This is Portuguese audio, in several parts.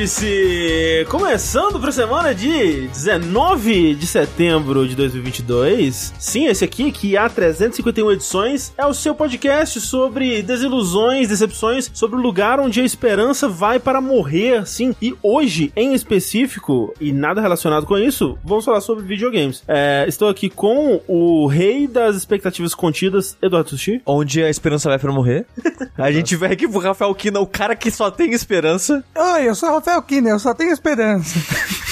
Vértice! Começando pra semana de 19 de setembro de 2022. Sim, esse aqui, que há 351 edições, é o seu podcast sobre desilusões, decepções, sobre o lugar onde a esperança vai para morrer, sim. E hoje, em específico, e nada relacionado com isso, vamos falar sobre videogames. É, estou aqui com o rei das expectativas contidas, Eduardo Sushi. Onde a esperança vai pra morrer. A gente vai aqui pro Rafael Kina, o cara que só tem esperança. Oi, eu sou o Rafael Kiner, eu só tenho esperança.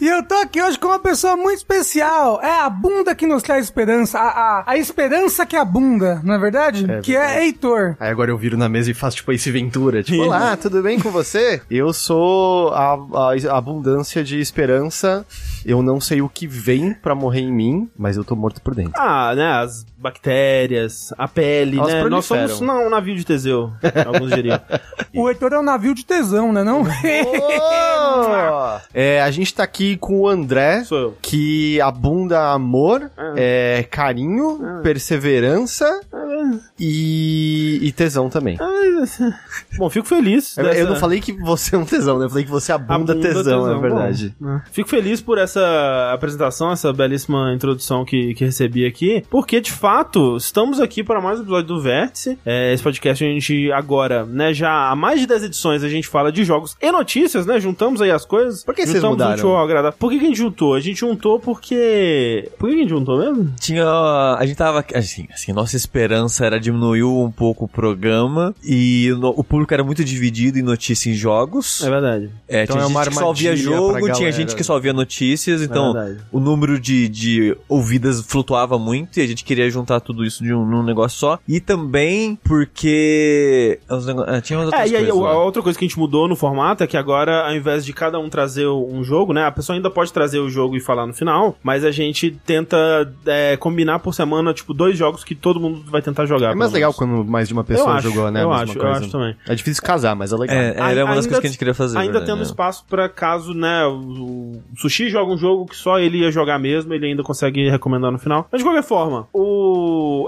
E eu tô aqui hoje com uma pessoa muito especial. É a bunda que nos traz esperança. A, a, a esperança que abunda, não é verdade? É que verdade. é Heitor. Aí agora eu viro na mesa e faço tipo esse Ventura. Tipo, olá, tudo bem com você? Eu sou a, a- a abundância de esperança. Eu não sei o que vem pra morrer em mim, mas eu tô morto por dentro. Ah, né, as bactérias, a pele, Elas né? Nós somos não, um navio de Teseu, alguns diriam. O Heitor é um navio de tesão, né não? Oh! É, a gente tá aqui com o André, Sou eu. que abunda amor, é, carinho, perseverança e, e tesão também. Bom, fico feliz. Eu, dessa- eu não falei que você é um tesão, né? Eu falei que você abunda, Abunda tesão, tesão, é verdade. Bom, né? Fico feliz por essa apresentação, essa belíssima introdução que, que recebi aqui, porque de fato estamos aqui para mais um episódio do Vértice. É, esse podcast a gente agora, né, já há mais de 10 edições a gente fala de jogos e notícias, né? Juntamos aí as coisas. Por que vocês Juntamos mudaram? Um agradável. Por que, que a gente juntou? A gente juntou porque. Por que, que a gente juntou mesmo? Tinha. A gente tava. Assim, assim, nossa esperança era diminuir um pouco o programa. E no- o público era muito dividido em notícias em jogos. É verdade. É, Então tinha é uma gente que só via jogo, tinha galera. gente que só via notícias, então verdade. o número de, de ouvidas flutuava muito e a gente queria juntar tudo isso de um, num negócio só. E também porque. os nego- ah, tinha umas outras É, e aí coisas a lá. outra coisa que a gente mudou no formato é que agora, ao invés de cada um trazer um jogo, né? A pessoa ainda pode trazer o jogo e falar no final, mas a gente tenta é, combinar por semana, tipo, dois jogos que todo mundo vai tentar jogar. É mais legal quando mais de uma pessoa eu acho, jogou, né? a Eu mesma acho, eu coisa. acho também. É difícil casar, mas é legal. É, era uma das Ainda- coisas que a gente queria fazer. Ainda verdade, tendo né? espaço pra caso, né, o, o Sushi joga um jogo que só ele ia jogar mesmo, ele ainda consegue recomendar no final. Mas de qualquer forma, o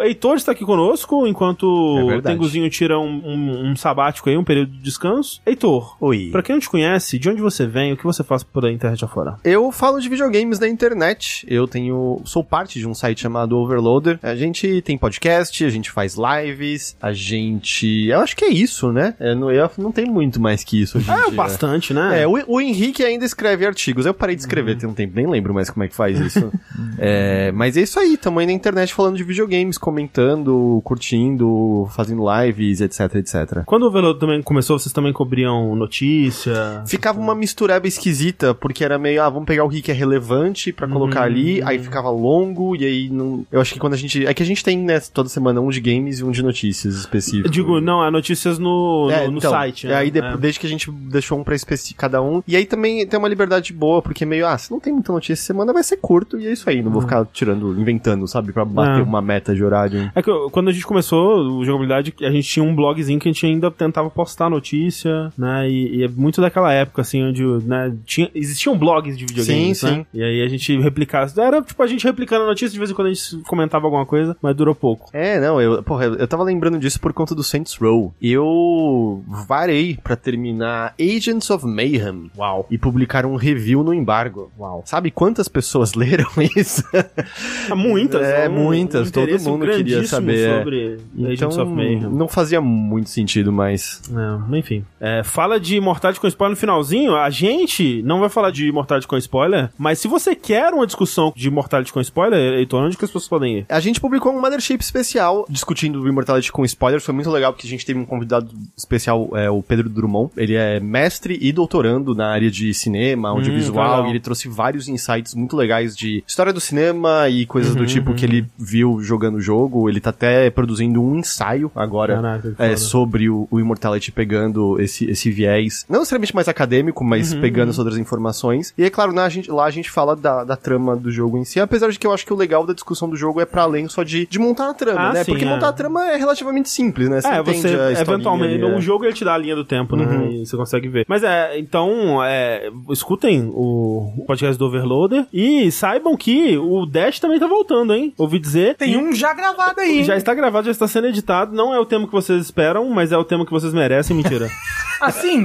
Heitor está aqui conosco, enquanto É o. Tenguzinho tira um, um- um sabático aí, um período de descanso. Heitor, Oi. pra quem não te conhece, de onde você vem, o que você faz por a internet afora? Eu falo de videogames na internet. Eu tenho. Sou parte de um site chamado Overloader. A gente tem podcast, a gente faz lives, a gente. Eu acho que é isso, né? É, não, eu não tem muito mais que isso É, dia. bastante, né? É, o, o Henrique ainda escreve artigos. Eu parei de escrever tem um tempo, nem lembro mais como é que faz isso. É, mas é isso aí, tamo aí na internet falando de videogames, comentando, curtindo, fazendo lives, etc, etc. Quando o Velodo também começou, vocês também cobriam notícia? Ficava uma mistureba esquisita, porque era meio, ah, vamos pegar o que é relevante pra colocar ali, aí ficava longo, e aí não. Eu acho que quando a gente. É que a gente tem, né, toda semana um de games e um de notícias específico. Eu digo, não, é notícias no, É, no, no então, site. é, né? aí de- É. desde que a gente deixou um pra especi cada um. E aí também tem uma liberdade boa, porque meio, ah, se não tem muita notícia essa semana, vai ser curto, e é isso aí. Não vou ficar tirando, inventando, sabe, pra bater É. uma meta de horário. É que quando a gente começou o jogabilidade, a gente tinha um blogzinho que a gente ainda tentava postar notícia, né? E, e é muito daquela época, assim, onde né, tinha, existiam blogs de videogames, Sim, né? sim. E aí a gente replicava. Era tipo a gente replicando a notícia, de vez em quando a gente comentava alguma coisa, mas durou pouco. É, não, eu, porra, eu tava lembrando disso por conta do Saints Row. Eu varei pra terminar Agents of Mayhem. Uau. E publicar um review no embargo. Uau. Sabe quantas pessoas leram isso? Muitas. É, um- muitas, todo interesse mundo queria saber, é. sobre então, Agents of Mayhem. não fazia muito sentido, mas... É, enfim. É, fala de Mortality com spoiler no finalzinho. A gente não vai falar de Mortality com spoiler, mas se você quer uma discussão de Mortality com spoiler, Heitor, onde que as pessoas podem ir? A gente publicou um Mothership especial discutindo o Immortality com spoilers. Foi muito legal porque a gente teve um convidado especial, é, o Pedro Drummond. Ele é mestre e doutorando na área de cinema, audiovisual, legal. e ele trouxe vários insights muito legais de história do cinema e coisas do tipo que ele viu jogando o jogo. Ele tá até produzindo um ensaio agora Caraca, é, sobre o, o Immortality pegando esse, esse viés, não necessariamente mais acadêmico, mas pegando as outras informações. E é claro, a gente, lá a gente fala da, da trama do jogo em si, apesar de que eu acho que o legal da discussão do jogo é pra além só de, de montar a trama, Ah, né? sim, Porque é. montar a trama é relativamente simples, né? é, você a historinha eventualmente. ali, é. O jogo ele te dá a linha do tempo, né? E você consegue ver. Mas é, então, é, escutem o o podcast do Overloader e saibam que o Dash também tá voltando, hein? Ouvi dizer. Tem um já gravado aí. Já está gravado, já está sendo editado. Não é o tema que vocês esperam, mas é o tema que vocês merecem. Mentira. Assim,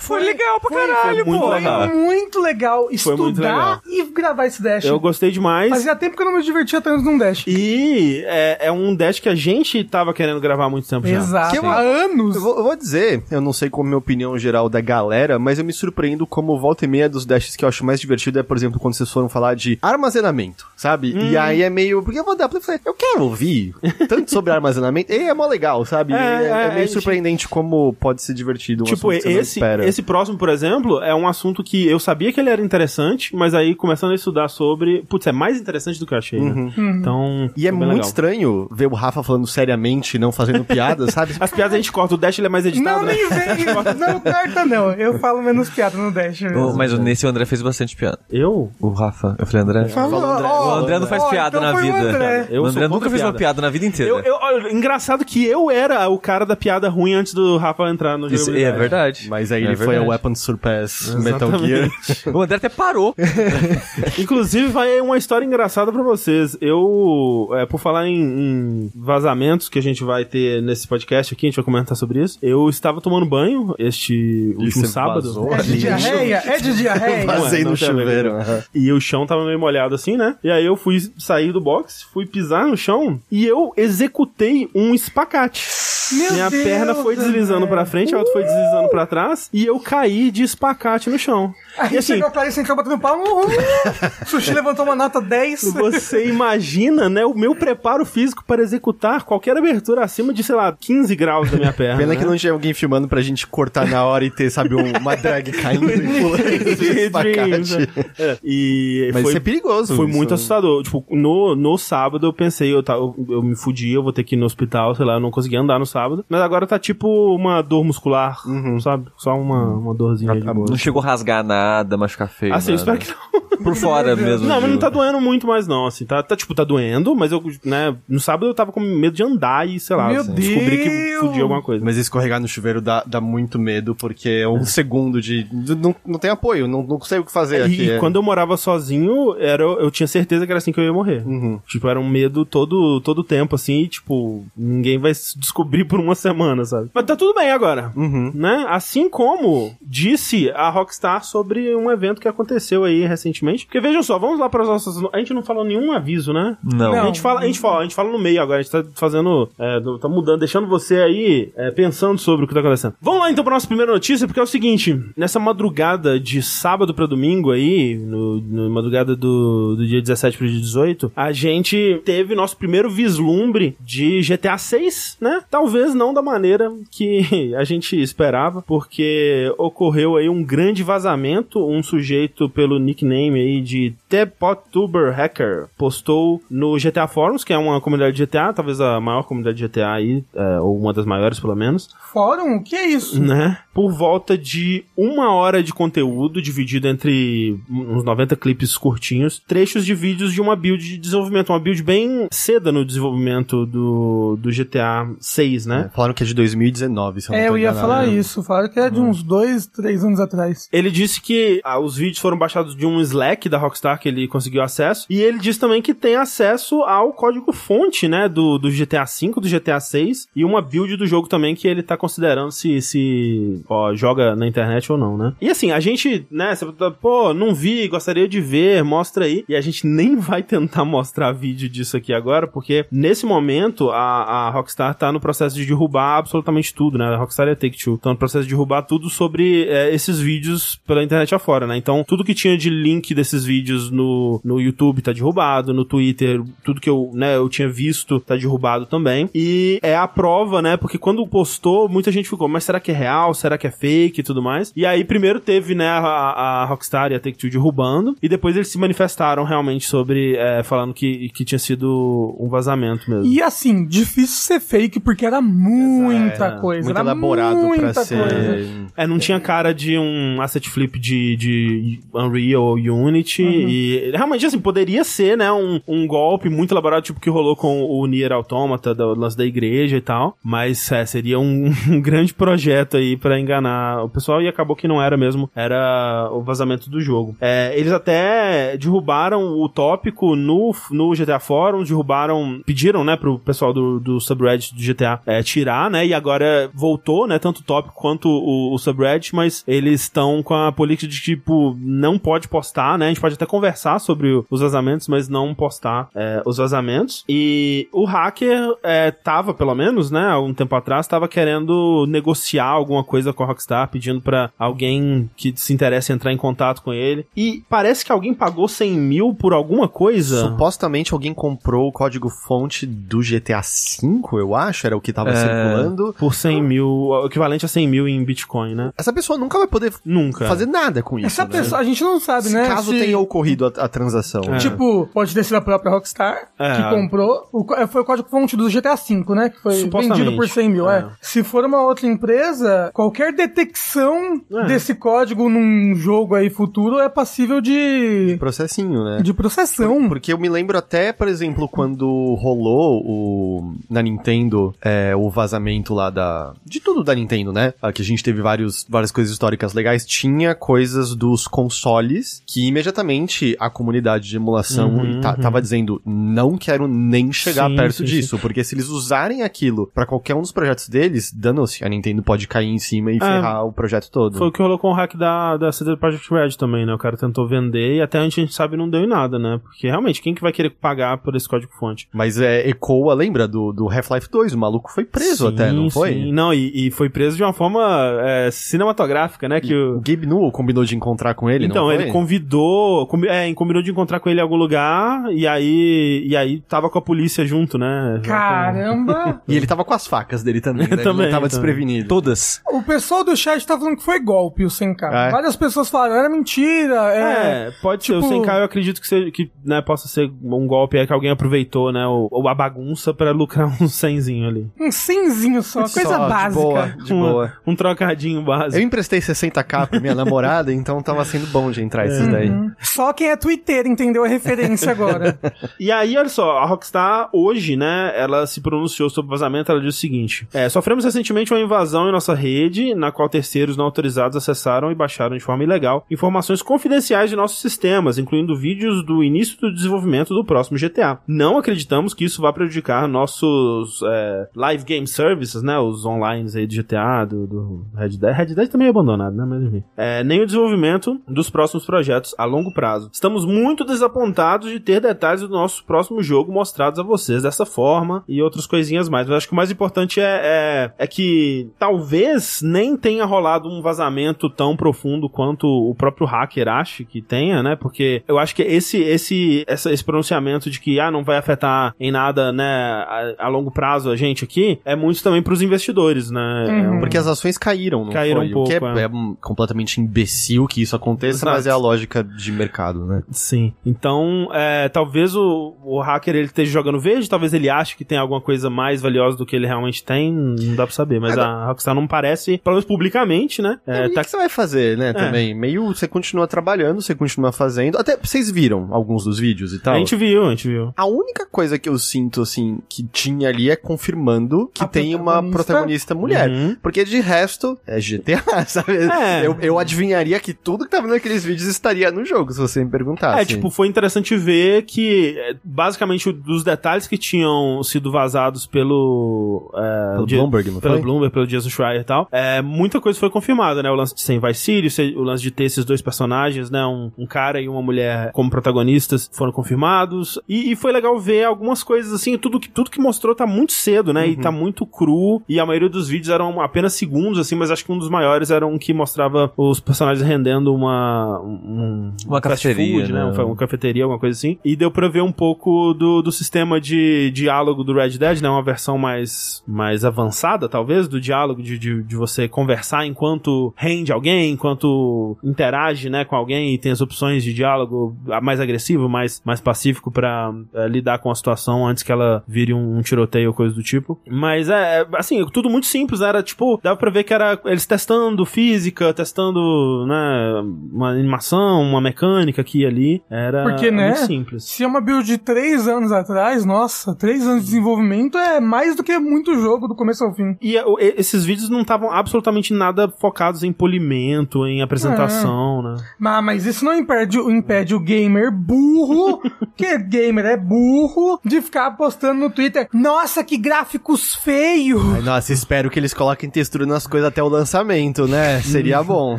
Foi legal pra caralho, muito pô. legal. foi muito legal Foi muito estudar e gravar esse Dash. Eu gostei demais. Fazia tempo que eu não me divertia tanto num Dash. E é, é um dash que a gente tava querendo gravar há muito tempo já. Exato. Que eu- Há anos. Eu vou, eu vou dizer, eu não sei como é a minha opinião geral da galera, mas eu me surpreendo como volta e meia dos dashes que eu acho mais divertido é, por exemplo, quando vocês foram falar de armazenamento, sabe? E aí é meio. Porque eu vou dar pra falar, eu quero ouvir tanto sobre armazenamento, e é mó legal, sabe? É, É, é é, meio é, surpreendente como pode ser divertido um Tipo, assunto que você não esse, espera. esse próximo, por exemplo, é um assunto que eu sabia que ele era interessante, mas aí começando a estudar sobre. Putz, é mais interessante do que eu achei, né? Então. E é muito legal. estranho ver o Rafa falando seriamente, não fazendo piada, sabe? As piadas a gente corta, o Dash ele é mais editado. Não, né? nem vem. Não, corta não. Eu falo menos piada no Dash. Mesmo. Mas nesse o André fez bastante piada. Eu? O Rafa. Eu falei, André. Falou, André. O André não faz ó, piada então na vida. Eu o sou André nunca fez uma piada. na vida inteira. Eu, eu, engraçado que eu era o cara da piada ruim antes do Rafa entrar no Isso jogo. é verdade. Mas aí É ele foi a verdade. Weapon Surpass Metal Gear. O André até parou. Inclusive, vai uma história engraçada pra vocês. Eu, é, por falar em, em vazamentos que a gente vai ter nesse podcast aqui, a gente vai comentar sobre isso. Eu estava tomando banho este último sábado. vazou? É de diarreia? É de diarreia? Vazei no chuveiro. E o chão tava meio molhado assim, né? E aí eu fui sair do box, fui pisar no chão e eu executei um espacate. Meu Minha Deus, perna foi deslizando pra frente, a outra foi deslizando pra trás e eu caí de espacate no chão. Aí E assim, chegou a Clarice entrou batendo palmo. Uhul. Sushi levantou uma nota 10. Você imagina, né, o meu preparo físico para executar qualquer abertura acima de, sei lá, 15 graus da minha perna. Pena né? que não tinha alguém filmando pra gente cortar na hora e ter, sabe, um- uma drag caindo e espacate. é. E Mas foi, isso é perigoso. foi isso. muito assustador. Tipo, no, no sábado eu pensei, eu, tá, eu, eu me fudi, eu vou ter que ir no hospital, sei lá, eu não consegui andar no sábado. Mas agora tá tipo uma dor muscular, sabe? Só uma, uma dorzinha de boa. Não chegou a rasgar nada, machucar feio. Assim, eu nada. espero que não. Por fora mesmo. Não, mas não tá doendo muito mais, não, assim. Tá, tá, tipo, tá doendo, mas eu, né, no sábado eu tava com medo de andar e, sei lá, Meu assim, descobri que Deus! fudi alguma coisa. Mas escorregar no chuveiro dá, dá muito medo, porque é um segundo de. Não, não tem apoio, não, não sei o que fazer aqui. E é. quando eu morava sozinho, era, eu tinha certeza que era assim que eu ia morrer. Tipo, era um medo todo todo tempo, assim, e, tipo, ninguém vai se descobrir por uma semana, sabe? Mas tá tudo bem agora, né? Assim como disse a Rockstar sobre um evento que aconteceu aí recentemente. Porque vejam só, vamos lá para as nossas... A gente não falou nenhum aviso, né? Não. A gente, fala, a, gente fala, a gente fala no meio agora, a gente tá fazendo. É, tá mudando, deixando você aí é, pensando sobre o que tá acontecendo. Vamos lá então pra nossa primeira notícia, porque é o seguinte: nessa madrugada de sábado pra domingo aí, no, no madrugada do, do dia 17 pro dia 18, a gente teve nosso primeiro vislumbre de GTA 6, né? Talvez não da maneira que a gente esperava, porque ocorreu aí um grande vazamento. Um sujeito pelo nickname aí de ThePotTuber Hacker postou no GTA Forums, que é uma comunidade de GTA, talvez a maior comunidade de GTA aí, é, ou uma das maiores pelo menos, Fórum? O que é isso? né? Por volta de uma hora de conteúdo, dividido entre uns 90 clipes curtinhos, trechos de vídeos de uma build de desenvolvimento, uma build bem cedo no desenvolvimento do, do GTA 6, né? Falaram que é de 2019, se eu não É, eu ia enganado. falar isso. Falaram que é de uns dois, três anos atrás. Ele disse que ah, os vídeos foram baixados de um Slack da Rockstar que ele conseguiu acesso. E ele disse também que tem acesso ao código-fonte, né? Do, do GTA V, do GTA 6 e uma build do jogo também que ele tá considerando se, se ó, joga na internet ou não, né? E assim, a gente, né? Você, pô, não vi, gostaria de ver, mostra aí. E a gente nem vai tentar mostrar vídeo disso aqui agora, porque nesse momento a, a Rockstar tá no processo de derrubar absolutamente tudo, né? A Rockstar e a Take-Two estão no processo de derrubar tudo sobre é, esses vídeos pela internet afora, né? Então, tudo que tinha de link desses vídeos no, no YouTube tá derrubado, no Twitter, tudo que eu, né, eu tinha visto tá derrubado também. E é a prova, né? Porque quando postou, muita gente ficou, mas será que é real? Será que é fake e tudo mais? E aí, primeiro teve, né, a, a Rockstar e a Take-Two derrubando, e depois eles se manifestaram realmente sobre, é, falando que, que tinha sido um vazamento mesmo. E assim, difícil ser fake porque era muita coisa. Muito era elaborado muita pra ser. coisa. É, não tinha cara de um asset flip de, de Unreal ou Unity. E realmente, assim, poderia ser, né, um, um golpe muito elaborado, tipo que rolou com o Nier Automata, do lance da igreja e tal. Mas é, seria um, um grande projeto aí pra enganar o pessoal e acabou que não era mesmo, era o vazamento do jogo. É, eles até derrubaram o tópico no, no GTA Forum, derrubaram, pediram, né, pro pessoal do, do subreddit do GTA é, tirar, né, e agora voltou, né, tanto o tópico quanto o, o subreddit, mas eles estão com a política de tipo, não pode postar, né, a gente pode até conversar sobre os vazamentos, mas não postar é, os vazamentos. E o hacker é, tava, pelo menos, né, há um tempo atrás, tava querendo negociar alguma coisa com a Rockstar, pedindo para alguém que se interessa entrar em contato com ele. E parece que alguém pagou 100 mil por alguma coisa. Supostamente alguém comprou o código-fonte do GTA V, eu acho, era o que tava É. circulando. Por 100 mil, o equivalente a 100 mil em Bitcoin, né? Essa pessoa nunca vai poder Nunca. fazer nada com isso. Essa né? pessoa, a gente não sabe, né? Caso se- tenha ocorrido a, a transação. É. né? Tipo, pode ter sido a própria Rockstar É. que comprou. O, co- foi o código-fonte do GTA V, né? Que foi vendido por 100 mil. É. É. Se for uma outra empresa, qualquer detecção É. desse código num jogo aí futuro é passível de, Processinho, né? de processão. Porque eu me lembro até, por exemplo, quando rolou o na Nintendo é, o vazamento lá da. De tudo da Nintendo, né? Ah, Que a gente teve vários, várias coisas históricas legais. Tinha coisas dos consoles que imediatamente a comunidade de emulação Uhum, ta- uhum. tava dizendo: não quero nem chegar Sim, perto sim, disso. Porque se eles usarem aquilo pra qualquer um dos projetos deles, danou-se. A Nintendo pode cair em cima e ferrar o projeto todo. Foi o que rolou com o hack da, da CD Projekt Red também, né? O cara tentou vender e até a gente sabe não deu em nada, né? Porque realmente, quem que vai querer pagar por esse código-fonte? Mas é, ecoa, lembra do, do Half-Life 2? O maluco foi preso Sim, até, não foi? Sim. Não, e, e foi preso de uma forma é, cinematográfica, né? Que O o... Gabe Newell combinou de encontrar com ele, Então, ele convidou, combi- é, combinou de encontrar com ele em algum lugar, e aí, e aí tava com a polícia junto, né? Caramba! E ele tava com as facas dele também, né? Ele Também, não tava também. desprevenido. Todas. o pessoal do chat tá falando que foi golpe o 100k. É. Várias pessoas falaram, era mentira. É, É, pode ser. O tipo- 100k eu acredito que, seja, que né, possa ser um golpe aí que alguém aproveitou, né? Ou, ou a bagunça pra lucrar um 100zinho ali. um cenzinho só, coisa Só, básica. De boa, de Uma- boa. Um trocadinho básico. Eu emprestei 60k pra minha namorada, então tava sendo bom de entrar esses daí. Uhum. Só quem é Twitter entendeu a referência agora. E aí, olha só, a Rockstar hoje, né, ela se pronunciou sobre o vazamento, ela disse o seguinte: é, sofremos recentemente uma invasão em nossa rede, na qual terceiros não autorizados acessaram e baixaram de forma ilegal informações confidenciais de nossos sistemas, incluindo vídeos do início do desenvolvimento do próximo GTA. Não acreditamos que isso vá prejudicar nossos é, live game services, né, os online aí do GTA, do, do Red Dead. Red Dead também é abandonado, né, mas enfim. É, nem o desenvolvimento dos próximos projetos a longo prazo. Estamos muito desapontados de ter detalhes do nosso próximo jogo mostrados a vocês dessa forma e outras coisinhas mais. Mas acho que o mais importante é, é, é que talvez nem tenha rolado um vazamento tão profundo quanto o próprio hacker acha que tenha, né? Porque eu acho que esse, esse, essa- esse pronunciamento de que ah, não vai afetar em nada, né, a, a longo prazo a gente aqui, é muito também pros investidores, né? É Uhum. um- Porque as ações caíram, não Caíram foi? um o que é, pouco, é. é um completamente imbecil que isso aconteça, Exato. mas é a lógica de mercado, né? Sim. Então, é, talvez o, o hacker ele esteja jogando verde, talvez ele ache que tem alguma coisa mais valiosa do que ele realmente tem, não dá pra saber. Mas a Rockstar não parece, pelo menos publicamente, né? É, e o tá que você vai fazer, né, também? Meio, você continua trabalhando, você continua fazendo. Até, vocês viram alguns dos vídeos e tal? A gente viu, a gente viu. A única coisa que eu sinto, assim, que tinha ali é confirmando que A tem uma protagonista? protagonista mulher. Uhum. Porque de resto, é GTA, sabe? É. Eu, eu adivinharia que tudo que tava naqueles vídeos estaria no jogo, se você me perguntasse. É, tipo, foi interessante ver que, é, basicamente, dos detalhes que tinham sido vazados pelo... É, Pelo Bloomberg, não pelo foi? Bloomberg, pelo Jason Schreier e tal, é, muita coisa foi confirmada, né? O lance de ser em Vice City, se- o lance de ter esses dois personagens, né? Um, um cara e uma mulher como protagonistas foram confirmados. E, e foi legal ver algumas coisas, assim, tudo que, tudo que mostrou tá muito cedo, né? E Uhum. tá muito cru. E a maioria dos vídeos eram apenas segundos, assim, mas acho que um dos maiores era um que mostrava os personagens rendendo uma... Um, Uma cafeteria, food, né? né? Um- uma cafeteria, alguma coisa assim. E deu pra ver um pouco do, do sistema de diálogo do Red Dead, né? Uma versão mais, mais avançada, talvez, do diálogo, de, de, de você conversar enquanto rende alguém, enquanto interage, né, com alguém e tem as opções de diálogo mais agressivo, mais, mais pacífico pra eh, lidar com a situação antes que ela vire um, um tiroteio ou coisa do tipo. Mas é, é, assim, tudo muito simples, né? Era tipo, dava pra ver que era eles testando física, testando, né, uma animação, uma mecânica aqui e ali. Era Porque, né? muito simples. Se é uma build de 3 anos atrás, nossa, 3 anos de desenvolvimento é mais do que muito jogo do começo ao fim. E e- esses vídeos não estavam absolutamente nada focados em polimento, em apresentação, né? Mas, mas isso não impede, impede o gamer burro, que gamer é burro, de ficar postando no Twitter, nossa, que gráficos feios! Ai, nossa, espero que eles coloquem textura nas coisas até o lançamento, né? Seria bom.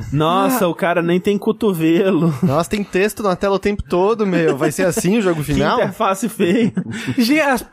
Nossa, o cara nem tem cotovelo. Nossa, tem texto na tela o tempo todo, meu. Vai ser assim o jogo Que final? interface feia. Gente, As,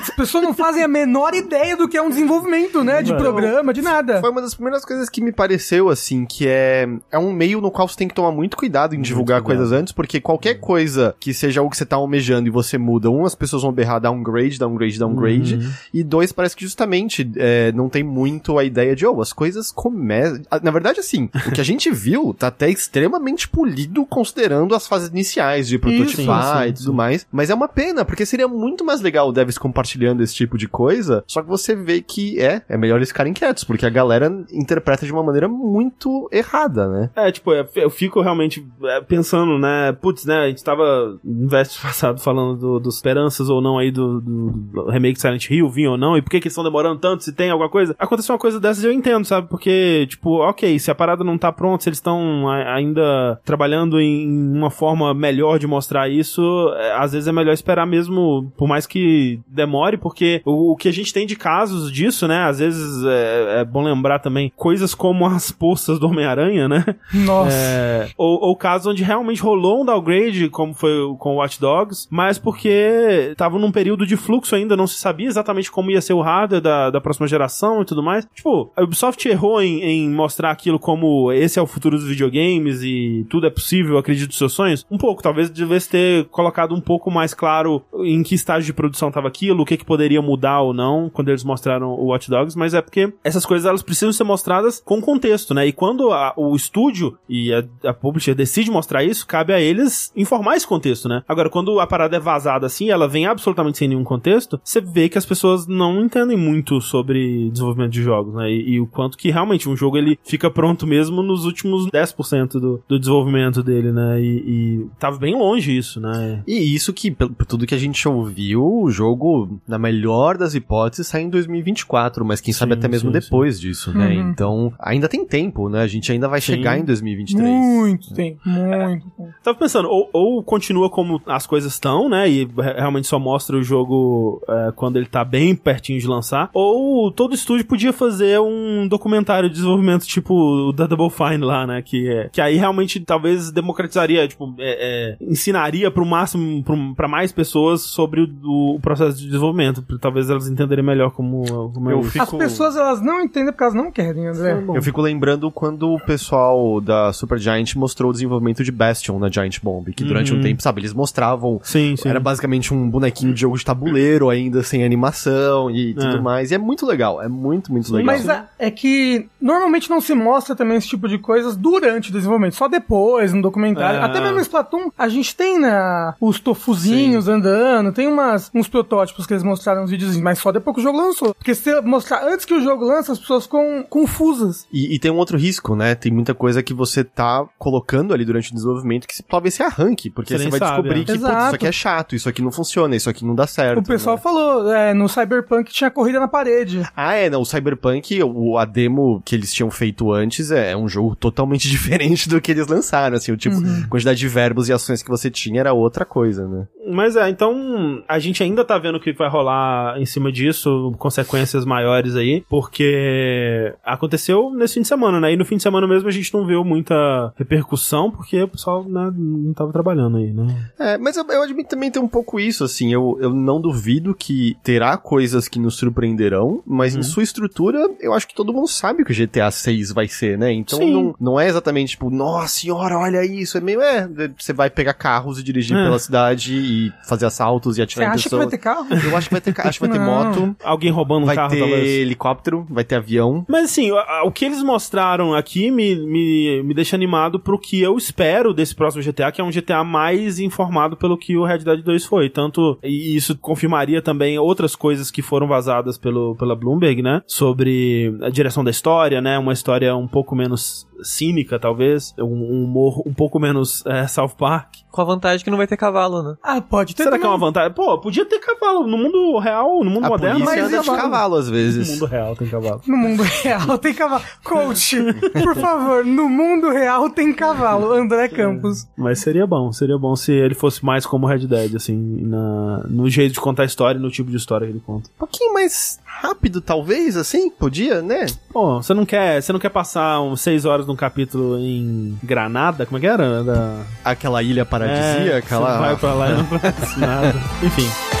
as pessoas não fazem a menor ideia do que é um desenvolvimento, né? De programa, de nada. Foi uma das primeiras coisas que me pareceu, assim, que é, é um meio no qual você tem que tomar muito cuidado em divulgar cuidado. coisas antes, porque qualquer coisa que seja algo que você tá almejando e você muda, um, as pessoas vão berrar downgrade, downgrade, downgrade, Uhum. e dois, parece que justamente é, não tem muito a ideia de, oh, as coisas começam... Na verdade, assim, o que a gente viu tá até extremamente polido considerando as fases iniciais de prototipar sim, e tudo mais, mas é uma pena, porque seria muito mais legal o devs compartilhando esse tipo de coisa, só que você vê que é, é melhor eles ficarem quietos, porque a galera interpreta de uma maneira muito errada, né? É, tipo, eu eu fico realmente é, pensando, né? Putz, né? A gente tava no verso passado falando do, dos esperanças ou não aí do, do, do remake de Silent Hill, vinha ou não, e por que que eles estão demorando tanto, se tem alguma coisa. Aconteceu uma coisa dessas eu entendo, sabe? Porque, tipo, ok, se a parada não tá pronta, se eles estão ainda trabalhando em uma forma melhor de mostrar isso, é, às vezes é melhor esperar mesmo, por mais que demore, porque o, o que a gente tem de casos disso, né? Às vezes é, é bom lembrar também coisas como as poças do Homem-Aranha, né? Nossa. É, ou, ou casos onde realmente rolou um downgrade, como foi com o Watch Dogs, mas porque tava num período de fluxo ainda, não se sabia exatamente como ia ser o hardware da, da próxima geração e tudo mais. Tipo, a Ubisoft errou em, em mostrar aquilo como esse é o futuro dos videogames e tudo é possível, acredito nos seus sonhos. Um pouco, talvez devesse ter colocado um pouco mais claro em que estágio de produção tava aquilo, o que que poderia mudar ou não quando eles mostraram o Watch Dogs, mas é porque essas coisas elas precisam ser mostradas com contexto, né? E quando a- o estúdio e a, a publisher decide mostrar isso, cabe a eles informar esse contexto, né? Agora, quando a parada é vazada assim, ela vem absolutamente sem nenhum contexto, você vê que as pessoas não entendem muito sobre desenvolvimento de jogos, né? E, e o quanto que realmente um jogo ele fica pronto mesmo nos últimos 10% do, do desenvolvimento dele, né? E, e tava bem longe isso, né? E isso que, por tudo que a gente ouviu, o jogo, na melhor das hipóteses, sai em 2024, mas quem sabe Sim, até mesmo sim, depois disso, né? Uhum. Então, ainda tem tempo, né? A gente ainda vai Sim. chegar em 2023. Muito tempo, muito tempo. Tava pensando, ou, ou continua como as coisas estão, né? E re- realmente só mostra o jogo é, quando ele tá bem pertinho de lançar. Ou todo estúdio podia fazer um documentário de desenvolvimento, tipo o da Double Fine lá, né? Que, é, que aí realmente talvez democratizaria, tipo, é, é, ensinaria pro máximo, pro, pra mais pessoas sobre o, o processo de desenvolvimento. Talvez elas entenderem melhor como, como é Eu isso. fico- As pessoas, elas não entendem porque elas não querem, André. Eu fico lembrando quando o pessoal da Supergiant mostrou o desenvolvimento de Bastion na Giant Bomb, que durante Uhum. um tempo, sabe, eles mostravam Sim, sim. Era basicamente um bonequinho de jogo de tabuleiro ainda, sem animação e tudo É. mais. E é muito legal, é muito, muito legal. Mas é, é que normalmente não se mostra também esse tipo de coisas durante o desenvolvimento, só depois, no documentário. É. Até mesmo no Splatoon, a gente tem né, os tofuzinhos andando, tem umas, uns protótipos que eles mostraram nos vídeos, mas só depois que o jogo lançou. Porque se você mostrar antes que o jogo lança, as pessoas ficam confusas. E, e tem um outro risco, né? Tem muita coisa que você tá colocando ali durante o desenvolvimento que talvez se arranque, porque Você você vai sabe, descobrir é. que, putz, Exato. isso aqui é chato, isso aqui não funciona, isso aqui não dá certo. o pessoal né? falou, é, no Cyberpunk tinha corrida na parede. Ah, é, não, o Cyberpunk, o, a demo que eles tinham feito antes é, é um jogo totalmente diferente do que eles lançaram, assim, o tipo, Uhum. quantidade de verbos e ações que você tinha era outra coisa, né? Mas é, então a gente ainda tá vendo o que vai rolar em cima disso, consequências maiores aí, porque aconteceu nesse fim de semana, né? E no fim de semana mesmo a gente não viu muita repercussão, porque o pessoal né, não tava trabalhando aí, né? É, mas eu, eu admito também ter um pouco isso, assim, eu, eu não duvido que terá coisas que nos surpreenderão, mas Uhum. em sua estrutura, eu acho que todo mundo sabe o que o GTA 6 vai ser, né? Então Sim. não, não é exatamente tipo, nossa senhora, olha isso, é meio, é, você vai pegar carros e dirigir É. pela cidade e fazer assaltos e Você atirar em acha que pessoas. vai ter carro? Eu acho que vai ter, ca- acho que vai ter moto, Alguém roubando um vai carro, ter talvez. helicóptero, vai ter avião. Mas assim, o que eles mostraram aqui me, me, me deixa animado pro que eu espero desse próximo GTA, que é um GTA mais informado pelo que o Red Dead 2 foi. Tanto, e isso confirmaria também outras coisas que foram vazadas pelo, pela Bloomberg, né? Sobre a direção da história, né? Uma história um pouco menos cínica, talvez, um, um humor um pouco menos é, South Park. Com a vantagem que não vai ter cavalo, né? Ah, pode ter Será que é também. uma vantagem? Pô, podia ter cavalo no mundo real, no mundo A moderno. mas anda de cavalo às No vezes. mundo real tem cavalo. No mundo real tem cavalo. Coach, por favor, no mundo real tem cavalo. André Campos. Mas seria bom, seria bom se ele fosse mais como Red Dead, assim, na, no jeito de contar a história e no tipo de história que ele conta. Um pouquinho mais rápido, talvez, assim? Podia, né? Pô, você não quer, você não quer passar uns seis horas num capítulo em Granada? Como é que era? Da... Aquela ilha paradisíaca É, lá. Você vai pra lá e não acontece nada. Enfim.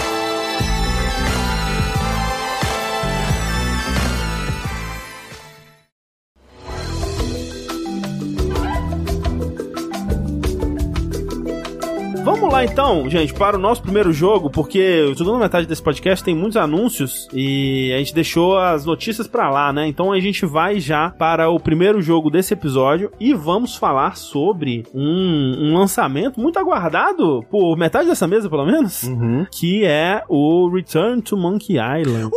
Lá então, gente, para o nosso primeiro jogo, porque a segunda metade desse podcast tem muitos anúncios e a gente deixou as notícias pra lá, né? Então a gente vai já para o primeiro jogo desse episódio e vamos falar sobre um, um lançamento muito aguardado por metade dessa mesa, pelo menos, Uhum. que é o Return to Monkey Island.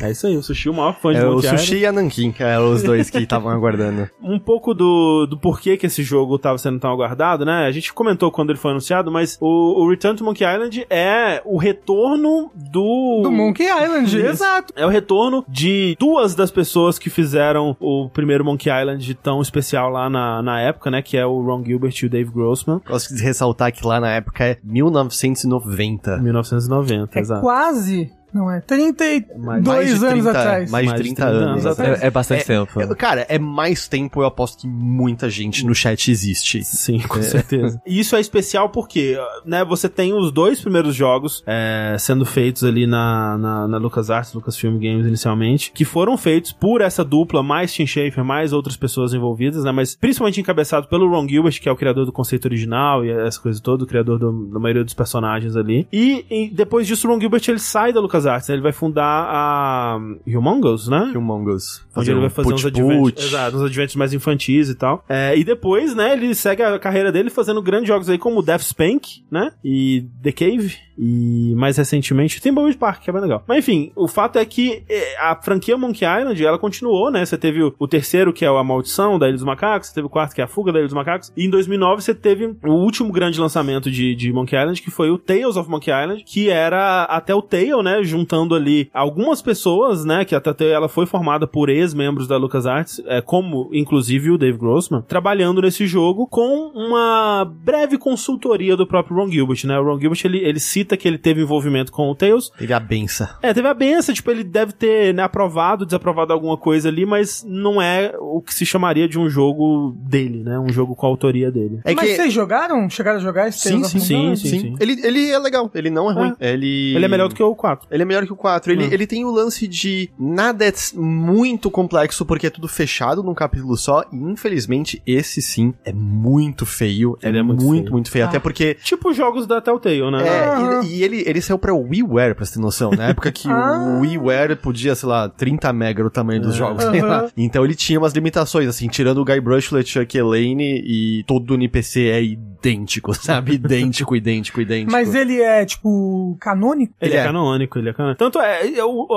É isso aí, o Sushi, o maior fã de É, o Monkey Island. Sushi e a Nankin, que eram os dois que estavam aguardando. um pouco do, do porquê que esse jogo estava sendo tão aguardado, né? A gente comentou quando ele foi anunciado, mas o, o Return to Monkey Island é o retorno do... Do Monkey Island, Isso. exato. É o retorno de duas das pessoas que fizeram o primeiro Monkey Island tão especial lá na, na época, né? Que é o Ron Gilbert e o Dave Grossman. Gosto de ressaltar que lá na época é 1990. 1990, É exato. quase. Não é? 32 Mais- anos 30 atrás. Mais de Mais de 30, 30 anos atrás. É, é bastante tempo. É, Cara, é mais tempo, eu aposto que muita gente no chat existe. Sim, com certeza. E isso é especial porque, né, você tem os dois primeiros jogos é, sendo feitos ali na, na, na LucasArts, Lucasfilm Games inicialmente, que foram feitos por essa dupla, mais Tim Schafer, mais outras pessoas envolvidas, né, mas principalmente encabeçado pelo Ron Gilbert, que é o criador do conceito original e essa coisa toda, o criador do- da maioria dos personagens ali. E, e depois disso, o Ron Gilbert ele sai da LucasArts, né, ele vai fundar a Humongous, né? Humongous. Onde ele vai fazer uns adventures, exato, uns adventures mais infantis e tal. É, e depois, né, ele segue a carreira dele fazendo grandes jogos aí como Death Spank, né? E The Cave. E mais recentemente tem Bowie Park, que é bem legal. Mas enfim, o fato é que é, a franquia Monkey Island, ela continuou, né? Você teve o, o terceiro, que é a Maldição da Ilha dos Macacos, você teve o quarto, que é a Fuga da Ilha dos Macacos, e em 2009 você teve o último grande lançamento de, de Monkey Island, que foi o Tales of Monkey Island, que era até o Tale, né? Juntando ali algumas pessoas, né? Que a Telltale ela foi formada por ex-membros da LucasArts, é, como inclusive o Dave Grossman, trabalhando nesse jogo com uma breve consultoria do próprio Ron Gilbert, né? O Ron Gilbert ele, ele cita que ele teve envolvimento com o Tales. Teve a benção. É, teve a benção, tipo, ele deve ter né, aprovado, desaprovado alguma coisa ali, mas não é o que se chamaria de um jogo dele, né? Um jogo com a autoria dele. É Mas que... vocês jogaram? Chegaram a jogar esse Sim, sim, sim, Island? sim. Ele, ele é legal, ele não é ruim. Ele... Ele é melhor do que o 4. Ele é melhor que o 4. Ele, Hum. ele tem o lance de nada é muito complexo porque é tudo fechado num capítulo só. E infelizmente esse sim é muito feio. Ele é, é muito muito, feio. muito feio. Ah. Até porque. Tipo os jogos da Telltale, né? É, Aham. e, e ele, ele saiu pra WiiWare, pra você ter noção. Na época que Ah. o WiiWare podia, sei lá, 30 mega o tamanho dos É. jogos. sei lá. Aham. Então ele tinha umas limitações, assim, tirando o Guy Brushlet, Chuck Elaine e todo o NPC é idêntico, sabe? idêntico, idêntico, idêntico. Mas ele é, tipo, canônico? Ele, Ele é, é. canônico, ele é canônico. Tanto é,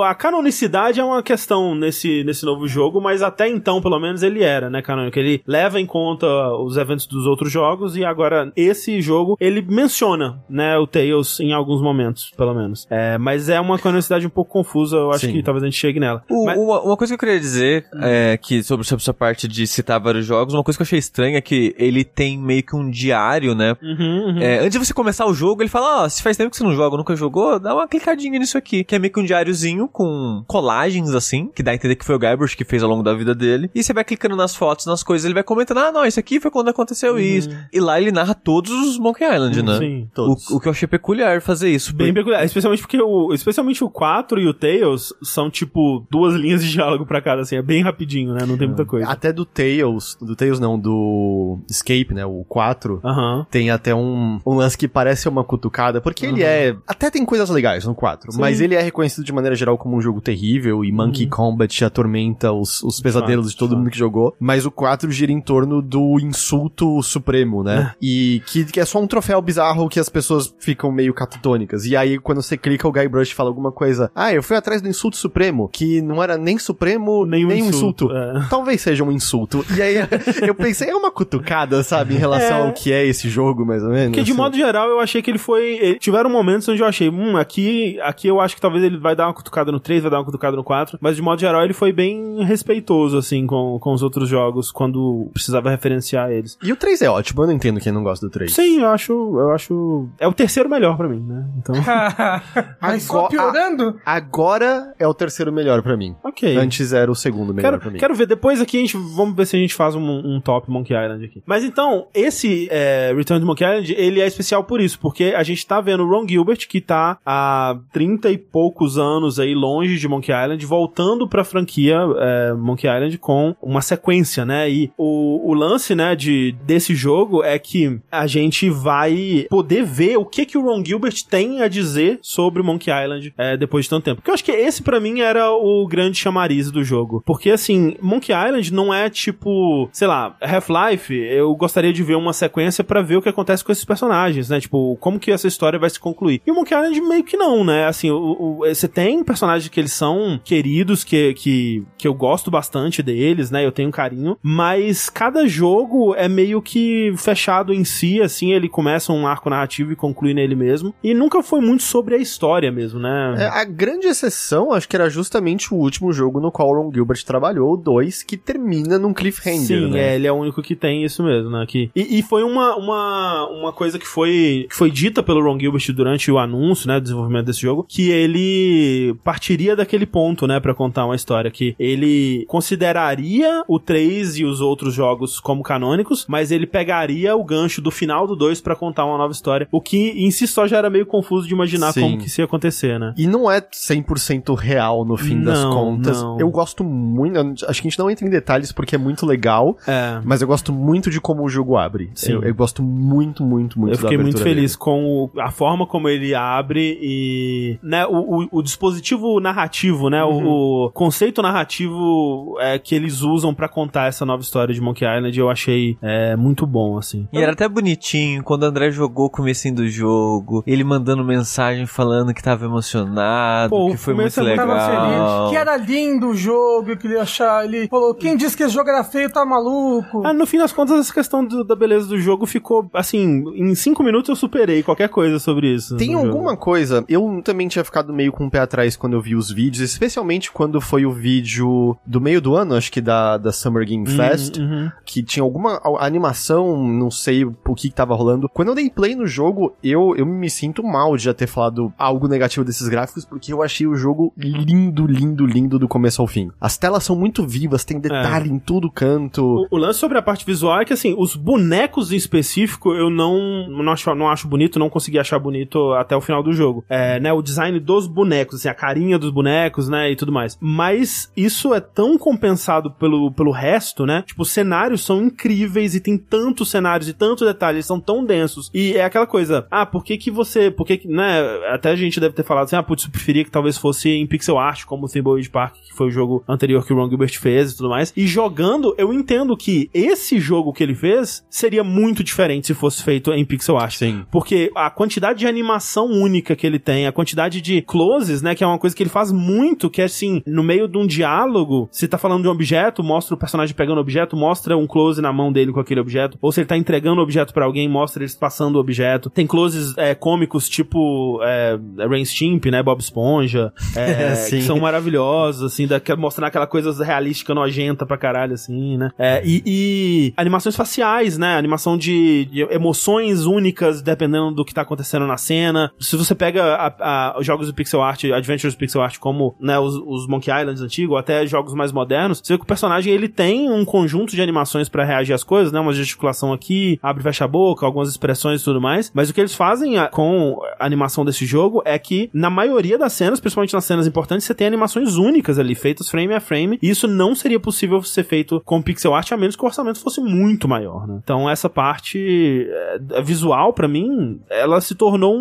a canonicidade é uma questão nesse, nesse novo jogo, mas até então, pelo menos, ele era, né, canônico. Ele leva em conta os eventos dos outros jogos e agora esse jogo, ele menciona, né, o Tails em alguns momentos, pelo menos. É, mas é uma canonicidade um pouco confusa, eu acho Sim. que talvez a gente chegue nela. O- Mas- uma, uma coisa que eu queria dizer é que sobre, sobre essa parte de citar vários jogos, uma coisa que eu achei estranha é que ele tem meio que um diário, né? Uhum, uhum. É, antes de você começar o jogo, ele fala, ó, se faz tempo que você não joga, nunca jogou, dá uma clicadinha nisso aqui. Que é meio que um diáriozinho com colagens, assim, que dá a entender que foi o Guybrush que fez ao longo da vida dele. E você vai clicando nas fotos, nas coisas, ele vai comentando, ah, não, isso aqui foi quando aconteceu isso. E lá ele narra todos os Monkey Island, né? Sim. Todos. O, o que eu achei peculiar fazer isso. Bem peculiar, especialmente porque o, especialmente o 4 e o Tails são tipo duas linhas de diálogo pra cada, assim, é bem rapidinho, né? Não tem muita coisa. Até do Tails, do Tails não, do Escape, né, o 4, Aham. tem até um, um lance que parece uma cutucada, porque ele é... Até tem coisas legais no 4, Sim, Mas ele é reconhecido de maneira geral como um jogo terrível e Monkey Combat atormenta os, os pesadelos de, fato, todo de mundo que jogou. Mas o 4 gira em torno do insulto supremo, né? E que, que é só um troféu bizarro que as pessoas ficam meio catatônicas. E aí, quando você clica, o Guybrush fala alguma coisa. Ah, eu fui atrás do insulto supremo, que não era nem supremo, Nem nem, um um insulto, insulto. é. Talvez seja um insulto. E aí, eu pensei, é uma cutucada, sabe? Em relação É. ao que é esse jogo, mais ou menos. Porque de modo geral eu achei que ele foi. ele- Tiveram momentos onde eu achei, hum, aqui, aqui eu acho que talvez ele vai dar uma cutucada no 3, vai dar uma cutucada no 4. Mas de modo geral ele foi bem respeitoso, assim, com, com os outros jogos, quando precisava referenciar eles. E o 3 é ótimo, eu não entendo quem não gosta do 3. Sim, eu acho. Eu acho. É o terceiro melhor pra mim, né? Então. Mas só Agora- piorando? Agora é o terceiro melhor pra mim. ok. Antes era o segundo melhor Quero, pra mim. quero ver, depois aqui a gente, vamos ver se a gente faz um, um top Monkey Island aqui. Mas então, esse é, Return to Monkey Island, ele é especial por isso, porque a gente tá vendo o Ron Gilbert, que tá há 30 e poucos anos aí longe de Monkey Island, voltando pra franquia é, Monkey Island com uma sequência, né? E o, o lance, né, de, desse jogo é que a gente vai poder ver o que que o Ron Gilbert tem a dizer sobre Monkey Island é, depois de tanto tempo. Porque eu acho que esse pra mim era o grande chamariz do jogo. Porque assim, Monkey Island não é tipo, sei lá, Half-Life, eu gostaria de ver uma sequência pra ver o que acontece com esses personagens, né? Tipo, como que essa história vai se concluir. E o Monkey Island meio que não, né? Assim, o, o- você tem personagens que eles são queridos, que, que, que eu gosto bastante deles, né? Eu tenho carinho, mas cada jogo é meio que fechado em si, assim, ele começa um arco narrativo e conclui nele mesmo. E nunca foi muito sobre a história mesmo, né? É, a grande exceção, acho que era justamente o último jogo no qual o Ron Gilbert trabalhou, o 2, que termina num cliffhanger, Sim, né? é, ele é o único que tem isso mesmo, né? Que, e, e foi uma, uma, uma coisa que foi, que foi dita pelo Ron Gilbert durante o anúncio, né, do desenvolvimento desse jogo, que ele partiria daquele ponto, né, pra contar uma história que ele consideraria o 3 e os outros jogos como canônicos, mas ele pegaria o gancho do final do 2 pra contar uma nova história, o que em si só já era meio confuso de imaginar Sim. como que isso ia acontecer, né? E não é 100% real no fim das Não, contas. não. Eu gosto muito, acho que a gente não entra em detalhes porque é muito legal, É. mas eu gosto muito de como o jogo abre. Sim. Eu, eu gosto muito, muito, muito Eu da fiquei muito feliz dele. com o- a forma como ele abre e né, o, o- o dispositivo narrativo, né, Uhum. o, o conceito narrativo é, que eles usam pra contar essa nova história de Monkey Island, eu achei é, muito bom, assim. E era até bonitinho, quando o André jogou o comecinho do jogo, ele mandando mensagem falando que tava emocionado, Pô, que foi muito legal. Tava feliz. Que era lindo o jogo, que ele ia achar. Ele falou: quem disse que esse jogo era feio tá maluco. Ah, no fim das contas, essa questão do- da beleza do jogo ficou, assim, em cinco minutos eu superei qualquer coisa sobre isso. Tem no jogo. alguma coisa, eu também tinha ficado meio com o pé atrás quando eu vi os vídeos, especialmente quando foi o vídeo do meio do ano, acho que da, da Summer Game Fest, Uhum. que tinha alguma animação, não sei o que, que tava rolando. Quando eu dei play no jogo, eu, eu me sinto mal de já ter falado algo negativo desses gráficos, porque eu achei o jogo lindo, lindo, lindo do começo ao fim. As telas são muito vivas, tem detalhe em todo canto. O, o lance sobre a parte visual é que, assim, os bonecos em específico eu não, não, acho, não acho bonito, não consegui achar bonito até o final do jogo. É, né, o design dos bonecos, assim, a carinha dos bonecos, né, e tudo mais. Mas isso é tão compensado pelo, pelo resto, né? Tipo, os cenários são incríveis e tem tantos cenários e tantos detalhes, são tão densos. E é aquela coisa, ah, por que que você, por que que, né, até a gente deve ter falado assim, ah, putz, eu preferia que talvez fosse em pixel art, como o Thimbleweed Park, que foi o jogo anterior que o Ron Gilbert fez e tudo mais. E jogando, eu entendo que esse jogo que ele fez seria muito diferente se fosse feito em pixel art. Sim. Porque a quantidade de animação única que ele tem, a quantidade de closes, né, que é uma coisa que ele faz muito, que é assim, no meio de um diálogo, se tá falando de um objeto, mostra o personagem pegando o objeto, mostra um close na mão dele com aquele objeto, ou se ele tá entregando o objeto pra alguém, mostra eles passando o objeto. Tem closes é, cômicos tipo é, Rain Stimp, né, Bob Esponja, é, Sim. que são maravilhosos, assim, da, mostrando aquela coisa realística nojenta pra caralho, assim, né. É, e, e animações faciais, né, animação de, de emoções únicas dependendo do que tá acontecendo na cena. Se você pega a- a- os jogos do pixel art, adventures do pixel art, como né, os, os Monkey Islands antigos, ou até jogos mais modernos, você vê que o personagem ele tem um conjunto de animações pra reagir às coisas, né, uma gesticulação aqui, abre e fecha a boca, algumas expressões e tudo mais. Mas o que eles fazem com a animação desse jogo é que na maioria das cenas, principalmente nas cenas importantes, você tem animações únicas ali, feitas frame a frame, e isso não seria possível ser feito com pixel art, a menos que o orçamento fosse muito maior, né? Então essa parte é, visual, pra mim, ela se tornou um,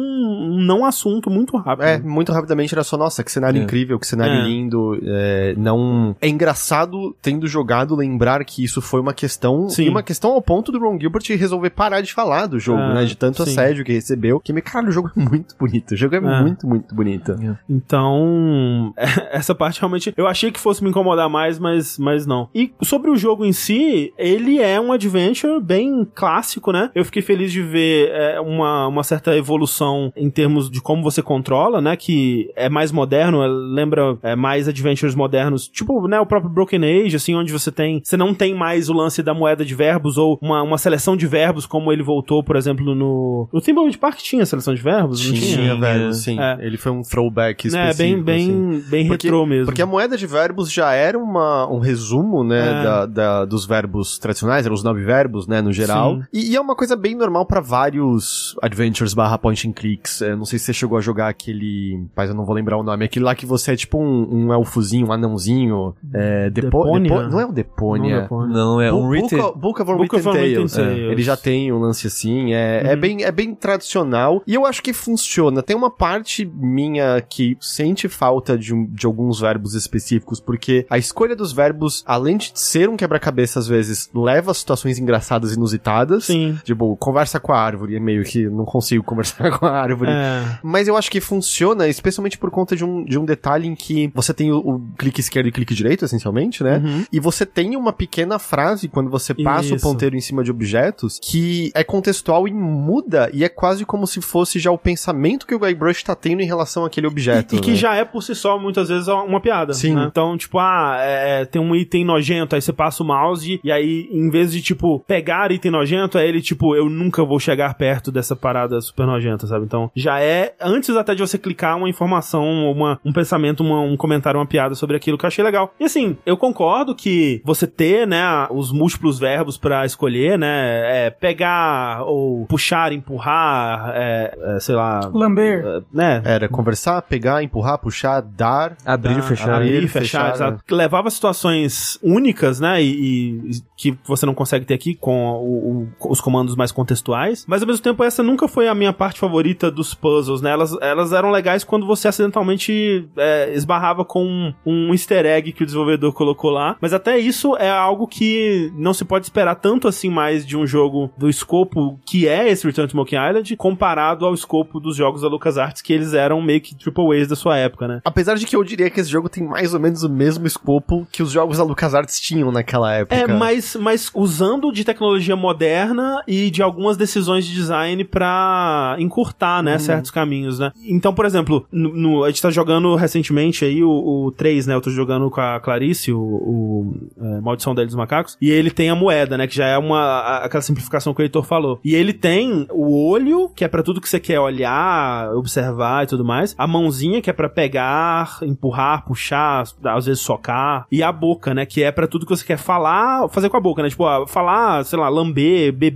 um não assunto muito rápido. É, muito rapidamente era só, nossa, que cenário É. incrível, que cenário É. lindo. É, não. É engraçado, tendo jogado, lembrar que isso foi uma questão. Sim. E uma questão ao ponto do Ron Gilbert resolver parar de falar do jogo, É, né? De tanto sim. assédio que recebeu. Que, cara, o jogo é muito bonito. O jogo é, É. muito, muito bonito. Então, essa parte realmente eu achei que fosse me incomodar mais, mas, mas não. E sobre o jogo em si, ele é um adventure bem clássico, né? Eu fiquei feliz de ver é, uma, uma certa evolução em termos de como você controla, né? Que é mais moderno, é, lembra é, mais adventures modernos, tipo, né? O próprio Broken Age, assim, onde você tem. Você não tem mais o lance da moeda de verbos ou uma, uma seleção de verbos, como ele voltou, por exemplo, no. No Thimbleweed Park tinha seleção de verbos? Não tinha? Tinha, velho, sim. É. Ele foi um throwback né, específico. bem, bem, assim. bem Porque- retrô mesmo. Porque a moeda de verbos já era uma, um resumo, né, É. da, da- dos verbos tradicionais, eram os nove verbos, né, no geral. Sim. E, e é uma coisa bem normal pra vários adventures barra point and clicks. É, não sei se você chegou a jogar aquele, mas eu não vou lembrar o nome, aquele lá que você é tipo um, um elfozinho, um anãozinho, é, Depo, Deponia? Depo- não é o Deponia. Não, Não, é um Book, written... of, Book of Book of Unwritten Tales. Tales. É, Ele já tem um lance assim, é, é, Uhum. bem, é bem tradicional. E eu acho que funciona. Tem uma parte minha que sente falta de, um- de alguns verbos específicos, porque a escolha dos verbos, além de ser um quebra-cabeça às vezes, leva a situações engraçadas e inusitadas. Sim. Tipo, conversa com a árvore, é meio que não consigo conversar com a árvore. É. Mas eu acho que funciona, especialmente por conta de um, de um detalhe em que você tem o, o clique esquerdo e clique direito, essencialmente, né? Uhum. E você tem uma pequena frase quando você passa Isso. o ponteiro em cima de objetos que é contextual e muda, e é quase como se fosse já o pensamento que o Guybrush tá tendo em relação àquele objeto. E, e que né? já é por si só, muitas vezes, uma piada. Sim. né? Então, tipo, ah, é, tem um item nojento, aí você passa o mouse e aí, em vez de, tipo, pegar item nojento, ele, tipo, eu nunca vou chegar perto dessa parada super nojenta, sabe? Então, já é, antes até de você clicar, uma informação, uma, um pensamento, uma- um comentário, uma piada sobre aquilo que eu achei legal. E assim, eu concordo que você ter, né, os múltiplos verbos pra escolher, né, é pegar ou puxar, empurrar, é, é, sei lá, Lamber. é, né, Era conversar, pegar, empurrar, puxar, dar. Abrir e fechar. Abrir, Abrir, fechar, fechar, exato. Levava situações únicas, né? E, e que você não consegue ter aqui com o- o- os comandos mais contextuais. Mas ao mesmo tempo, essa nunca foi a minha parte favorita dos puzzles, né? Elas, elas eram legais quando você acidentalmente é, esbarrava com um, um easter egg que o desenvolvedor colocou lá. Mas até isso é algo que não se pode esperar tanto assim mais de um jogo do escopo que é esse Return to Monkey Island, comparado ao escopo dos jogos da LucasArts, que eles eram meio que triple A's da sua época, né? Apesar de que eu diria que esse jogo tem mais ou menos o mesmo escopo que os jogos da LucasArts tinham naquela época. É, mas, mas usando de tecnologia moderna e de algumas decisões de design pra encurtar, né, certos caminhos, né? Então, por exemplo, no, no- a gente tá jogando recentemente aí o, o 3, né? Eu tô jogando com a Clarice, o, o é, Maldição dos Macacos, e ele tem a moeda, né? Que já é uma, a- aquela simplificação que o Heitor falou. E ele tem o olho, que é pra tudo que você quer olhar, observar e tudo mais, a mãozinha, que é pra pegar, empurrar, puxar, às vezes socar, e a boca, né? Que é pra tudo que você quer falar, fazer com a boca, né? Tipo, falar, sei lá, lamber, beber,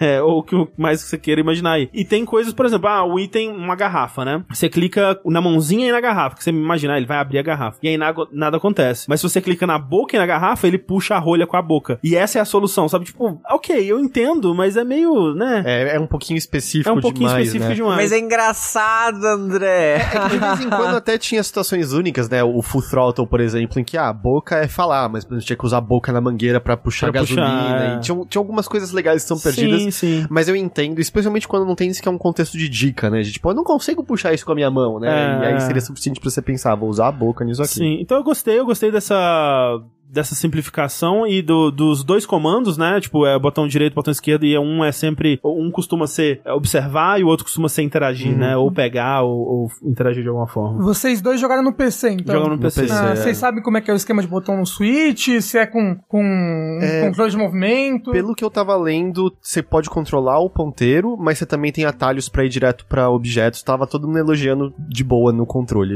é, ou o que mais que você queira imaginar aí. E tem coisas, por exemplo, ah, o item, uma garrafa, né? Você clica na mãozinha e na garrafa, que você imaginar, ele vai abrir a garrafa. E aí nada, nada acontece. Mas se você clica na boca e na garrafa, ele puxa a rolha com a boca. E essa é a solução, sabe? Tipo, ok, eu entendo, mas é meio, né? É, é um pouquinho específico É um pouquinho demais, específico né? demais. Mas é engraçado, André. É que de vez em quando até tinha situações únicas, né? O Full Throttle, por exemplo, em que ah, a boca é falar, mas por exemplo, tinha que usar a boca na mangueira pra puxar Pra puxar, gasolina. é. E tinha, tinha algumas coisas legais que são perdidas. Sim, sim. Mas eu entendo, especialmente quando não tem isso que é um contexto de dica, né? De, tipo, eu não consigo puxar isso com a minha mão, né? É. E aí seria suficiente pra você pensar, vou usar a boca nisso aqui. Sim, então eu gostei, eu gostei dessa dessa simplificação e do- dos dois comandos, né? Tipo, é botão direito, botão esquerdo, e um é sempre. Um costuma ser observar e o outro costuma ser interagir, Uhum. né? Ou pegar ou, ou interagir de alguma forma. Vocês dois jogaram no PC, então. Jogando no PC. Ah, é. Vocês sabem como é que é o esquema de botão no Switch? Se é com, com um É, controle de movimento? Pelo que eu tava lendo, você pode controlar o ponteiro, mas você também tem atalhos pra ir direto pra objetos. Tava todo mundo elogiando de boa no controle.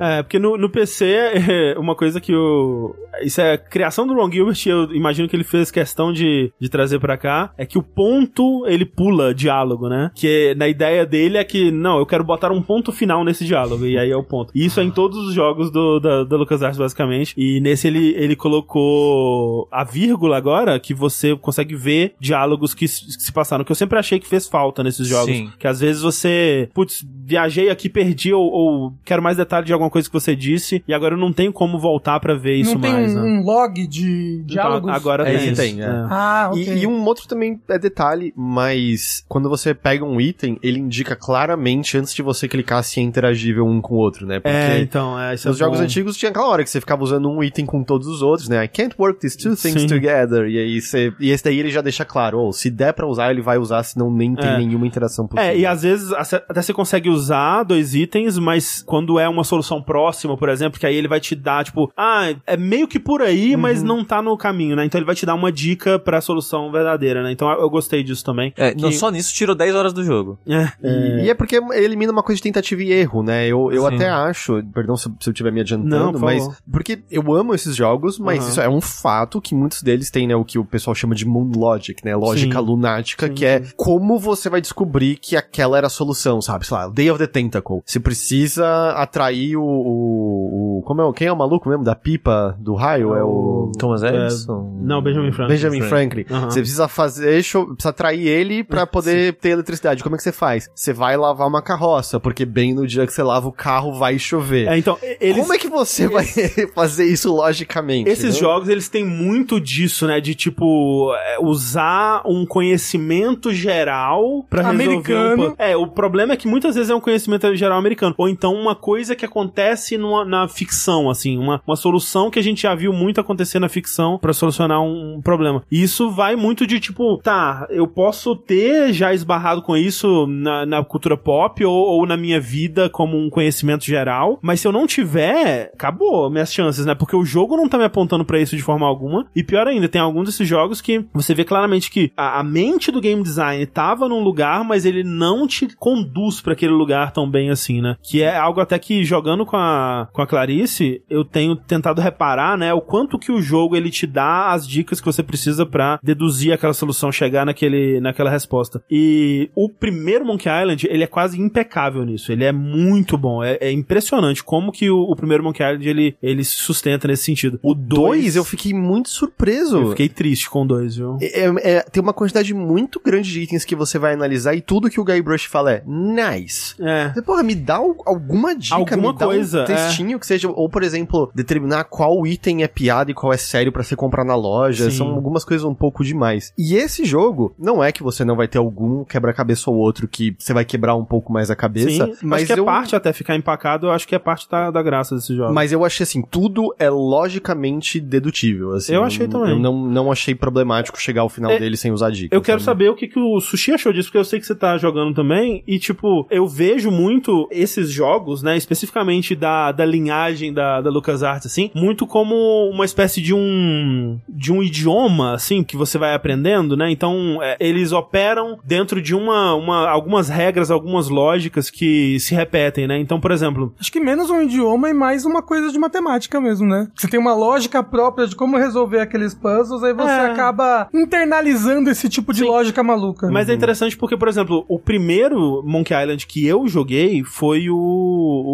É... É, porque no, no PC, é uma coisa que o. Isso isso é a criação do Ron Gilbert, eu imagino que ele fez questão de, de trazer pra cá, é que o ponto, ele pula diálogo, né? Que na ideia dele é que, não, eu quero botar um ponto final nesse diálogo, e aí é o ponto. E isso é em todos os jogos do, da, da LucasArts, basicamente, e nesse ele, ele colocou a vírgula agora, que você consegue ver diálogos que, se passaram, que eu sempre achei que fez falta nesses jogos. Sim. Que às vezes você, putz, viajei aqui, perdi, ou, ou quero mais detalhe de alguma coisa que você disse, e agora eu não tenho como voltar pra ver isso não tem mais, um, né? Um log de diálogos? Então, agora É, tem. tem, é. Ah, ok. E, e um outro também é detalhe, mas quando você pega um item, ele indica claramente antes de você clicar se é interagível um com o outro, né? Porque É, então, é, isso nos é jogos bom. antigos tinha aquela hora que você ficava usando um item com todos os outros, né? I can't work these two things Sim. together. E aí você. E esse daí ele já deixa claro, ou se der pra usar, ele vai usar, senão nem tem É. nenhuma interação possível. É, e às vezes até você consegue usar dois itens, mas quando é uma solução próxima, por exemplo, que aí ele vai te dar, tipo, ah, é meio que por aí, Uhum. mas não tá no caminho, né? Então ele vai te dar uma dica pra solução verdadeira, né? Então eu eu gostei disso também. É, Que- não, só nisso tirou 10 horas do jogo. É. E, e é porque elimina uma coisa de tentativa e erro, né? Eu, eu Sim. até acho, perdão se, se eu estiver me adiantando, Não, por mas. favor. Porque eu amo esses jogos, mas Aham. isso é um fato que muitos deles têm, né? O que o pessoal chama de Moon Logic, né? Lógica Sim. lunática, Sim, que é como você vai descobrir que aquela era a solução, sabe? Sei lá, Day of the Tentacle. Você precisa atrair o. o, o- como é o. Quem é o maluco mesmo da pipa do raio? É o. Thomas É, Edison? não, Benjamin Franklin. Benjamin Franklin. Aham. Você precisa fazer, precisa atrair ele pra poder ter eletricidade. Como é que você faz? Você vai lavar uma carroça, porque bem no dia que você lava o carro vai chover. É, então, eles, Como é que você vai fazer isso logicamente? Esses né? jogos, eles têm muito disso, né? De, tipo, é, usar um conhecimento geral pra resolver Americano. um... É, o problema é que muitas vezes é um conhecimento geral americano. Ou então uma coisa que acontece numa- na ficção, assim. Uma, uma solução que a gente já viu muito acontecer na ficção pra solucionar um, problema. E isso vai muito de, tipo, tá, eu posso ter já esbarrado com isso na, na cultura pop ou, ou na minha vida como um conhecimento geral, mas se eu não tiver, acabou minhas chances, né? Porque o jogo não tá me apontando pra isso de forma alguma. E pior ainda, tem alguns desses jogos que você vê claramente que a, a mente do game design tava num lugar, mas ele não te conduz pra aquele lugar tão bem assim, né? Que é algo até que jogando com a, com a Clarice, eu tenho tentado reparar, né? O quanto que o jogo ele te dá as dicas que você precisa pra deduzir aquela solução, chegar naquele, naquela resposta. E o primeiro Monkey Island, ele é quase impecável nisso. Ele é muito bom. É, é impressionante como que o, o primeiro Monkey Island ele, ele se sustenta nesse sentido. O Dois, 2 eu fiquei muito surpreso. eu fiquei triste com o 2, viu? É- é- é- tem uma quantidade muito grande de itens que você vai analisar e tudo que o Guybrush fala é nice. É. Você, Porra, me dá al- alguma dica, Alguma me dá coisa, um textinho que seja, ou por exemplo, determinar qual item é piada e qual é sério pra você comprar na loja, Sim. são algumas coisas um pouco demais. E esse jogo, não é que você não vai ter algum quebra-cabeça ou outro que você vai quebrar um pouco mais a cabeça, Sim, mas que é eu... parte até ficar empacado, eu acho que é parte da, da graça desse jogo. Mas eu achei assim, tudo é logicamente dedutível. Assim, Eu achei também. Eu não, não achei problemático chegar ao final É, dele sem usar dicas. Eu quero sabe? saber o que, que o Sushi achou disso, porque eu sei que você tá jogando também. E, tipo, eu vejo muito esses jogos, né? Especificamente da, da linhagem da, da LucasArts, assim, muito como uma espécie de um. de um idioma, assim, que você vai aprendendo, né? Então, é, eles operam dentro de uma, uma. algumas regras, algumas lógicas que se repetem, né? Então, por exemplo. Acho que menos um idioma e mais uma coisa de matemática mesmo, né? Você tem uma lógica própria de como resolver aqueles puzzles, aí você É. acaba internalizando esse tipo de Sim. lógica maluca. Mas é interessante porque, por exemplo, o primeiro Monkey Island que eu joguei foi o,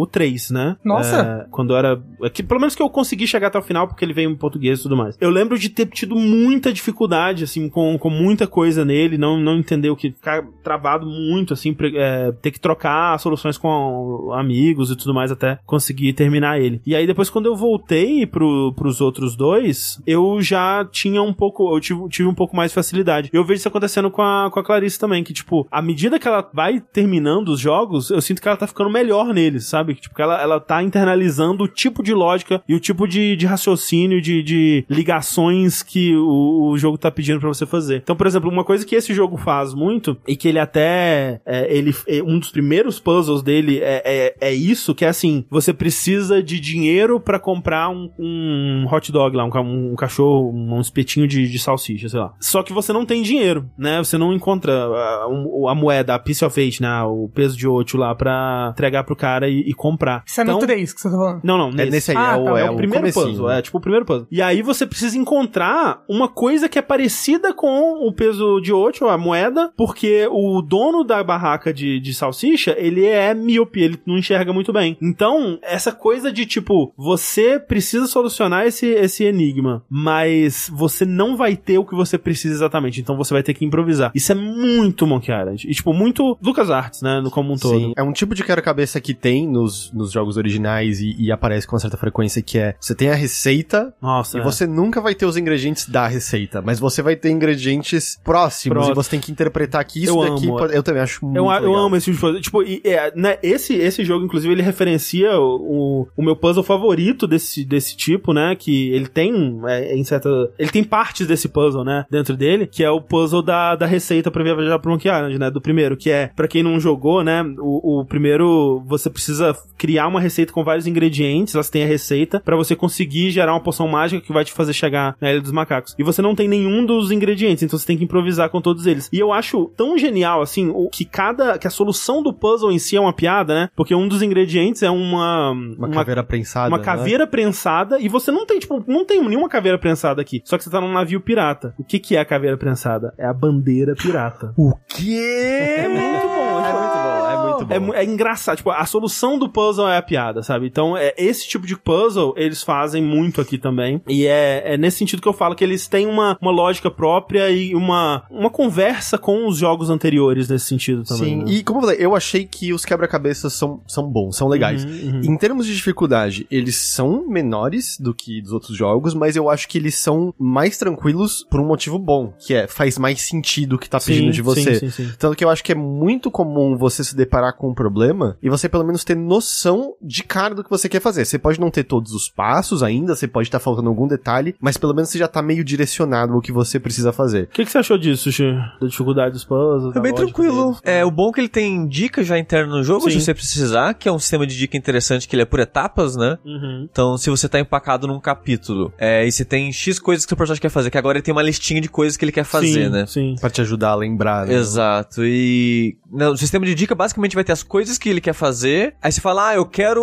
o 3, né? Nossa. É, quando era. é que, pelo menos que eu consegui chegar até o final, porque ele veio em português e tudo mais. Eu lembro de ter tido muita dificuldade, assim, com, com muita coisa nele, não, não entender o que. Ficar travado muito, assim, é, ter que trocar soluções com amigos e tudo mais até conseguir terminar ele. E aí depois, quando eu voltei pro, pros outros dois, eu já tinha um pouco. Eu tive, tive um pouco mais de facilidade. Eu vejo isso acontecendo com a, com a Clarice também, que, tipo, à medida que ela vai terminando os jogos, eu sinto que ela tá ficando melhor neles, sabe? Tipo, que ela, ela tá internalizando o tipo de lógica e o tipo de, de raciocínio, de, de ligações que o, o jogo tá pedindo pra você fazer. Então, por exemplo, uma coisa que esse jogo faz muito, e que ele até. é, ele, é, um dos primeiros puzzles dele é, é, é isso, que é assim: você precisa de dinheiro pra comprar um, um hot dog lá, um, um cachorro, um espetinho de, de salsicha, sei lá. Só que você não tem dinheiro, né? Você não encontra a, um- a moeda, a piece of eight, né? O peso de oito lá pra entregar pro cara e, e comprar. Isso é no Então- 3 que você tá falando. Não, não, É nesse aí, Ah, é, o, tá, é, é o primeiro comecinho. puzzle, é tipo tipo o primeiro puzzle. E aí você precisa encontrar uma coisa que é parecida com o peso de 8, a moeda, porque o dono da barraca de, de salsicha, ele é míope, ele não enxerga muito bem. Então, essa coisa de tipo, você precisa solucionar esse, esse enigma, mas você não vai ter o que você precisa exatamente, então você vai ter que improvisar. Isso é muito Monkey Island. E, tipo, muito Lucas Arts, né, no como um todo. Sim, é um tipo de quebra-cabeça que tem nos, nos jogos originais e, e aparece com certa frequência, que é, você tem a receita, Nossa, e é. você nunca vai ter os ingredientes da receita, mas você vai ter ingredientes próximos Próximo. e você tem que interpretar que isso Eu daqui amo. pode- eu também acho muito Eu, eu legal. amo esse tipo de. Tipo, e, é, né, esse, esse jogo, inclusive, ele referencia o, o, meu puzzle favorito desse, desse tipo, né? Que ele tem, é, em certa. Ele tem partes desse puzzle, né? Dentro dele, que é o puzzle da, da receita pra viajar pro Monkey Island, né? Do primeiro, que é, pra quem não jogou, né? O, o primeiro, você precisa criar uma receita com vários ingredientes, elas têm a receita, pra você conseguir gerar uma poção mágica que vai te fazer chegar na Ilha dos Macacos. E você não tem nenhum dos ingredientes, então você tem que improvisar com todos eles. E eu acho tão genial, assim, o que cada. que a solução do puzzle em si é uma piada, né? Porque um dos ingredientes é uma. Uma, caveira prensada. uma né? caveira prensada e você não tem, tipo, não tem nenhuma caveira prensada aqui. Só que você tá num navio pirata. O que que é a caveira prensada? É a bandeira pirata. O quê? É muito bom, É muito bom, muito bom. É, é engraçado, tipo, a solução do puzzle é a piada, sabe? Então, é, esse tipo de puzzle eles fazem muito aqui também. E é, é nesse sentido que eu falo que eles têm uma, uma lógica própria e uma, uma conversa com os jogos anteriores nesse sentido também. Sim, né? e como eu falei, eu achei que os quebra-cabeças são, são bons, são legais. Uhum, uhum. Em termos de dificuldade, eles são menores do que dos outros jogos, mas eu acho que eles são mais tranquilos por um motivo bom, que é, faz mais sentido o que tá pedindo Sim, de você. Sim, sim, sim. Tanto que eu acho que é muito comum você se deparar com um problema e você pelo menos ter noção de cara do que você quer fazer. Você pode não ter todos os passos ainda, você pode estar faltando algum detalhe, mas pelo menos você já tá meio direcionado ao que você precisa fazer. O que, que você achou disso, Xi? Da dificuldade dos puzzles? É bem tranquilo. deles? É, o bom é que ele tem dica já interna no jogo, Sim. se você precisar, que é um sistema de dica interessante, que ele é por etapas, né? Uhum. Então, se você tá empacado num capítulo, é, e você tem X coisas que seu personagem quer fazer, que agora ele tem uma listinha de coisas que ele quer fazer, sim, né? Sim. Pra te ajudar a lembrar, né? Exato. E não, o sistema de dica basicamente vai ter as coisas que ele quer fazer. Aí você fala, ah, eu quero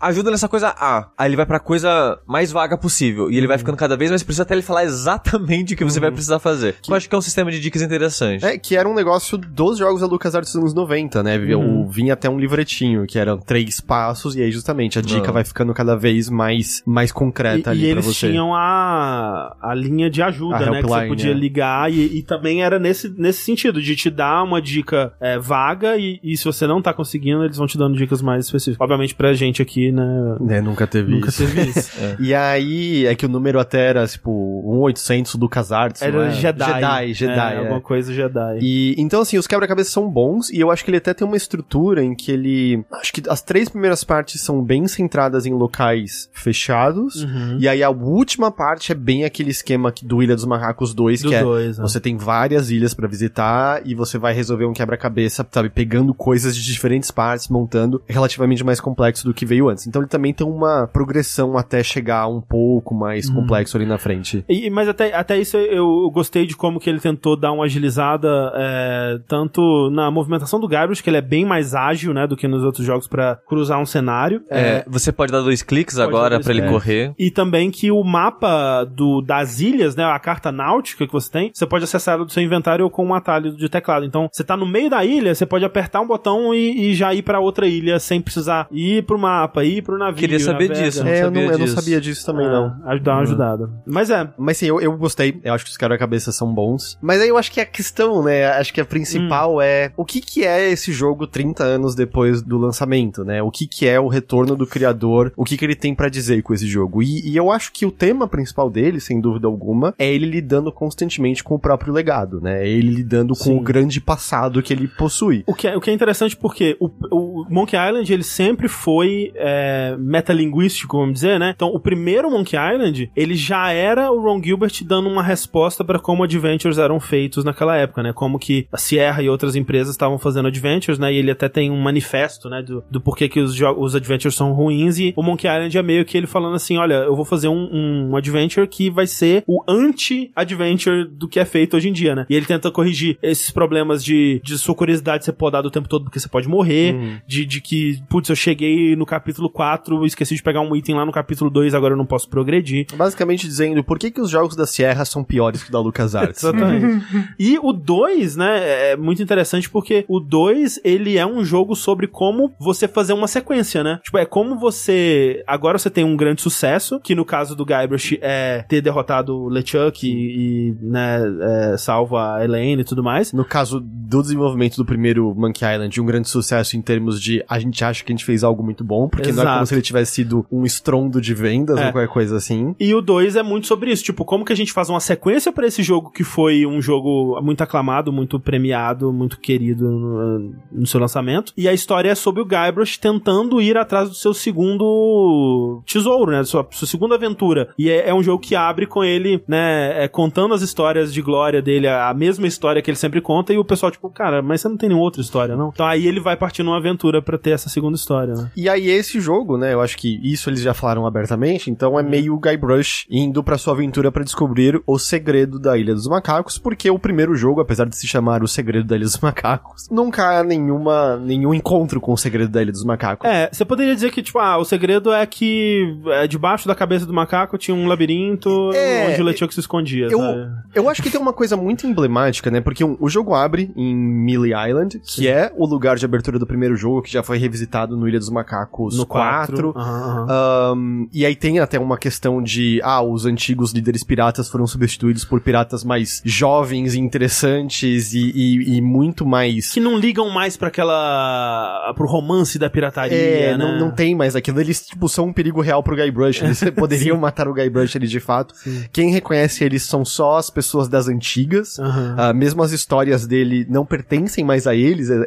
ajuda nessa coisa A. Aí ele vai pra coisa mais vaga possível. E ele vai ficando cada vez mais preciso até ele falar exatamente o que você vai precisar fazer. Eu acho que é um sistema de dicas interessante. É, que era um negócio dos jogos da LucasArts dos anos 90, né? Uhum. O- Vinha até um livretinho, que eram três passos, e aí justamente a dica vai ficando cada vez mais, mais concreta E, ali e pra eles você. tinham a, a linha de ajuda, A né? Que você helpline, podia é. ligar e, e também era nesse, nesse sentido, de te dar uma dica é, vaga e, e se você não tá conseguindo, eles vão te dando dicas mais específicas. Obviamente pra gente aqui, né? Né, nunca teve Nunca isso. teve isso. E aí, é que o número até era, tipo, 1800 LucasArts, não Era é? Jedi. Jedi, Jedi, É, é. Alguma coisa Jedi. E então assim, os quebra-cabeças são bons e eu acho que ele até tem uma estrutura em que ele, acho que as três primeiras partes são bem centradas em locais fechados Uhum. e aí a última parte é bem aquele esquema que- do Ilha dos Macacos 2, Dos que é dois, né? você tem várias ilhas pra visitar e você vai resolver um quebra-cabeça, sabe, pegando coisas de diferentes partes, montando relativamente mais complexo do que veio antes. Então ele também tem uma progressão até chegar um pouco mais Uhum. complexo ali na frente. E- mas até, até isso eu gostei de como que ele tentou dar uma agilizada é, tanto na movimentação do Gabriel, que ele é bem mais ágil, né, do que nos outros jogos pra cruzar um cenário. É, você pode dar dois cliques agora pra ele cliques. correr. E também que o mapa do, das ilhas, né, a carta náutica que você tem, você pode acessar ela do seu inventário com um atalho de teclado. Então, você tá no meio da ilha, você pode apertar um botão e, e já ir pra outra ilha sem precisar ir pro mapa, ir pro navio. Queria saber navega. disso, não É, eu não, sabia eu não disso. sabia disso também, É, não. Ajudar uma ajudada. Mas é, Mas sim, eu, eu gostei. Eu acho que os quebra-cabeças são bons. Mas aí eu acho que a questão, né? Acho que a principal é o que que é esse jogo 30 anos depois do lançamento, né? O que que é o retorno do criador? O que que ele tem pra dizer com esse jogo? E, e eu acho que o tema principal dele, sem dúvida alguma, é ele lidando constantemente com o próprio legado, né? É ele lidando com Sim. o grande passado que ele possui. O que, é, o que é interessante porque o, o Monkey Island ele sempre foi é, metalinguístico, vamos dizer, né? Então, o primeiro Monkey Island, ele já era o Ron Gilbert dando uma resposta para como adventures eram feitos naquela época, né? Como que a Sierra e outras empresas estavam fazendo adventures, né? E ele até tem um manifesto, né? Do, do porquê que os, os adventures são ruins e o Monkey Island é meio que ele falando assim, olha, eu vou fazer um, um adventure que vai ser o anti-adventure do que é feito hoje em dia, né? E ele tenta corrigir esses problemas de, de sua curiosidade ser podada o tempo todo porque você pode morrer, de, de que, putz, eu cheguei no capítulo 4, esqueci de pegar um item lá no capítulo 2, agora eu não posso progredir. Basicamente dizendo por que, que os jogos da Sierra são piores que o da LucasArts. Exatamente. e o 2, né, é muito interessante porque o 2, ele é um jogo sobre como você fazer uma sequência, né? Tipo, é como você... Agora você tem um grande sucesso, que no caso do Guybrush é ter derrotado o LeChuck e, e né, é, salva a Elaine e tudo mais. No caso do desenvolvimento do primeiro Monkey Island, um grande sucesso em termos de a gente acha que a gente fez algo muito bom, porque não é Exato. como se ele tivesse sido um estrondo de vendas É. ou qualquer coisa assim. E o 2 é muito sobre isso, tipo, como que a gente faz uma sequência pra esse jogo que foi um jogo muito aclamado, muito premiado, muito querido no, no seu lançamento. E a história é sobre o Guybrush tentando ir atrás do seu segundo tesouro, né, sua, sua segunda aventura. E é, é um jogo que abre com ele, né, é, contando as histórias de glória dele, a, a mesma história que ele sempre conta, e o pessoal, tipo, cara, mas você não tem nenhuma outra história, não? Então aí ele vai partir numa aventura pra ter essa segunda história, né? E aí esse jogo, né, eu acho que isso eles já falaram abertamente, então é meio Guybrush indo pra sua aventura pra descobrir o segredo da Ilha dos Macacos, porque o primeiro jogo, apesar de se chamar o segredo da Ilha dos Macacos, nunca há nenhuma, nenhum encontro com o segredo da Ilha dos Macacos. É, você poderia dizer que, tipo, ah, o segredo é que é, debaixo da cabeça do macaco tinha um labirinto É, onde o LeChuck se escondia, Eu, sabe? eu acho que tem uma coisa muito emblemática, né? Porque o jogo abre em Mealy Island, que é o lugar de abertura do primeiro jogo, que já foi revisitado no Ilha dos Macacos No 4. 4. Aham, aham. Um, e aí tem até uma questão de, ah, os antigos líderes piratas foram substituídos por piratas mais jovens e interessantes e, e- e muito mais... Que não ligam mais pra aquela. pro romance da pirataria, É, né? não, não tem mais aquilo. Eles, tipo, são um perigo real pro Guybrush. Eles poderiam matar o Guybrush ali de fato. Quem reconhece eles são só as pessoas das antigas. Aham. Ah, mesmo as histórias dele não pertencem mais a eles, e-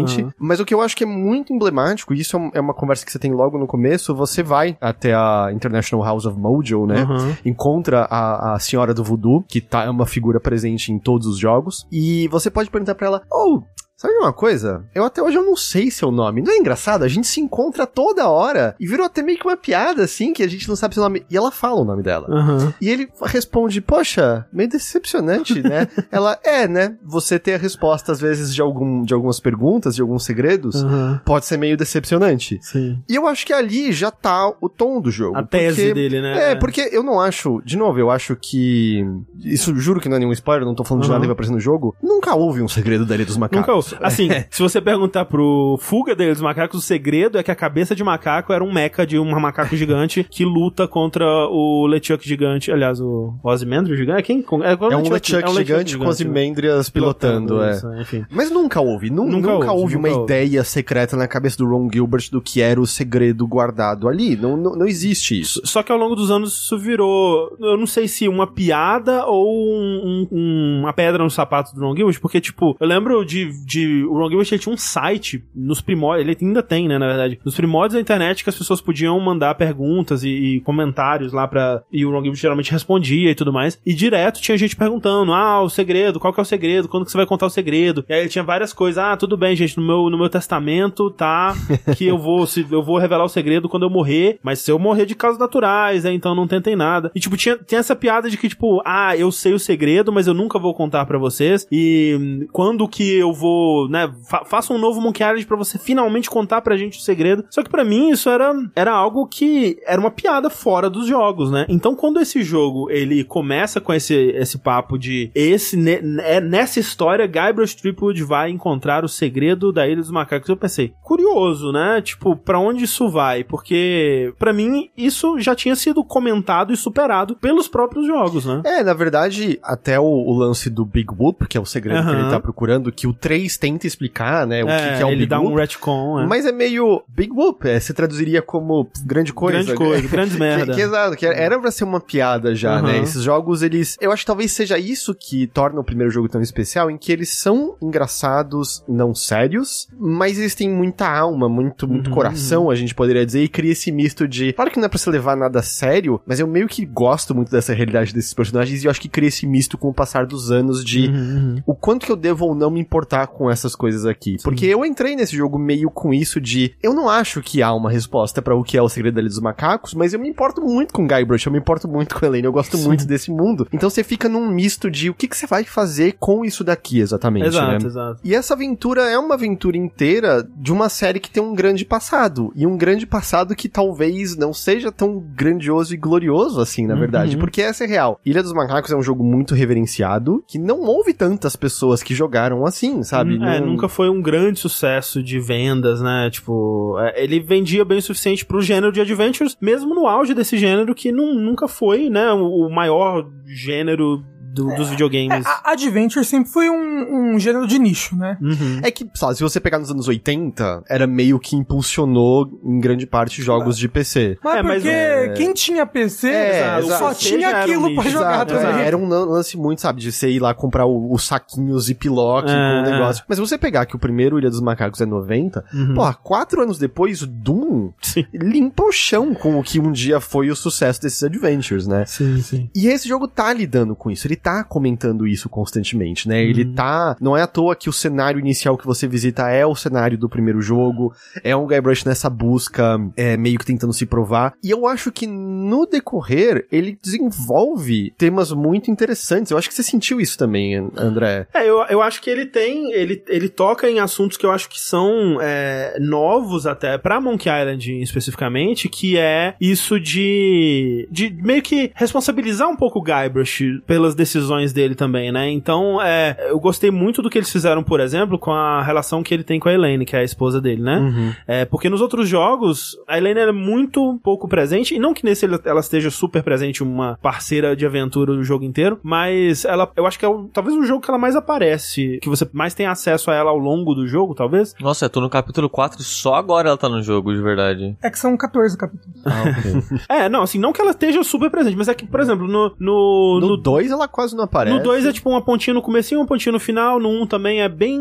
exatamente. aham. Mas o que eu acho que é muito emblemático, e isso é é uma conversa que você tem logo no começo, você vai até a International House of Mojo, né? Aham. Encontra a, a senhora do voodoo, que tá, é uma figura presente em todos os jogos, e você pode perguntar pra ela, oh, Sabe uma coisa? Eu até hoje eu não sei seu nome. Não é engraçado? A gente se encontra toda hora e virou até meio que uma piada, assim, que a gente não sabe seu nome. E ela fala o nome dela. Aham. E ele responde, poxa, meio decepcionante, né? Ela, é, né? Você ter a resposta, às vezes, de, algum, de algumas perguntas, de alguns segredos, Aham. pode ser meio decepcionante. Sim. E eu acho que ali já tá o tom do jogo. A tese porque- dele, né? É, porque eu não acho, de novo, eu acho que. Isso juro que não é nenhum spoiler, não tô falando de Uhum. nada que vai aparecer no jogo. Nunca houve um segredo da Ilha dos Macacos. Nunca ouço. Assim, se você perguntar pro Fuga Ilha dos Macacos, o segredo é que a cabeça de macaco era um mecha de um macaco gigante que luta contra o LeChuck gigante. Aliás, o Ozymandias gigante? Quem? É, É um LeChuck gigante com as imêndrias pilotando, é. isso. Mas nunca houve, nu- Nunca nunca, houve, houve nunca uma houve. ideia secreta na cabeça do Ron Gilbert do que era o segredo guardado ali. Não, não, não existe isso. Só que ao longo dos anos isso virou, eu não sei se uma piada ou um- um- uma pedra no sapato do Ron Gilbert, porque, tipo, eu lembro de, de o Ron Gilbert ele tinha um site nos primórdios, ele ainda tem, né, na verdade, nos primórdios da internet que as pessoas podiam mandar perguntas e, e comentários lá pra, e o Ron Gilbert geralmente respondia e tudo mais, e direto tinha gente perguntando, ah, o segredo, qual que é o segredo, quando que você vai contar o segredo, e aí ele tinha várias coisas, ah, tudo bem, gente, no meu, no meu testamento tá que eu vou, se, eu vou revelar o segredo quando eu morrer, mas se eu morrer de causas naturais, né, então não tentem nada. E, tipo, tinha, tem essa piada de que, tipo, ah, eu sei o segredo, mas eu nunca vou contar pra vocês, e quando que eu vou, né, fa faça um novo Monkey Island pra você finalmente contar pra gente o segredo. Só que pra mim isso era, era algo que era uma piada fora dos jogos, né? Então quando esse jogo, ele começa com esse, esse papo de esse, ne- é nessa história, Guybrush Threepwood vai encontrar o segredo da Ilha dos Macacos, eu pensei, curioso, né? Tipo, pra onde isso vai? Porque, pra mim, isso já tinha sido comentado e superado pelos próprios jogos, né? É, na verdade, até o, o lance do Big Whoop, que é o segredo que Aham. ele tá procurando, que o 3 tenta explicar, né, o que, que é o ele Big dá um retcon, é. Mas é meio Big Whoop, é, você traduziria como grande coisa. Grande coisa, grandes merda. Que, exato, que era pra ser uma piada já, Aham. né? Esses jogos, eles. Eu acho que talvez seja isso que torna o primeiro jogo tão especial, em que eles são engraçados, não sérios, mas eles têm muita alma, muito, muito Uhum, coração, a gente poderia dizer, e cria esse misto de. Claro que não é pra se levar nada a sério, mas eu meio que gosto muito dessa realidade desses personagens, e eu acho que cria esse misto com o passar dos anos de Uhum, uhum. o quanto que eu devo ou não me importar com com essas coisas aqui. Porque eu entrei nesse jogo meio com isso de. Eu não acho que há uma resposta para o que é o segredo ali dos macacos, mas eu me importo muito com Guybrush, eu me importo muito com a Elaine, eu gosto muito desse mundo. Então você fica num misto de o que, que você vai fazer com isso daqui exatamente, Exato, né? exato. E essa aventura é uma aventura inteira de uma série que tem um grande passado. E um grande passado que talvez não seja tão grandioso e glorioso assim, na verdade. Porque essa é real. Ilha dos Macacos é um jogo muito reverenciado, que não houve tantas pessoas que jogaram assim, sabe? É, Não- nunca foi um grande sucesso de vendas, né? Tipo, é, ele vendia bem o suficiente pro gênero de adventures, mesmo no auge desse gênero, que não, nunca foi, né, o, o maior gênero do- dos videogames. A Adventure sempre foi um, um gênero de nicho, né? Uhum. É que, sabe, se você pegar nos anos 80, era meio que impulsionou em grande parte jogos de PC. Mas É, mas, porque é- quem tinha PC É, só exato. tinha Já era um aquilo pra nicho, jogar Exato, também. é, era um lan- lance muito, sabe, de você ir lá comprar o, o saquinho Ziploc É, com o negócio. Mas se você pegar que o primeiro Ilha dos Macacos é 90, Uhum. porra, quatro anos depois, Doom Sim. limpa o chão com o que um dia foi o sucesso desses adventures, né? Sim, sim. E esse jogo tá lidando com isso, ele tá comentando isso constantemente, né? Ele tá. Não é à toa que o cenário inicial que você visita é o cenário do primeiro jogo, é um Guybrush nessa busca, é, meio que tentando se provar. E eu acho que no decorrer, ele desenvolve temas muito interessantes. Eu acho que você sentiu isso também, André. É, eu, eu acho que ele tem, ele, ele toca em assuntos que eu acho que são é, novos até pra Monkey Island especificamente, que é isso de, de meio que responsabilizar um pouco o Guybrush pelas decisões dele também, né? Então, é, eu gostei muito do que eles fizeram, por exemplo, com a relação que ele tem com a Elaine, que é a esposa dele, né? Uhum. É, porque nos outros jogos, a Elaine é muito pouco presente, e não que nesse ela esteja super presente, uma parceira de aventura do jogo inteiro, mas ela, eu acho que é o, talvez o jogo que ela mais aparece, que você mais tem acesso a ela ao longo do jogo, talvez. Nossa, eu tô no capítulo 4 só agora ela tá no jogo, de verdade. É que são 14 capítulos. É, não, assim, não que ela esteja super presente, mas é que, por exemplo, no. No No 2 ela quase não aparece. No 2 é tipo uma pontinha no comecinho, uma pontinha no final. No 1 um também é bem.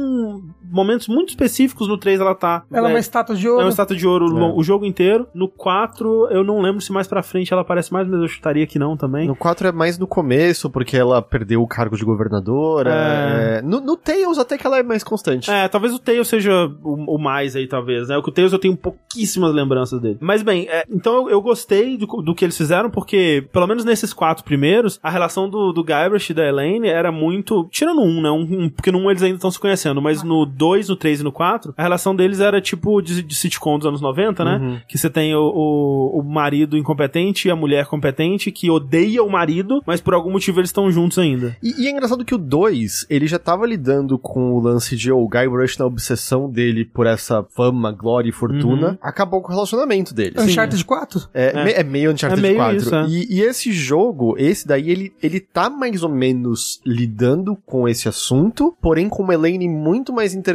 Momentos muito específicos. No 3 ela tá. Ela é uma estátua de ouro. É uma estátua de ouro É. o jogo inteiro. No 4, eu não lembro se mais pra frente ela aparece mais, mas eu chutaria que não também. No 4 é mais no começo, porque ela perdeu o cargo de governadora. É. é. No, no Tails até que ela é mais constante. É, talvez o Tails seja o, o mais aí, talvez, né? O que o Tails eu tenho pouquíssimas lembranças dele. Mas bem, é, então eu, eu gostei do, do que eles fizeram, porque, pelo menos nesses quatro primeiros, a relação do, do Guybrush e da Elaine era muito. Tirando um, né? Um, um- porque no um eles ainda estão se conhecendo, mas no 2, no 3 e no 4, a relação deles era tipo de, de sitcom dos anos 90, né? Que você tem o, o, o marido incompetente e a mulher competente que odeia o marido, mas por algum motivo eles estão juntos ainda. E, e é engraçado que o 2, ele já tava lidando com o lance de oh, o Guybrush na obsessão dele por essa fama, glória e fortuna, acabou com o relacionamento deles. Uncharted 4? É, É. me- é meio Uncharted É meio 4. isso, é. e, e esse jogo, esse daí, ele, ele tá mais ou menos lidando com esse assunto, porém com uma Elaine muito mais interessante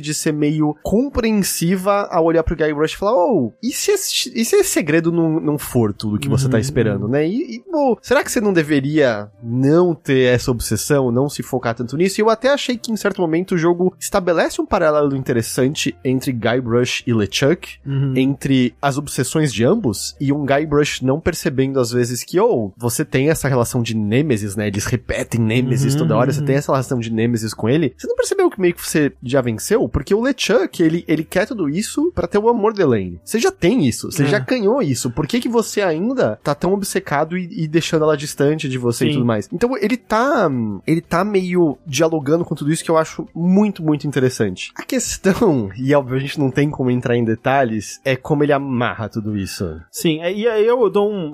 de ser meio compreensiva ao olhar pro Guybrush e falar, oh, e se esse, e se esse segredo não, não for tudo que você Uhum. tá esperando, né? E, e, pô, será que você não deveria não ter essa obsessão, não se focar tanto nisso? E eu até achei que em certo momento o jogo estabelece um paralelo interessante entre Guybrush e LeChuck, entre as obsessões de ambos e um Guybrush não percebendo às vezes que, ou você tem essa relação de Nemesis, né? Eles repetem Nemesis Uhum, toda hora, você tem essa relação de Nemesis com ele. Você não percebeu que meio que você já venceu? Porque o LeChuck, ele, ele quer tudo isso pra ter o amor da Elaine. Você já tem isso, você É. já ganhou isso. Por que que você ainda tá tão obcecado e, e deixando ela distante de você e Sim. tudo mais? Então ele tá, ele tá meio dialogando com tudo isso que eu acho muito, muito interessante. A questão, e óbvio a gente não tem como entrar em detalhes, é como ele amarra tudo isso. Sim, é, e aí eu dou um,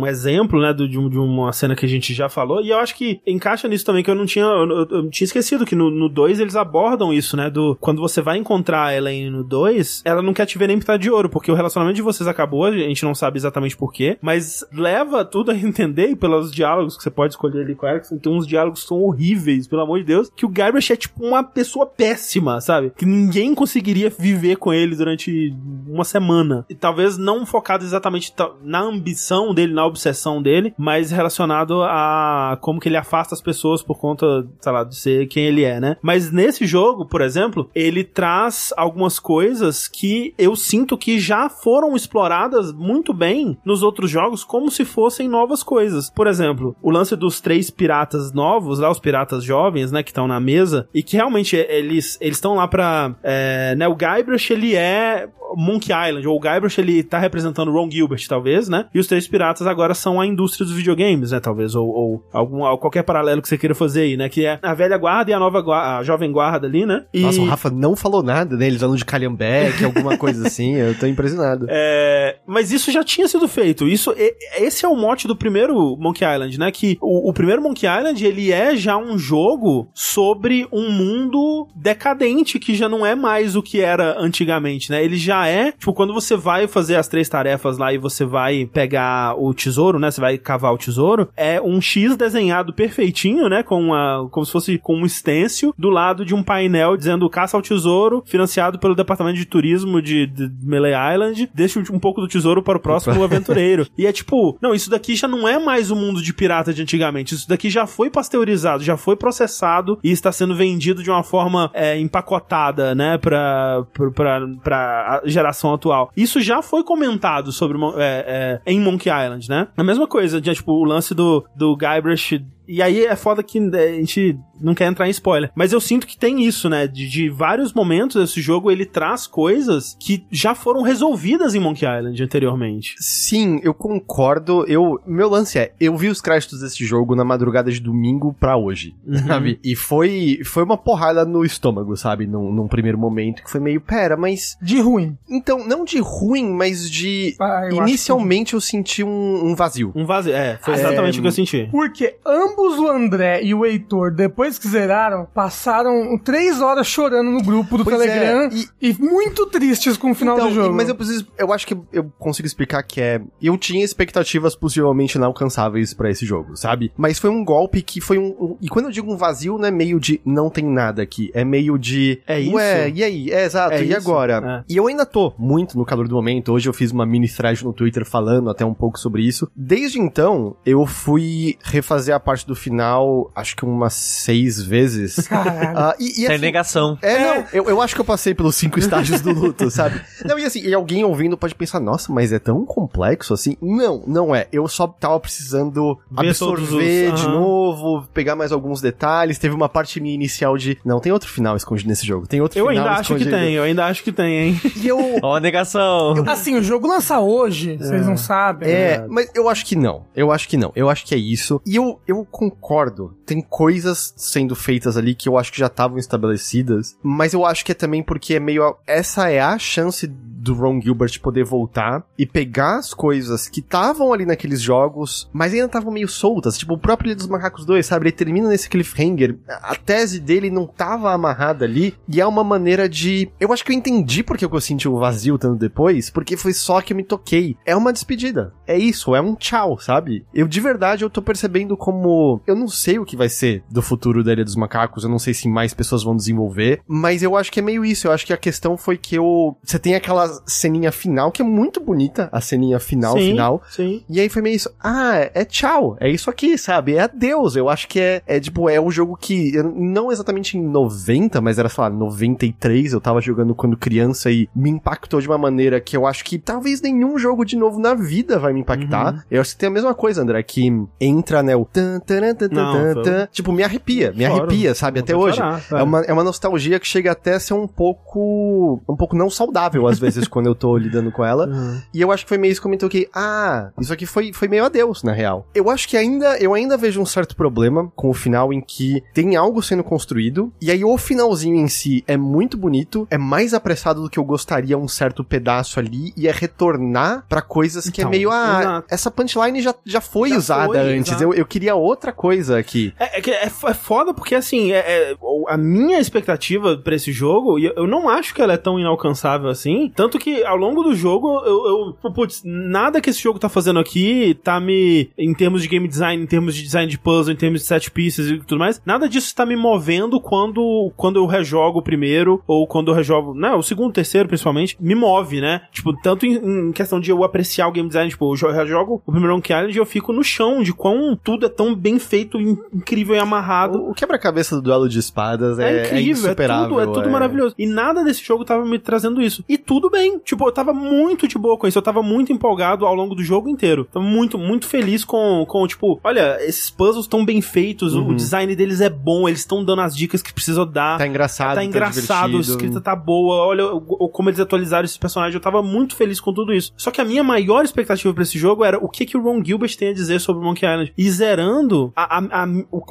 um exemplo, né, do- de, de uma cena que a gente já falou, e eu acho que encaixa nisso também, que eu não tinha, eu, eu- eu tinha esquecido, que no 2 eles abordam isso, né, do, quando você vai encontrar a Elaine no 2, ela não quer te ver nem pintar de ouro, porque o relacionamento de vocês acabou, a gente não sabe exatamente porquê, mas leva tudo a entender, e pelos diálogos que você pode escolher ali com ela, que tem uns diálogos que são horríveis, pelo amor de Deus, que o Guybrush é tipo uma pessoa péssima, sabe? Que ninguém conseguiria viver com ele durante uma semana. E talvez não focado exatamente ta- na ambição dele, na obsessão dele, mas relacionado a como que ele afasta as pessoas por conta, sei lá, de ser quem ele é, né? Mas nesse jogo, por exemplo, ele traz algumas coisas que eu sinto que já foram exploradas muito bem nos outros jogos, como se fossem novas coisas. Por exemplo, o lance dos três piratas novos, lá os piratas jovens, né, que estão na mesa, e que realmente eles eles estão lá pra... É, né, o Guybrush, ele é Monkey Island, ou o Guybrush, ele tá representando Ron Gilbert, talvez, né? E os três piratas agora são a indústria dos videogames, né? Talvez, ou, ou algum, qualquer paralelo que você queira fazer aí, né? Que é a velha guarda e a nova guarda, a jovem guarda ali, né? E... Nossa, o Rafa não falou nada, né? Eles falam de Calhambeck, alguma coisa assim, eu tô impressionado. É, mas isso já tinha sido feito. Isso, esse é o mote do primeiro Monkey Island, né? Que o, o primeiro Monkey Island, ele é já um jogo sobre um mundo decadente, que já não é mais o que era antigamente, né? Ele já é, tipo, quando você vai fazer as três tarefas lá e você vai pegar o tesouro, né? Você vai cavar o tesouro, é um X desenhado perfeitinho, né? Com uma, como se fosse com um stencil do lado de um painel dizendo caça ao tesouro, financiado pelo departamento de turismo de, de Melee Island, deixa um pouco do tesouro para o próximo aventureiro. E é tipo, não, isso daqui já não é mais o mundo de pirata de antigamente, isso daqui já foi pasteurizado, já foi processado e está sendo vendido de uma forma é, empacotada, né, pra, pra, pra, pra geração atual. Isso já foi comentado sobre é, é, em Monkey Island, né? A mesma coisa, de, tipo, o lance do, do Guybrush e aí é foda que né, a gente não quer entrar em spoiler. Mas eu sinto que tem isso, né? De, de vários momentos esse jogo ele traz coisas que já foram resolvidas em Monkey Island anteriormente. Sim, eu concordo. Eu, meu lance é, eu vi os créditos desse jogo na madrugada de domingo pra hoje, uhum. sabe? E foi, foi uma porrada no estômago, sabe? Num, num, primeiro momento que foi meio, pera, mas... De ruim. Então, não de ruim, mas de... Ah, eu Inicialmente que... eu senti um, um, vazio. Um vazio, é. Foi exatamente é, o que eu senti. Porque ambos o André e o Heitor, depois depois que zeraram, passaram três horas chorando no grupo do pois é, Telegram é, e... e... muito tristes com o final então, do jogo. Mas eu preciso, eu acho que eu consigo explicar que é, eu tinha expectativas possivelmente inalcançáveis para esse jogo, sabe? Mas foi um golpe que foi um, um, e quando eu digo um vazio, não é meio de não tem nada aqui, é meio de é isso. Ué, e aí? É exato. É e isso? agora? É. E eu ainda tô muito no calor do momento. Hoje eu fiz uma mini thread no Twitter falando até um pouco sobre isso. Desde então, eu fui refazer a parte do final, acho que umas seis seis vezes. Uh, e, e, assim, negação. É, é, não, eu, eu acho que eu passei pelos cinco estágios do luto, sabe? Não, e assim, e alguém ouvindo pode pensar, nossa, mas é tão complexo assim? Não, não é. Eu só tava precisando Ver absorver os... de novo, pegar mais alguns detalhes. Teve uma parte minha inicial de, não, tem outro final escondido nesse jogo. Tem outro eu final ainda acho que tem, eu ainda acho que tem, hein? E eu... Ó, a negação. Eu, assim, o jogo lança hoje, é. vocês não sabem. É, né? mas eu acho que não. Eu acho que não. Eu acho que é isso. E eu, eu concordo. Tem coisas sendo feitas ali que eu acho que já estavam estabelecidas, mas eu acho que é também porque é meio. Essa é a chance do Ron Gilbert poder voltar e pegar as coisas que estavam ali naqueles jogos, mas ainda estavam meio soltas. Tipo, o próprio Ilha dos Macacos 2, sabe? Ele termina nesse cliffhanger. A tese dele não tava amarrada ali. E é uma maneira de. Eu acho que eu entendi porque eu senti o vazio tanto depois, porque foi só que eu me toquei. É uma despedida. É isso, é um tchau, sabe? Eu de verdade eu tô percebendo como. Eu não sei o que vai ser do futuro da Ilha dos Macacos. Eu não sei se mais pessoas vão desenvolver. Mas eu acho que é meio isso. Eu acho que a questão foi que eu. Você tem aquela ceninha final, que é muito bonita, a ceninha final, sim, final. Sim. E aí foi meio isso, ah, é tchau, é isso aqui, sabe? É adeus. Eu acho que é, é tipo, é um jogo que, não exatamente em 90, mas era, sei lá, 93, eu tava jogando quando criança e me impactou de uma maneira que eu acho que talvez nenhum jogo de novo na vida vai me impactar. Uhum. Eu acho que tem a mesma coisa, André, que entra, né, o tan, tan, tan, não, tan, tipo, me arrepia, me Fora, arrepia, sabe? Até hoje. Chorar, é, uma, é uma nostalgia que chega até a ser um pouco, um pouco não saudável, às vezes, quando eu tô lidando com ela. Uhum. E eu acho que foi meio isso que comentou que, ah, isso aqui foi, foi meio adeus, na real. Eu acho que ainda, eu ainda vejo um certo problema com o final em que tem algo sendo construído, e aí o finalzinho em si é muito bonito, é mais apressado do que eu gostaria um certo pedaço ali, e é retornar para coisas que é então, é meio, ah, exato. essa punchline já, já foi já usada foi, antes, eu, eu queria outra coisa aqui. É, é, é, é foda porque, assim, é, é, a minha expectativa para esse jogo, eu não acho que ela é tão inalcançável assim, tanto que ao longo do jogo, eu, eu, putz, nada que esse jogo tá fazendo aqui tá me, em termos de game design, em termos de design de puzzle, em termos de set pieces e tudo mais, nada disso tá me movendo quando, quando eu rejogo o primeiro, ou quando eu rejogo, né, o segundo, terceiro principalmente, me move, né? Tipo, tanto em, em questão de eu apreciar o game design, tipo, eu rejogo o primeiro Monkey Island e eu fico no chão de quão tudo é tão bem feito, incrível e amarrado. O, o quebra-cabeça do duelo de espadas é, é incrível, é, é tudo, é tudo é... maravilhoso. E nada desse jogo tava me trazendo isso. E tudo bem. Tipo, eu tava muito de boa com isso. Eu tava muito empolgado ao longo do jogo inteiro. Tava muito, muito feliz com, com tipo, olha, esses puzzles estão bem feitos, uhum. o design deles é bom, eles estão dando as dicas que precisa dar. Tá engraçado, tá, tá engraçado, a escrita tá boa. Olha como eles atualizaram esse personagem. Eu tava muito feliz com tudo isso. Só que a minha maior expectativa para esse jogo era o que que o Ron Gilbert tem a dizer sobre Monkey Island. E zerando, a, a, a, o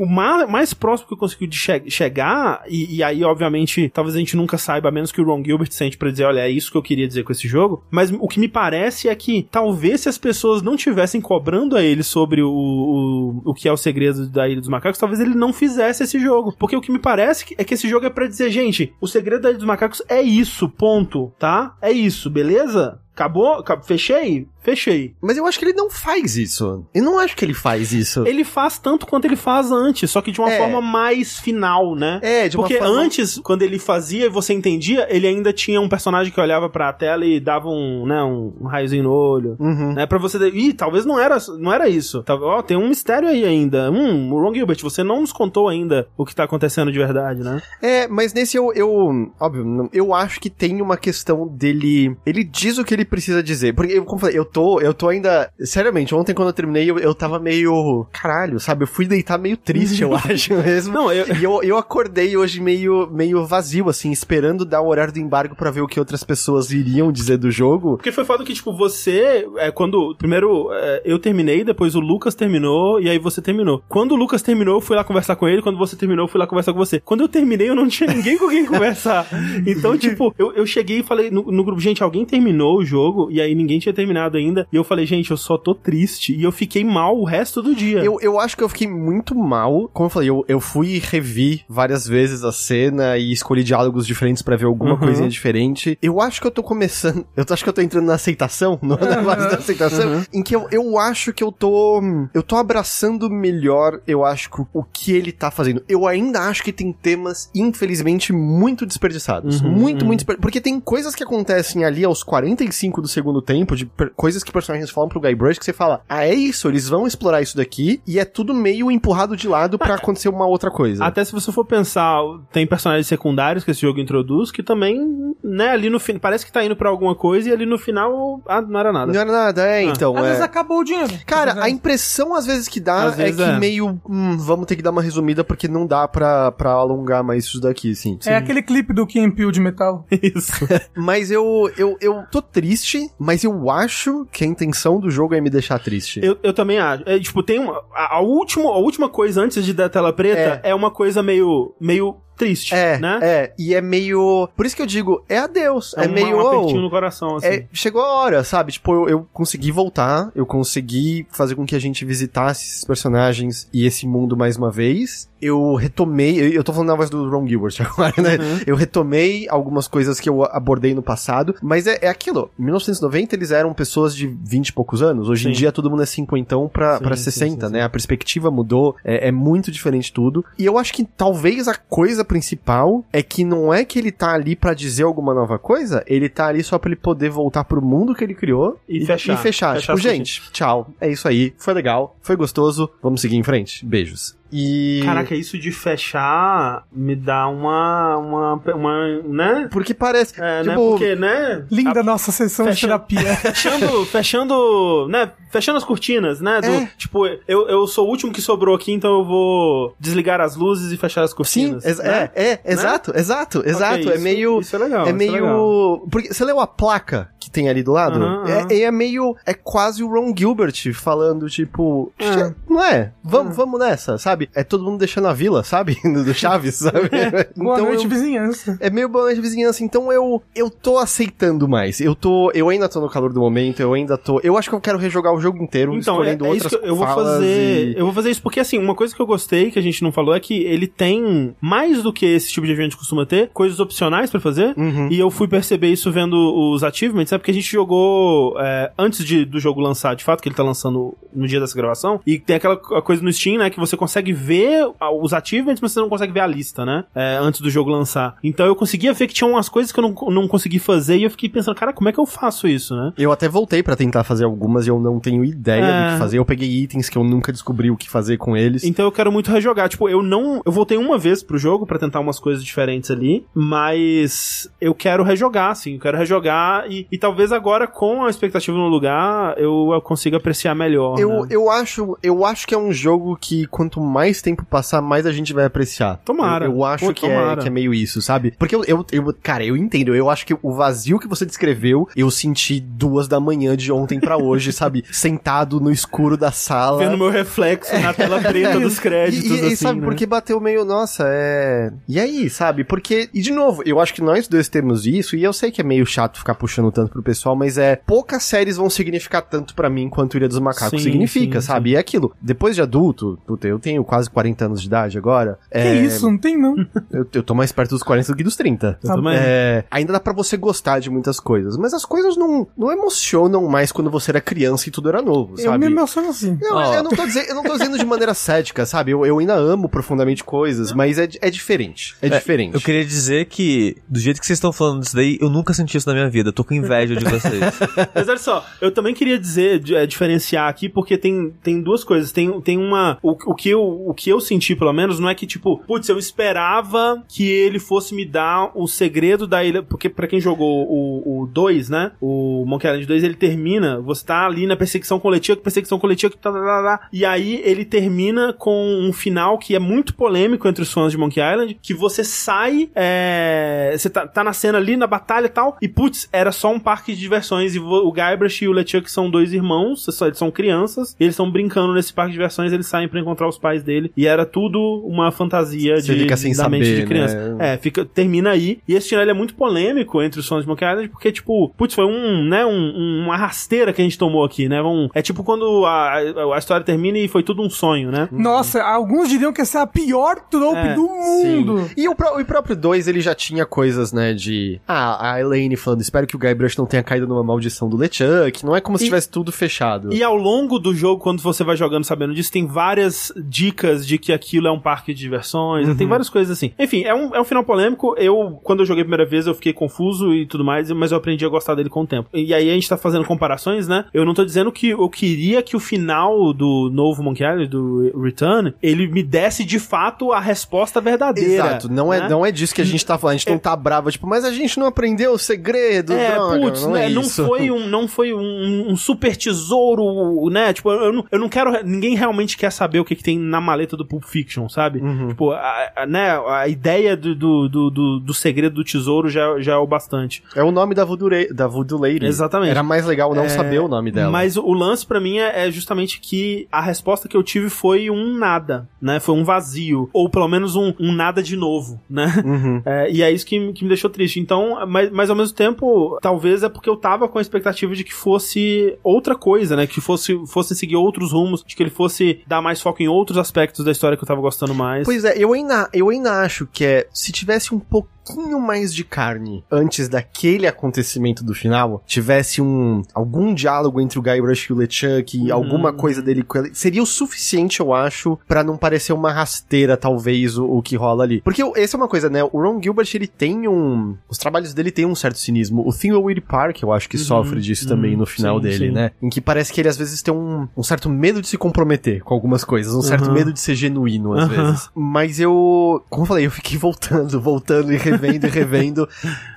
mais próximo que eu consegui de che chegar, e, e, aí, obviamente, talvez a gente nunca saiba, a menos que o Ron Gilbert sente pra dizer, olha, é isso que eu queria dizer com esse jogo. Mas o que me parece é que talvez se as pessoas não tivessem cobrando a ele sobre o, o, o que é o segredo da Ilha dos Macacos, talvez ele não fizesse esse jogo. Porque o que me parece é que esse jogo é para dizer, gente, o segredo da Ilha dos Macacos é isso, ponto, tá? É isso, beleza? Acabou? Fechei? Fechei. Mas eu acho que ele não faz isso. Eu não acho que ele faz isso. Ele faz tanto quanto ele faz antes, só que de uma é. forma mais final, né? É, de uma Porque forma... antes, quando ele fazia e você entendia, ele ainda tinha um personagem que olhava pra tela e dava um, né, um, raiozinho no olho, uhum. né? Pra você... Ih, talvez não era, não era isso. Ó, tem um mistério aí ainda. Hum, Ron Gilbert, você não nos contou ainda o que tá acontecendo de verdade, né? É, mas nesse eu, eu óbvio, eu acho que tem uma questão dele... Ele diz o que ele precisa dizer. Porque, como eu falei, eu tô, eu tô ainda. Seriamente, ontem quando eu terminei, eu, eu tava meio. Caralho, sabe? Eu fui deitar meio triste, eu acho mesmo. Não, eu... E eu, eu acordei hoje meio, meio vazio, assim, esperando dar o horário do embargo para ver o que outras pessoas iriam dizer do jogo. Porque foi foda que, tipo, você. É, quando. Primeiro, é, eu terminei, depois o Lucas terminou, e aí você terminou. Quando o Lucas terminou, eu fui lá conversar com ele. Quando você terminou, eu fui lá conversar com você. Quando eu terminei, eu não tinha ninguém com quem conversar. Então, tipo, eu, eu cheguei e falei no, no grupo, gente, alguém terminou o jogo, e aí ninguém tinha terminado ainda. E eu falei, gente, eu só tô triste. E eu fiquei mal o resto do dia. Eu, eu acho que eu fiquei muito mal. Como eu falei, eu, eu fui e revi várias vezes a cena e escolhi diálogos diferentes para ver alguma uhum. coisinha diferente. Eu acho que eu tô começando. Eu acho que eu tô entrando na aceitação, no, uhum. na base da aceitação, uhum. em que eu, eu acho que eu tô. Eu tô abraçando melhor, eu acho, o que ele tá fazendo. Eu ainda acho que tem temas, infelizmente, muito desperdiçados. Uhum, muito, muito desperdiçados. Porque tem coisas que acontecem ali aos 45 do segundo tempo, de coisas que personagens falam pro Guybrush que você fala, ah, é isso, eles vão explorar isso daqui, e é tudo meio empurrado de lado para acontecer uma outra coisa. Até se você for pensar, tem personagens secundários que esse jogo introduz que também, né, ali no fim, parece que tá indo para alguma coisa e ali no final, ah, não era nada. Não era nada, é, ah. então. Às é... vezes acabou o dinheiro. Cara, a impressão às vezes que dá às é que é. meio, hum, vamos ter que dar uma resumida porque não dá pra, pra alongar mais isso daqui, sim. É aquele clipe do Kim Peel de metal. Isso. mas eu, eu, eu tô triste, mas eu acho que a intenção do jogo é me deixar triste. Eu, eu também acho. É, tipo, tem uma. A, a, última, a última coisa antes de dar a tela preta é, é uma coisa meio. meio triste, é, né? É, e é meio. Por isso que eu digo, é adeus. É, é meio. Um apertinho no coração, assim. É, chegou a hora, sabe? Tipo, eu, eu, consegui voltar, eu consegui fazer com que a gente visitasse esses personagens e esse mundo mais uma vez. Eu retomei. Eu, eu tô falando na voz do Ron Gilbert agora, né? Uhum. Eu retomei algumas coisas que eu abordei no passado, mas é, é aquilo. Em 1990 eles eram pessoas de 20 e poucos anos. Hoje sim. em dia todo mundo é 50 pra, sim, pra 60, sim, né? A perspectiva mudou, é, é muito diferente tudo. E eu acho que talvez a coisa principal é que não é que ele tá ali para dizer alguma nova coisa, ele tá ali só para ele poder voltar pro mundo que ele criou e, e fechar. E fechar. fechar tipo, gente, tchau. É isso aí. Foi legal, foi gostoso. Vamos seguir em frente. Beijos. E. Caraca, isso de fechar me dá uma. uma. uma né? Porque parece. É, né? tipo, né? Porque, né? Linda a... nossa sessão fecha... de terapia. Fechando, fechando. né? Fechando as cortinas, né? Do, é. Tipo, eu, eu sou o último que sobrou aqui, então eu vou desligar as luzes e fechar as cortinas. Sim, né? é, é, exato, né? exato, exato. Okay, é isso, meio. Isso é legal. É meio. Legal. Porque você leu a placa que tem ali do lado? Uhum, é, é, meio. É quase o Ron Gilbert falando, tipo. É. Não é? Vamos, vamos nessa, sabe? Sabe? É todo mundo deixando a vila, sabe? Do Chaves, sabe? Boa noite, eu- vizinhança. é meio boa noite, vizinhança. Então eu, eu tô aceitando mais. Eu tô. Eu ainda tô no calor do momento, eu ainda tô. Eu acho que eu quero rejogar o jogo inteiro, Então, é, escolhendo é isso outras que eu- vou fazer. e- Eu vou fazer isso porque, assim, uma coisa que eu gostei, que a gente não falou, é que ele tem, mais do que esse tipo de evento costuma ter, coisas opcionais pra fazer. Uhum. E eu fui perceber isso vendo os achievements, é porque a gente jogou é, antes de, do jogo lançar, de fato, que ele tá lançando no dia dessa gravação. E tem aquela co- coisa no Steam, né, que você consegue ver a- os achievements, mas você não consegue ver a lista, né? é, antes do jogo lançar. Então eu conseguia ver que tinha umas coisas que eu não, não consegui fazer e eu fiquei pensando, cara, como é que eu faço isso, né? Eu até voltei pra tentar fazer algumas e eu não tenho ideia É. do que fazer. Eu peguei itens que eu nunca descobri o que fazer com eles. Então eu quero muito rejogar. Tipo, eu não. Eu voltei uma vez pro jogo pra tentar umas coisas diferentes ali, mas eu quero rejogar, assim. Eu quero rejogar e, e talvez agora, com a expectativa no lugar, eu, eu consiga apreciar melhor. Eu, né? eu, acho, eu acho que é um jogo que quanto mais tempo passar, mais a gente vai apreciar. Tomara. Eu, eu acho Pô, que, é, tomara. que é meio isso, sabe? Porque eu, eu, eu- cara, eu entendo. Eu acho que o vazio que você descreveu, eu senti duas da manhã de ontem pra hoje, sabe? Sentado no escuro da sala. Vendo meu reflexo na tela preta dos créditos, E, e- e assim, sabe, né? porque bateu meio, nossa, é. E aí, sabe? Porque, e de novo, eu acho que nós dois temos isso, e eu sei que é meio chato ficar puxando tanto pro pessoal, mas é. Poucas séries vão significar tanto pra mim quanto Ilha dos Macacos Sim, significa, sim, sabe? E é aquilo. Depois de adulto, puta, eu tenho quase 40 anos de idade agora. Que é, isso? Não tem, não. Eu, eu tô mais perto dos 40 do que dos 30. Eu também. É, ainda dá pra você gostar de muitas coisas, mas as coisas não, não emocionam mais quando você era criança e tudo era novo, Eu sabe? me emociono assim. Não, Ó. eu, não tô dizendo, eu não tô dizendo de maneira cética, sabe? Eu, eu ainda amo profundamente coisas, mas é, é diferente. É, diferente. Eu queria dizer que, do jeito que vocês estão falando disso daí, eu nunca senti isso na minha vida. Eu tô com inveja de vocês. Mas olha só, eu também queria dizer, é, diferenciar aqui, porque tem, tem duas coisas. Tem, tem uma. O, o, que eu, o que eu senti, pelo menos, não é que, tipo, putz, eu esperava que ele fosse me dar o segredo da ilha. Porque, pra quem jogou o 2, né? O Monkey Island 2, ele termina. Você tá ali na perseguição coletiva, perseguição coletiva, tá, tá, tá, tá, e aí ele termina com um final que é muito polêmico entre os fãs de Monkey Island, que você sai, é, você tá, tá na cena ali, na batalha e tal, e putz, era só um parque de diversões, e o Guybrush e o LeChuck são dois irmãos, eles são crianças, eles estão brincando nesse parque de diversões, eles saem pra encontrar os pais dele, e era tudo uma fantasia Você de, fica sem da mente saber, de criança. né? É, fica, termina aí, e esse final é muito polêmico entre os fãs de Monkey Island, porque, tipo, putz, foi um, né, um, uma rasteira que a gente tomou aqui, né, um, é tipo quando a, a história termina e foi tudo um sonho, né? Nossa, alguns diriam que essa é a pior trope É, do mundo. E o, o próprio 2, ele já tinha coisas, né, de... Ah, a Elaine falando, espero que o Guybrush não tenha caído numa maldição do LeChuck. Não é como se E- tivesse tudo fechado. E ao longo do jogo, quando você vai jogando sabendo disso, tem várias dicas de que aquilo é um parque de diversões, Uhum. tem várias coisas assim. Enfim, é um, é um final polêmico. Eu, quando eu joguei a primeira vez, eu fiquei confuso e tudo mais, mas eu aprendi a gostar dele com o tempo. E aí a gente tá fazendo comparações, né? Eu não tô dizendo que eu queria que o final do novo Monkey Island, do Return, ele me desse de fato a resposta verdadeira. Exato, não é, né? não é disso que a gente tá falando. A gente não tá bravo, tipo, mas a gente não aprendeu o segredo, É, droga, putz, não né, é não foi um, não foi um, um super tesouro, né? Tipo, eu não, eu não quero, ninguém realmente quer saber o que, que tem na maleta do Pulp Fiction, sabe? Uhum. Tipo, a, a- né, a ideia do, do, do, do, do segredo do tesouro já, já é o bastante. É o nome da Voodoo, da Voodoo Lady. Exatamente. Era mais legal não É, saber o nome dela. Mas o lance pra mim é, é justamente que a resposta que eu tive foi um nada, né? Foi um vazio. Ou pelo menos um, um nada de novo, né? Uhum. É, e é isso que, me- que me deixou triste. Então, mas, mas ao mesmo tempo, talvez é porque eu tava com a expectativa de que fosse outra coisa, né? Que fosse, fosse seguir outros rumos, de que ele fosse dar mais foco em outros aspectos da história que eu tava gostando mais. Pois é, eu ainda, eu ainda acho que é. Se tivesse um pouquinho mais de carne antes daquele acontecimento do final, tivesse um. algum diálogo entre o Guybrush e o LeChuck, Uhum. alguma coisa dele com ele, seria o suficiente, eu acho, pra não parecer uma rasteira, talvez, o, o que rola ali. Porque essa é uma coisa, né? O Ron Gilbert, ele tem um. Os trabalhos dele têm um certo cinismo. O Thimbleweed Park, eu acho que sofre disso também uhum, no final sim, dele, sim. né? Em que parece que ele às vezes tem um, um certo medo de se comprometer com algumas coisas, um certo Uhum. medo de ser genuíno às Aham. vezes. Mas eu, como eu falei, eu fiquei voltando, voltando e revendo e revendo.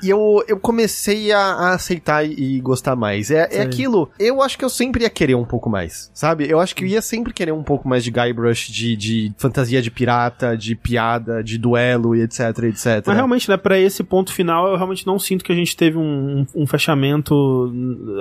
e eu, eu comecei a, a aceitar e gostar mais. É, é aquilo, eu acho que eu sempre ia querer um pouco mais, sabe? Eu acho que eu ia sempre querer um pouco mais de Guybrush, de, de fantasia de pirata, de piada, de duelo e etc, etc. Mas realmente, né, pra esse ponto final, eu realmente não sinto que a gente teve um, um, um fechamento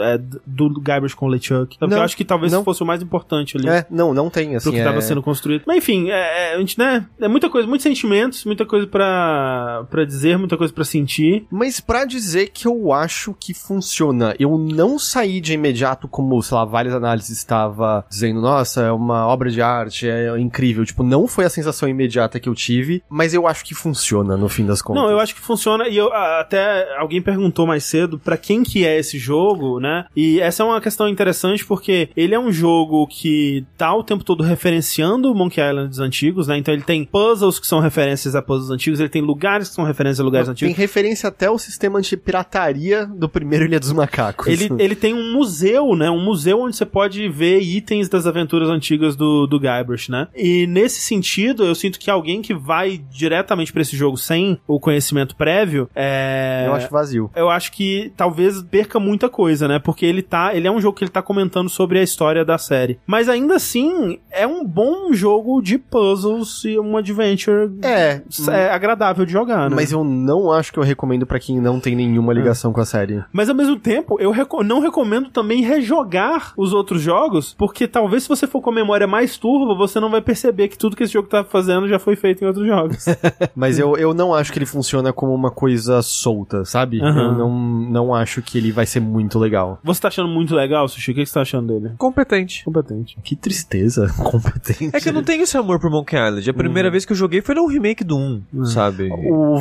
é, do Guybrush com o LeChuck. Não, eu acho que talvez não. fosse o mais importante ali. É, não, não tem, assim. pro que é... tava sendo construído. Mas enfim, é, é, a gente, né? É muita coisa, muitos sentimentos, muita coisa pra, pra dizer, muita coisa pra sentir. Mas pra dizer que eu acho que funciona, eu não saí de imediato como, sei lá, várias análises estava dizendo, nossa, é uma obra de arte, é incrível. Tipo, não foi a sensação imediata que eu tive, mas eu acho que funciona no fim das contas. Não, eu acho que funciona e eu até alguém perguntou mais cedo pra quem que é esse jogo, né? E essa é uma questão interessante porque ele é um jogo que tá o tempo todo referenciando Monkey Islands antigos, né? Então ele tem puzzles que são referências a puzzles antigos, ele tem lugares que são referências a lugares Tem antigos. referência até ao sistema antipirataria do primeiro Ilha dos Macacos. Ele, ele tem um museu, né? Um museu onde você pode ver itens das aventuras antigas do, do Guybrush, né? E nesse sentido, eu sinto que alguém que vai diretamente pra esse jogo sem o conhecimento prévio, é... Eu acho vazio. eu acho que talvez perca muita coisa, né? Porque ele tá, ele é um jogo que ele tá comentando sobre a história da série. Mas ainda assim, é um bom jogo de puzzles e um adventure É, é agradável de jogar, né? mas eu não acho que eu recomendo pra quem não tem nenhuma ligação com a série. Mas ao mesmo tempo, eu reco- não recomendo também rejogar os outros jogos, porque talvez se você for com a memória mais turva, você não vai perceber que tudo que esse jogo tá fazendo já foi feito em outros jogos. Mas eu, eu não acho que ele funciona como uma coisa solta, sabe? Aham. Eu não, não acho que ele vai ser muito legal. você tá achando muito legal, Sushi? O que que você tá achando dele? Competente. Competente. Que tristeza. Competente. É que eu não tenho esse amor por Monkey Island. A primeira vez que eu joguei foi no remake do 1, sabe? O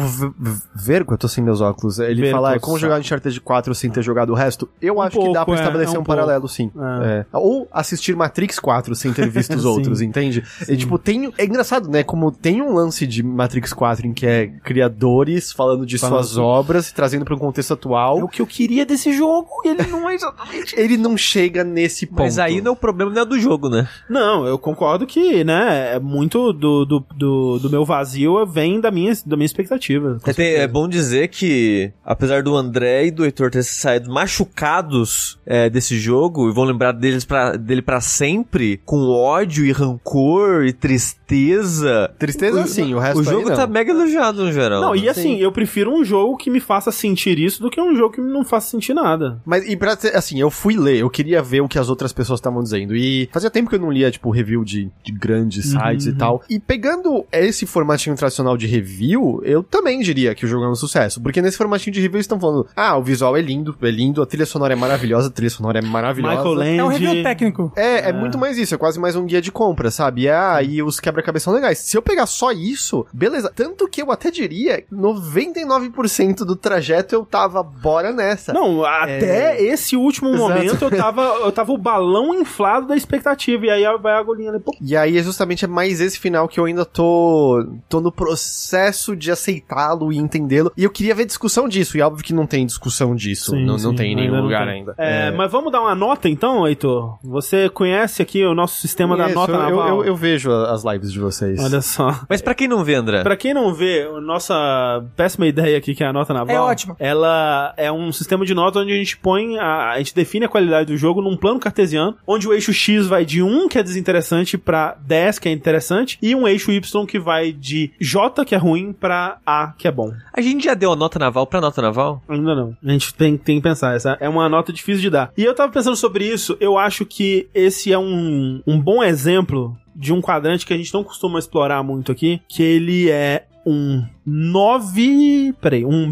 Vergo, eu tô sem meus óculos, ele Vergo, fala, é como jogar Uncharted 4 sem ter jogado o resto? Eu acho que dá pouco, pra é, estabelecer é um um, paralelo, sim. É. É. Ou assistir Matrix 4 sem ter visto os outros, entende? E, tipo, tem... É engraçado, né? Como tem um lance de Matrix 4 em que é criadores falando de Falando suas sobre- obras e trazendo pra um contexto atual. É o que eu queria desse jogo e ele não é exatamente. Ele não chega nesse ponto. Mas aí não, o problema não é do jogo, né? Não, eu concordo que, né, é muito do, do, do, do meu vazio vem da minha, da minha expectativa. É, tem- é bom dizer que, apesar do André e do Heitor terem saído machucados é, desse jogo, e vão lembrar deles pra, dele pra sempre, com ódio e rancor e tristeza, Tristeza, sim, o resto o jogo aí não. tá mega elogiado no geral. Não, né? e assim, eu prefiro um jogo que me faça sentir isso do que um jogo que não faça sentir nada. Mas, e pra assim, eu fui ler, eu queria ver o que as outras pessoas estavam dizendo. E fazia tempo que eu não lia, tipo, review de, de grandes Uhum, sites e tal. E pegando esse formatinho tradicional de review, eu também diria que o jogo é um sucesso. Porque nesse formatinho de review eles estão falando, ah, o visual é lindo, é lindo, a trilha sonora é maravilhosa, a trilha sonora é maravilhosa. Michael Land. É um review técnico. É, é muito mais isso, é quase mais um guia de compra, sabe? Ah, e os quebra-cabeça são legais. Se eu pegar só isso, beleza. Tanto que eu até diria, 99% do trajeto eu tava, bora nessa. Não, até esse último Exato. momento eu tava, eu tava o balão inflado da expectativa. E aí vai a agulhinha ali, pô. E aí é justamente mais esse final que eu ainda tô, tô no processo de aceitá-lo e entendê-lo. E eu queria ver discussão disso, e óbvio que não tem discussão disso. Sim, não, não sim, tem em ainda nenhum não lugar tem. ainda. É, Mas vamos dar uma nota então, Heitor? Você conhece aqui o nosso sistema da Isso, nota eu, naval? eu, eu vejo as lives de vocês. Olha só. Mas pra quem não vê, André, Pra quem não vê, a nossa péssima ideia aqui, que é a nota naval. É ótima. Ela é um sistema de nota onde a gente põe, a, a gente define a qualidade do jogo num plano cartesiano, onde o eixo X vai de 1, que é desinteressante, pra 10, que é interessante, e um eixo Y que vai de J, que é ruim, pra A, que é bom. a gente já deu a nota naval pra nota naval? Ainda não. A gente tem, tem que pensar. Essa é uma nota difícil de dar. E eu tava pensando sobre isso. Eu acho que esse é um, um bom exemplo de um quadrante que a gente não costuma explorar muito aqui. Que ele é um 9. Peraí, um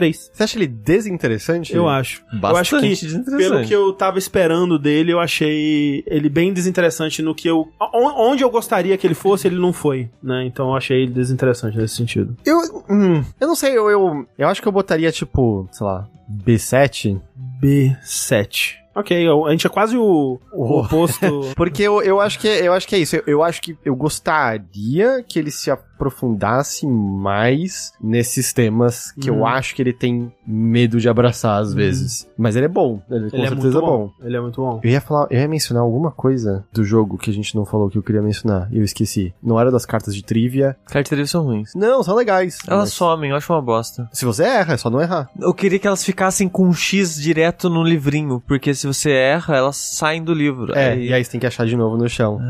B3. Você acha ele desinteressante? Eu acho. eu Bastante acho que, desinteressante. pelo que eu tava esperando dele, eu achei ele bem desinteressante no que eu. on- Onde eu gostaria que ele fosse, ele não foi, né? Então eu achei ele desinteressante nesse sentido. Eu, hum, eu não sei, eu, eu, eu acho que eu botaria, tipo, sei lá, B7. B7. Ok, a gente é quase o, o oposto. Porque eu, eu, acho que, é- eu acho que é isso. Eu, eu acho que eu gostaria que ele se aprofundasse mais nesses temas que Uhum. eu acho que ele tem medo de abraçar às vezes. Mas ele é bom. Ele, com Ele é certeza muito é bom. bom. Ele é muito bom. Eu ia falar, eu ia mencionar alguma coisa do jogo que a gente não falou que eu queria mencionar e eu esqueci. Não era das cartas de trivia. Carteiras são ruins. Não, são legais. Elas mas somem, eu acho uma bosta. Se você erra, é só não errar. Eu queria que elas ficassem com um X direto no livrinho, porque se você erra, elas saem do livro. É, Aí- e aí você tem que achar de novo no chão.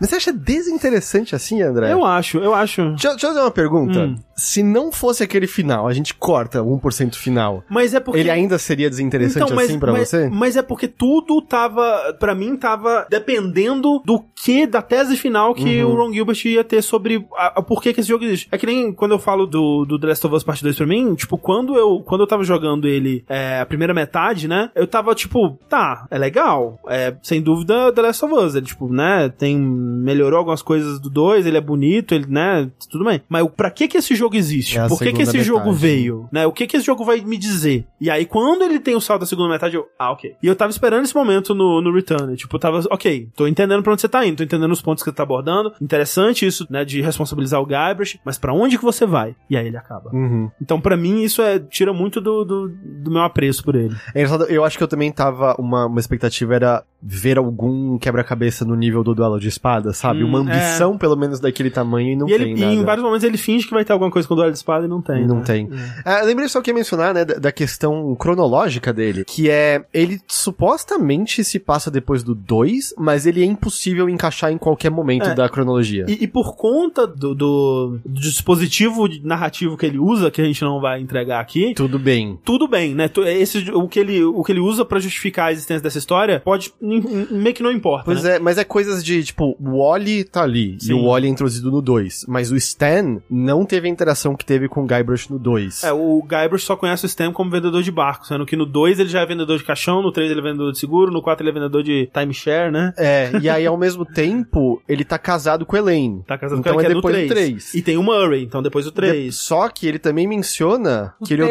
Mas você acha desinteressante assim, André? Eu acho, eu acho. Deixa, deixa eu fazer uma pergunta. Hum. Se não fosse aquele final, a gente corta 1% final, Mas é porque. ele ainda seria desinteressante mas, assim pra mas- você? Mas é porque tudo tava, Pra mim, tava dependendo do que, da tese final que Uhum. o Ron Gilbert ia ter sobre a, a por que que esse jogo existe. É que nem quando eu falo do, do The Last of Us Part 2 pra mim, tipo, quando eu, quando eu tava jogando ele é, a primeira metade, né, eu tava tipo, tá, é legal, é, sem dúvida The Last of Us, ele, tipo, né, tem, melhorou algumas coisas do 2, ele é bonito, ele, né, tudo bem. Mas pra que que esse jogo existe? É por que que esse jogo metade. veio? Né, o que que esse jogo vai me dizer? E aí, quando ele tem o salto da segunda metade, eu, ah, ok. E eu tava esperando esse momento no, no Return, tipo, eu tava, ok, tô entendendo pra onde você tá indo, tô entendendo os pontos que você tá abordando, interessante isso, né, de responsabilizar o Guybrush, mas pra onde que você vai? E aí ele acaba. Uhum. Então, pra mim, isso é tira muito do, do, do meu apreço por ele. É engraçado, eu acho que eu também tava. Uma, uma expectativa era ver algum quebra-cabeça no nível do duelo de espada, sabe? Hum, uma ambição, pelo menos, daquele tamanho e não e, ele, tem e nada. em vários momentos ele finge que vai ter alguma coisa com o duelo de espada e não tem. Não né? tem. Ah, eu lembrei só que ia mencionar, né, da, da questão cronológica dele, que é, ele supostamente se passa depois do 2, mas ele é impossível encaixar em qualquer momento É. da cronologia. E, e por conta do, do, do dispositivo narrativo que ele usa, que a gente não vai entregar aqui, Tudo bem. tudo bem, né? Esse, o, que ele, o que ele usa pra justificar a existência dessa história pode. meio que não importa. Pois né? é, mas é coisas de, tipo, o Wally tá ali, Sim. e o Wally é introduzido no 2, mas o Stan não teve a interação que teve com o Guybrush no 2. É, o Guybrush só conhece o Stan como vendedor de barco, sendo que no 2 ele já é vendedor de caixão, no 3 ele é vendedor de seguro, no 4 ele é vendedor de timeshare, né? É, e aí ao mesmo tempo, ele tá casado com a Elaine. Tá casado Então com ela, é que é depois no do 3. três. E tem o Murray, então depois do 3. Só que ele também menciona O que ele,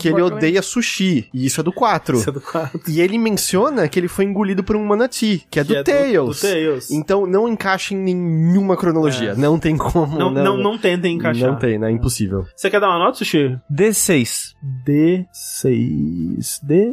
que ele odeia sushi, e isso é do 4. Isso é do 4. E ele menciona que ele foi engolido por um manati, que é do Que é do- Tails. do Tails. Então não encaixa em nenhuma cronologia. É. Não tem como. Não, não, não tentem encaixar. Não tem, né? É impossível. Você quer dar uma nota, Sushi? D6. D6. D6.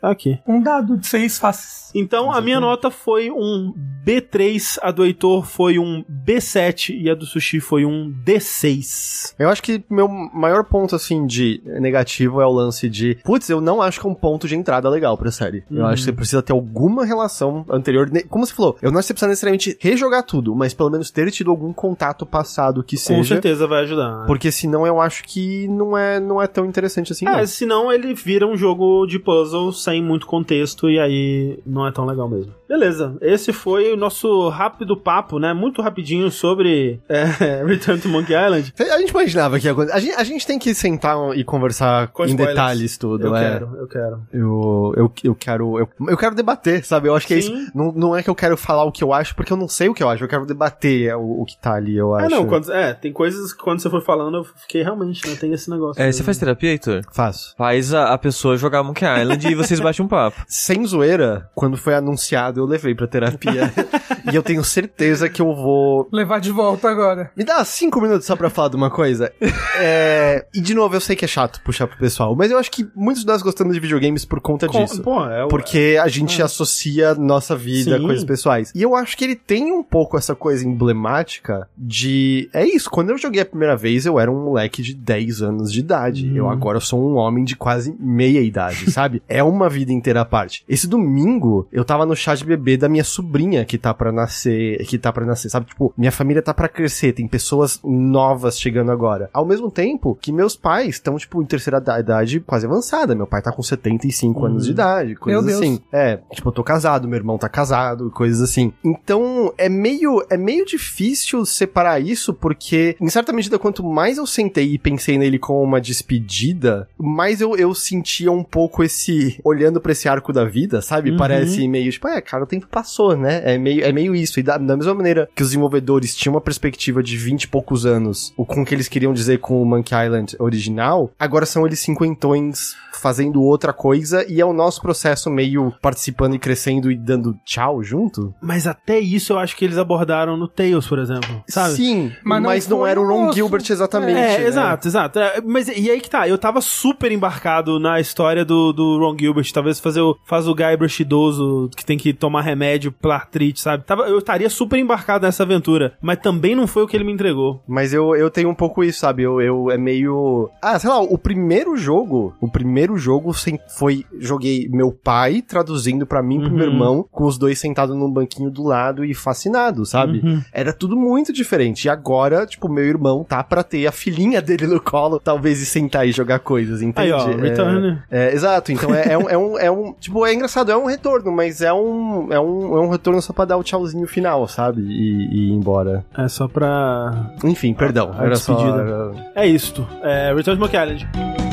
Tá aqui. Um dado de seis faces. Então, a minha nota foi um B3, a do Heitor foi um B7 e a do Sushi foi um D6. Eu acho que meu maior ponto, assim, de negativo é o lance de, putz, eu não acho que é um ponto de entrada legal pra série. Eu Uhum. acho que você precisa ter alguma relação anterior. Como você falou, eu não acho que você precisa necessariamente rejogar tudo, mas pelo menos ter tido algum contato passado que Com seja. certeza vai ajudar. Porque senão eu acho que não é, não é tão interessante assim, É, não. senão ele vira um jogo de puzzle sem muito contexto e aí não é tão legal mesmo. Beleza, esse foi o nosso rápido papo, né? Muito rapidinho sobre é, Return to Monkey Island. A gente imaginava que ia acontecer. A gente, a gente tem que sentar e conversar Com em spoilers. detalhes tudo. Eu é. quero, eu quero. Eu, eu, eu quero. Eu, eu quero debater, sabe? Eu acho que é Sim. isso. Não, não é que eu quero falar o que eu acho, porque eu não sei o que eu acho. Eu quero debater é, o, o que tá ali, eu acho. Ah, não, quando, é, tem coisas que quando você foi falando eu fiquei realmente, né? Tem esse negócio. É, você faz terapia, Heitor? Faço. Faz a, a pessoa jogar Monkey Island e vocês batem um papo. Sem zoeira, quando foi anunciado, eu levei pra terapia. e eu tenho certeza que eu vou. Levar de volta agora. Me dá cinco minutos só pra falar de uma coisa. É, E de novo, eu sei que é chato puxar pro pessoal, mas eu acho que muitos de nós gostamos de videogames por conta Com- disso. Pô, é o- Porque a gente associa nossa vida Sim. a coisas pessoais. E eu acho que ele tem um pouco essa coisa emblemática de. É isso, quando eu joguei a primeira vez, eu era um moleque de 10 anos de idade. Uhum. Eu agora sou um homem de quase meia idade, sabe? É uma vida inteira à parte. Esse domingo, eu tava no chá de bebê da minha sobrinha que tá pra nascer. Que tá pra nascer, sabe? Tipo, minha família tá pra crescer, tem pessoas novas chegando agora. Ao mesmo tempo que meus pais estão, tipo, em terceira da- idade quase avançada. Meu pai tá com 75 anos de idade, coisas Deus. assim. É, tipo, eu tô casado, meu irmão tá casado, coisas assim. Então, é meio, é meio difícil separar isso, porque, em certa medida, quanto mais eu sentei e pensei nele como uma despedida, mais eu, eu sentia um pouco olhando pra esse arco da vida, sabe? Uhum. Parece meio, tipo, é, cara, o tempo passou, né? É meio, é meio isso. E da, da mesma maneira que os desenvolvedores tinham uma perspectiva de 20 e poucos anos, o com que eles queriam dizer com o Monkey Island original, agora são eles cinquentões fazendo outra coisa e é o nosso processo meio participando e crescendo e dando tchau junto. Mas até isso eu acho que eles abordaram no Tails, por exemplo. Sabe? Sim, Mas mas não não, foi era o o Ron nosso. Gilbert exatamente. É, né? exato, exato. É, Mas e aí que tá, eu tava super embarcado na história do, do Ron Gilbert, talvez fazer o, faz o Guybrush idoso que tem que tomar remédio pra artrite, sabe? Tava, eu estaria super embarcado nessa aventura, mas também não foi o que ele me entregou. Mas eu, eu tenho um pouco isso, sabe? Eu, eu é meio. Ah, sei lá, o primeiro jogo. O primeiro jogo sem- foi. Joguei meu pai traduzindo pra mim e pro meu irmão, com os dois sentados num banquinho do lado e fascinado, sabe? Era tudo muito diferente. E agora, tipo, meu irmão tá pra ter a filhinha dele no colo, talvez e sentar e jogar coisas, entende? Aí, ó, É- Return. É, exato, então é, é um, é, um, é um- Tipo, é engraçado, é um retorno, mas é um. É um, é um retorno só pra dar o tchauzinho final, sabe? E, e ir embora. É só pra. Enfim, perdão. a era só. despedida. era- É isto. É Return to Monkey Island.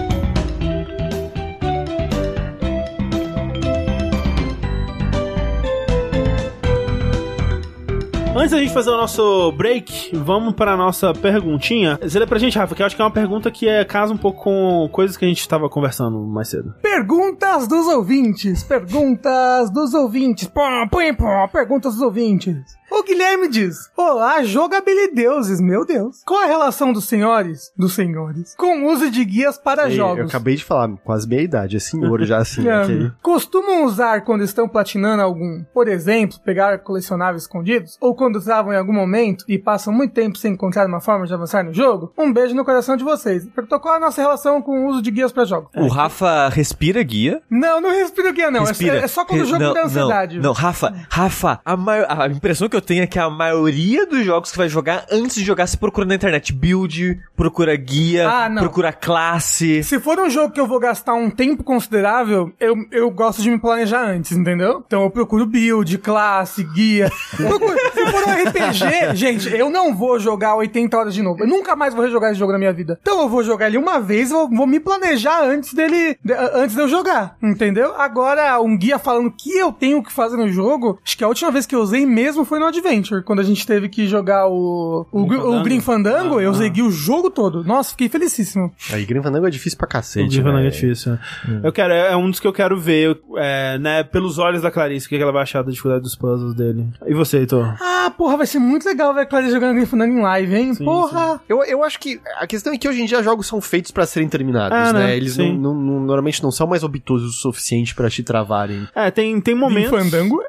Antes da gente fazer o nosso break, vamos para nossa perguntinha. Você lê pra gente, Rafa, que eu acho que é uma pergunta que é, casa um pouco com coisas que a gente estava conversando mais cedo. Perguntas dos ouvintes. Perguntas dos ouvintes. Pô, põe, pô, perguntas dos ouvintes. O Guilherme diz: Olá, jogabilideuses, meu Deus. Qual a relação dos senhores, dos senhores, com o uso de guias para Ei, jogos? Eu acabei de falar, quase meia idade, é senhor já assim, É? Costumam usar quando estão platinando algum, por exemplo, pegar colecionáveis escondidos, ou quando usavam em algum momento e passam muito tempo sem encontrar uma forma de avançar no jogo? Um beijo no coração de vocês. Perguntou qual é a nossa relação com o uso de guias para jogos. O Rafa respira guia. Não, não respiro guia, não. É- Respira. É, só quando o Re- jogo não, dá ansiedade. Não, não, Rafa, Rafa, a, mai- a impressão que eu tenho é que a maioria dos jogos que vai jogar, antes de jogar, você procura na internet build, procura guia, Ah, procura classe. Se for um jogo que eu vou gastar um tempo considerável, eu, eu gosto de me planejar antes, entendeu? Então eu procuro build, classe, guia. Procuro- Se for um RPG, gente, eu não vou jogar 80 horas de novo. Eu nunca mais vou rejogar esse jogo na minha vida. Então eu vou jogar ele uma vez, eu vou me planejar antes dele, de- antes de eu jogar, entendeu? Agora, um guia falando que eu tenho que fazer no jogo, acho que a última vez que eu usei mesmo foi no Adventure, quando a gente teve que jogar o, o, Gr- o Fandango? Green Fandango, Ah, eu ah. segui o jogo todo. Nossa, fiquei felicíssimo. Aí Grim Fandango é difícil pra O cacete. Diva né? é difícil. Eu quero, é um dos que eu quero ver, é, né, pelos olhos da Clarice, o que ela vai achar da dificuldade dos puzzles dele. E você, Heitor? Ah, porra, vai ser muito legal ver a Clarice jogando Green Fandango em live, hein? Sim, porra! Eu, eu acho que a questão é que hoje em dia jogos são feitos pra serem terminados, Ah, né? né? Eles Sim. não, não- não- normalmente não são mais obtusos o suficiente pra te travarem. É, tem, tem momentos... Green Fandango?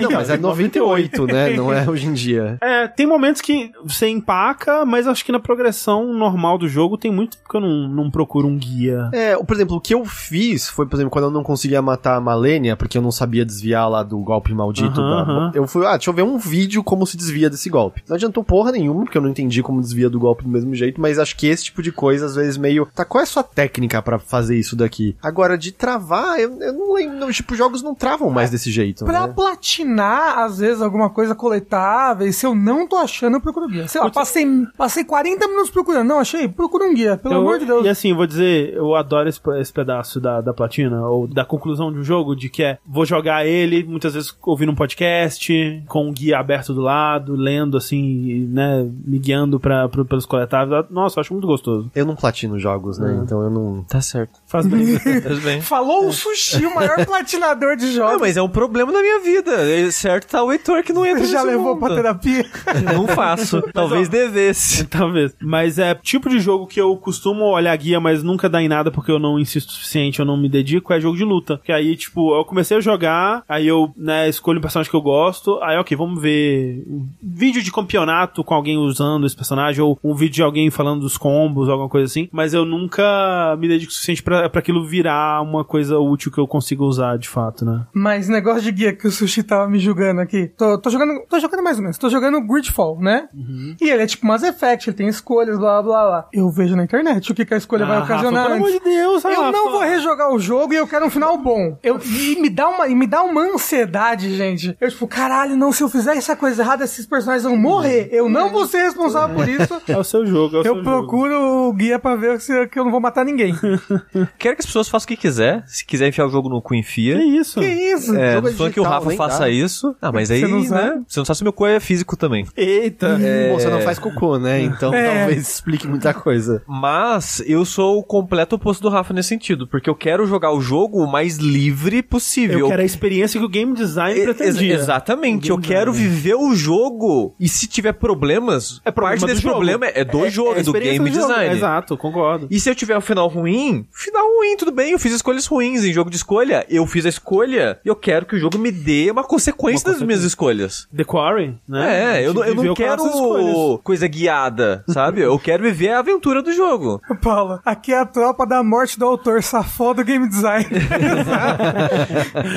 Não, mas é 98, né? Não é hoje em dia. É, tem momentos que você empaca, mas acho que na progressão normal do jogo tem muito tempo que eu não, não procuro um guia. É, por exemplo, o que eu fiz foi, por exemplo, quando eu não conseguia matar a Malenia, porque eu não sabia desviar lá do golpe maldito. Da-. Eu fui, ah, deixa eu ver um vídeo como se desvia desse golpe. Não adiantou porra nenhuma, porque eu não entendi como desvia do golpe do mesmo jeito, mas acho que esse tipo de coisa, às vezes, meio. Tá, qual é a sua técnica pra fazer isso daqui? Agora, de travar, eu, eu não lembro. não, Tipo, jogos não travam mais desse jeito. Pra né? platinar, às vezes, alguma coisa coletável, e se eu não tô achando, eu procuro guia. Sei lá, passei, passei 40 minutos procurando. Não, achei? Procura um guia, pelo Eu- amor de Deus. E assim, eu vou dizer, eu adoro esse, esse pedaço da, da platina, ou da conclusão de um jogo, de que é, vou jogar ele, muitas vezes ouvindo um podcast, com um guia aberto do lado, lendo assim, né, me guiando pra, pro- pelos coletáveis. Nossa, eu acho muito gostoso. Eu não platino jogos, né? Então eu não. Tá certo. Faz bem. Faz bem. Falou o Sushi, o maior platinador de Ah, jogos. mas é um problema na minha vida. É Certo tá o Heitor que não entra já levou mundo. pra terapia? Não faço. Talvez devesse. Talvez. Mas é tipo de jogo que eu costumo olhar guia, mas nunca dá em nada porque eu não insisto o suficiente, eu não me dedico, é jogo de luta. Que aí, tipo, eu comecei a jogar, aí eu, né, escolho um personagem que eu gosto, aí, ok, vamos ver um vídeo de campeonato com alguém usando esse personagem, ou um vídeo de alguém falando dos combos, alguma coisa assim, mas eu nunca me dedico o suficiente pra, pra aquilo virar uma coisa útil que eu consiga usar de fato, né? Mas negócio de guia que o Sushi tava me julgando aqui. Tô, tô jogando. Tô jogando mais ou menos. Tô jogando Gridfall, né? E ele é tipo Mass Effect, ele tem escolhas, blá blá blá. Eu vejo na internet o que, que a escolha vai Ah, Rafa, ocasionar. pelo amor de Deus, Eu Rafa. não vou rejogar o jogo e eu quero um final bom. Eu, e me dá uma, e me dá uma ansiedade, gente. Eu, tipo, caralho, não, se eu fizer essa coisa errada, esses personagens vão morrer. Eu não vou ser responsável por isso. É o seu jogo, é o seu Eu jogo. procuro o guia pra ver se, que eu não vou matar ninguém. Quero que as pessoas façam o que quiser. Se quiser enfiar o jogo no cu, enfia. Que isso? que isso? É, tô falando que o Rafa faça dá. isso. Ah, mas aí, Você não sabe. né? Você não sabe se meu cu é físico também. Eita. Bom, você não faz cocô, né? Então É. talvez explique muita coisa. Mas eu sou o completo oposto do Rafa nesse sentido, porque eu quero jogar o jogo o mais livre possível. Eu quero a experiência que o game design pretendia. ex- exatamente, eu quero design. viver o jogo. E se tiver problemas, É problema parte do desse jogo. problema é do jogo, a é do game jogo. design. Exato, concordo. E se eu tiver um final ruim, final ruim, tudo bem, eu fiz escolhas ruins em jogo de escolha, eu fiz a escolha e eu quero que o jogo me dê uma consequência Uma das minhas escolhas. The Quarry, né? É, eu, não- eu não quero coisa guiada, sabe? Eu quero viver a aventura do jogo. Paula, aqui é a tropa da morte do autor, safou do game design.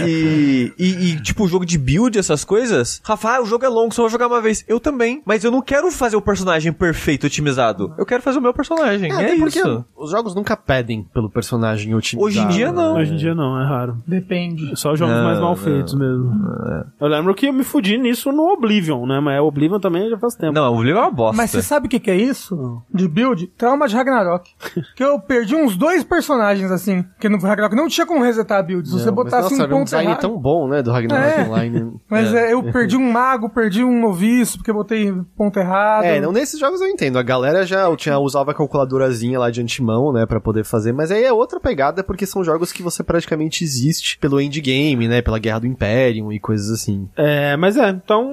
E, e, e, tipo, o jogo de build, essas coisas. Rafa, o jogo é longo, só vou jogar uma vez. Eu também. Mas eu não quero fazer o personagem perfeito, otimizado. Eu quero fazer o meu personagem. É, porque isso. os jogos nunca pedem pelo personagem otimizado. Hoje em dia, não. Hoje em dia não, é raro. Depende. Só jogos Não, mais mal não. feitos mesmo. Eu lembro que eu me fudi nisso no Oblivion, né? Mas o Oblivion também já faz tempo. Não, o livro é uma bosta. Mas você sabe o que, que é isso? De build? Trauma de Ragnarok. que eu perdi uns dois personagens assim. Que no Ragnarok não tinha como resetar a build. Se você botasse nossa, um um ponto design errado. tão bom, né, do Ragnarok É. Online. Mas é, eu perdi um mago, perdi um noviço, porque eu botei ponto errado. É, não nesses jogos eu entendo. A galera já tinha, usava a calculadorazinha lá de antemão, né, pra poder fazer, mas aí é outra pegada porque são jogos que você praticamente existe pelo endgame, né, pela Guerra do Império e coisas assim. É, mas é, então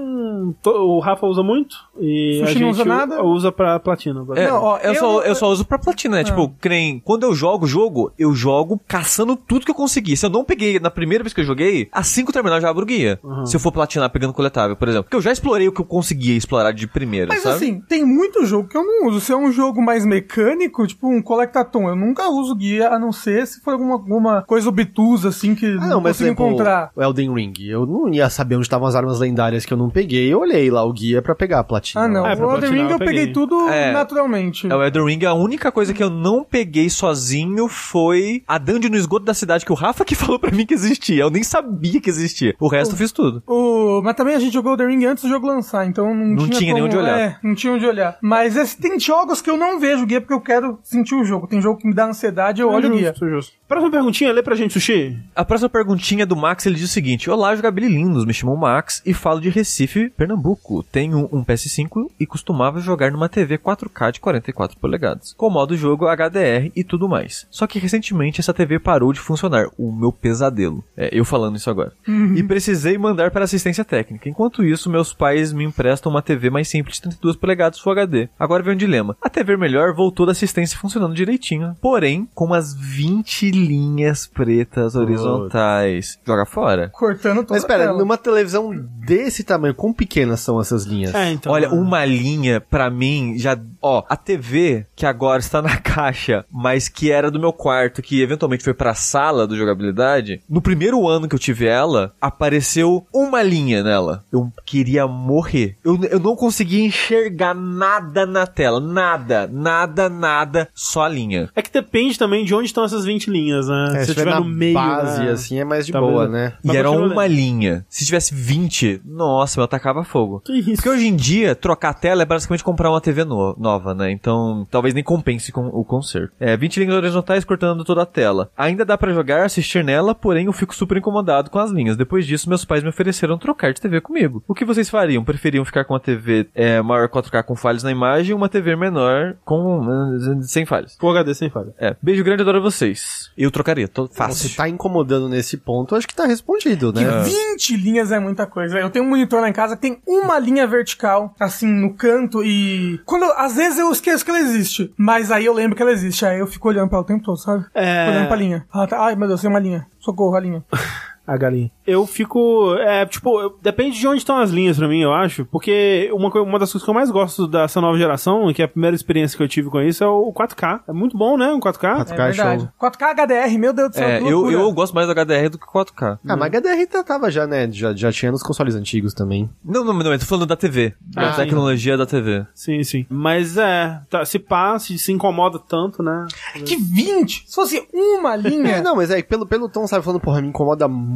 to- o Rafa usa muito e Sushi a gente não usa nada? usa pra platina. É, Não, ó, eu, eu- só, eu só uso pra platina, né? Tipo, que nem quando eu jogo o jogo, eu jogo caçando tudo que eu consegui. Se eu não peguei na primeira vez que eu joguei, assim que eu terminar, eu já abro o guia. Se eu for platinar pegando coletável, por exemplo. Porque eu já explorei o que eu conseguia explorar de primeira, Mas sabe? assim, tem muito jogo que eu não uso. Se é um jogo mais mecânico, tipo um Collectathon, eu nunca uso guia, a não ser se for alguma, alguma coisa obtusa, assim, que Ah, não, não, mas consigo exemplo, encontrar. o Elden Ring, eu não ia saber onde estavam as armas lendárias que eu não peguei, eu olhei lá o guia pra pegar a platina. Ah, não. É, o Elden Ring eu peguei peguei. tudo É. naturalmente. É, o Elden Ring, a única coisa que eu não peguei sozinho foi a dungeon no esgoto da cidade que o Rafa que falou pra mim que existia. Eu nem sabia que existia. O resto eu fiz tudo. O... Mas também a gente jogou o The Ring antes do jogo lançar, então não, Não tinha, tinha nem como... onde olhar. É, não tinha onde olhar. Mas esse- tem jogos que eu não vejo guia porque eu quero sentir o jogo. Tem jogo que me dá ansiedade, eu olho o guia. Justo, justo. Próxima perguntinha, lê pra gente, Sushi. A próxima perguntinha é do Max, ele diz o seguinte: Olá, jogabililindos, me chamo Max e falo de Recife, Pernambuco. Tenho um PS5 e costumava jogar numa TV 4K de 44 polegadas, com modo jogo HDR e tudo mais. Só que recentemente essa TV parou de funcionar, o meu pesadelo. É, eu falando isso agora. E precisei mandar para assistência técnica. Enquanto isso, meus pais me emprestam uma TV mais simples de 32 polegadas Full HD. Agora vem um dilema. A TV melhor voltou da assistência funcionando direitinho, porém com umas 20 linhas pretas horizontais. Joga fora. Cortando toda Mas espera, numa televisão desse tamanho, quão pequenas são essas linhas? É, então. Olha, uma linha, pra mim, já. Ó, a TV, que agora está na caixa, mas que era do meu quarto, que eventualmente foi pra sala do jogabilidade, no primeiro ano que eu tive ela, apareceu uma linha nela. Eu queria morrer. Eu, eu não conseguia enxergar nada na tela. Nada, nada, nada, só a linha. É que depende também de onde estão essas 20 linhas, né? É, se se estiver tiver no meio. base, né? assim, é mais de Tá boa, vendo? né? E Mas era uma lendo. linha. Se tivesse 20, nossa, eu atacava fogo. Que isso? Porque hoje em dia, trocar a tela é basicamente comprar uma TV no- nova, né? Então, talvez nem compense com o conserto. É, 20 linhas horizontais cortando toda a tela. Ainda dá pra jogar, assistir nela, porém eu fico super incomodado com as linhas. Depois disso, meus pais me ofereceram trocar de TV comigo. O que vocês fariam? Preferiam ficar com uma TV é, maior 4K com falhas na imagem ou uma TV menor com eh, sem falhas? Full HD sem falha. É, beijo grande, adoro vocês. Eu trocaria, tô fácil. Se tá incomodando nesse ponto, acho que tá respondido, Que né? 20 linhas é muita coisa. Eu tenho um monitor lá em casa que tem uma linha vertical, assim, no canto, e. Quando. eu- Às vezes eu esqueço que ela existe. Mas aí eu lembro que ela existe. Aí eu fico olhando pra ela o tempo todo, sabe? É. Olhando pra linha. Ah, tá. Ai, meu Deus, tem uma linha. Socorro, a linha. A galinha. Eu fico. É, tipo, eu- depende de onde estão as linhas pra mim, eu acho. Porque uma, uma das coisas que eu mais gosto dessa nova geração, e que é a primeira experiência que eu tive com isso, é o 4K. É muito bom, né? O 4K. 4K É verdade. show. 4K HDR, meu Deus do céu. É, eu, eu gosto mais do HDR do que 4K. Ah, mas HDR tava já, né? Já, já tinha nos consoles antigos também. Não, não, não, eu tô falando da TV. Da Ah, sim. tecnologia da TV. Sim, sim. Mas é, tá, se pá, se, se incomoda tanto, né? Que 20? Se fosse uma É, linha. não, mas é, pelo, pelo tom, sabe, falando, porra, me incomoda muito,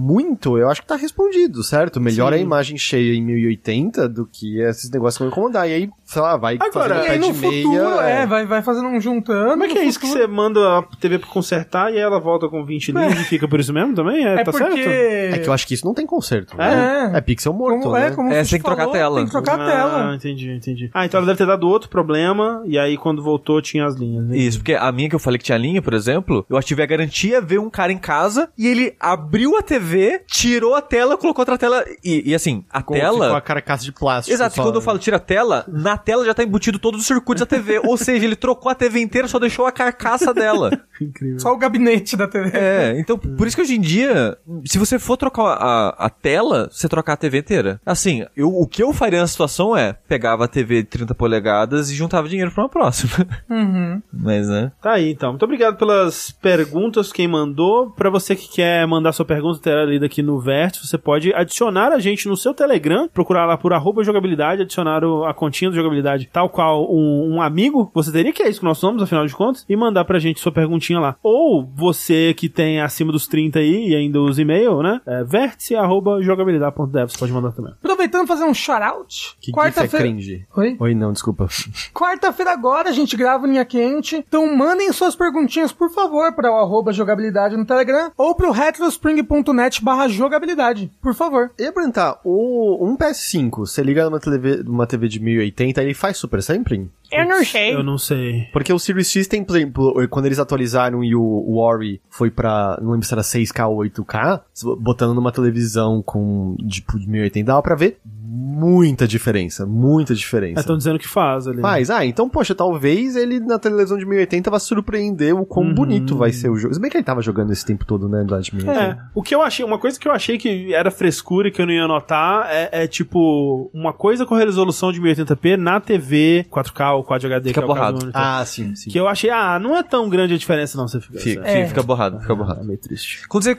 eu acho que tá respondido, certo? Melhor Sim. a imagem cheia em 1080 do que esses negócios que vão incomodar. E aí, sei lá, vai Agora, fazendo E aí pé no de futuro, meia. é, vai, vai fazendo um juntando. Como é que é isso que você manda a TV pra consertar e ela volta com 20 linhas e fica por isso mesmo também? É, É tá porque... certo? É que eu acho que isso não tem conserto. né? É. É pixel morto, Como, né? é, como É, você tem que trocar a falou, tela. Tem que trocar a Ah, tela. entendi, entendi. Ah, então ela deve ter dado outro problema e aí quando voltou tinha as linhas. né? Isso, porque a minha que eu falei que tinha linha, por exemplo, eu ativei a garantia, veio um cara em casa e ele abriu a TV, tirou a tela, colocou outra tela. E, e assim, a tela. Ficou a carcaça de plástico. Exato, só, quando eu né? falo tira a tela, na tela já tá embutido todos os circuitos da TV. ou seja, ele trocou a TV inteira, só deixou a carcaça dela. Incrível. Só o gabinete da TV. É, então, por isso que hoje em dia, se você for trocar a, a tela, você trocar a TV inteira. Assim, eu, o que eu faria na situação é, pegava a TV de 30 polegadas e juntava dinheiro pra uma próxima. Uhum. Mas, né? Tá aí, então. Muito obrigado pelas perguntas, quem mandou. Pra você que quer mandar sua pergunta, terá lida aqui no Vértice, você pode adicionar a gente no seu Telegram, procurar lá por arroba jogabilidade, adicionar o- a continha do jogabilidade, tal qual um, um amigo, você teria que é isso que nós somos, afinal de contas, e mandar pra gente sua perguntinha lá. Ou você que tem acima dos 30 aí e ainda usa e-mail, né? É vértice arroba jogabilidade.dev, você pode mandar também. Aproveitando fazer um shout-out. Que é Quarta-feira. cringe. Oi? Oi, não, desculpa. Quarta-feira agora a gente grava linha quente. Então mandem suas perguntinhas, por favor, para o arroba jogabilidade no Telegram ou pro retrospring.net barra jogabilidade. Por favor. Ia perguntar, o, um PS5, você liga numa TV, numa TV de 1080, ele faz super sampling? Eu não sei. Eu não sei. Porque o Series X tem, por exemplo, quando eles atualizaram e o, o Ori foi pra, não lembro se era 6K ou 8K, botando numa televisão com, tipo, de 1080, dava pra ver muita diferença, muita diferença. Estão dizendo que faz ali. Mas, ah, então, poxa, talvez ele na televisão de 1080 vá surpreender o quão bonito vai ser o jogo. Se bem que ele tava jogando esse tempo todo, né, de 1080. É, o que eu achei, uma coisa que eu achei que era frescura e que eu não ia notar é, é, tipo uma coisa com resolução de 1080p na TV 4K Quad HD, Fica que é o caso borrado. do monitor. Ah, sim, sim. Que eu achei, ah, não é tão grande a diferença não, você fica. Fica, é, fica, fica borrado, fica é borrado. meio triste. Quando você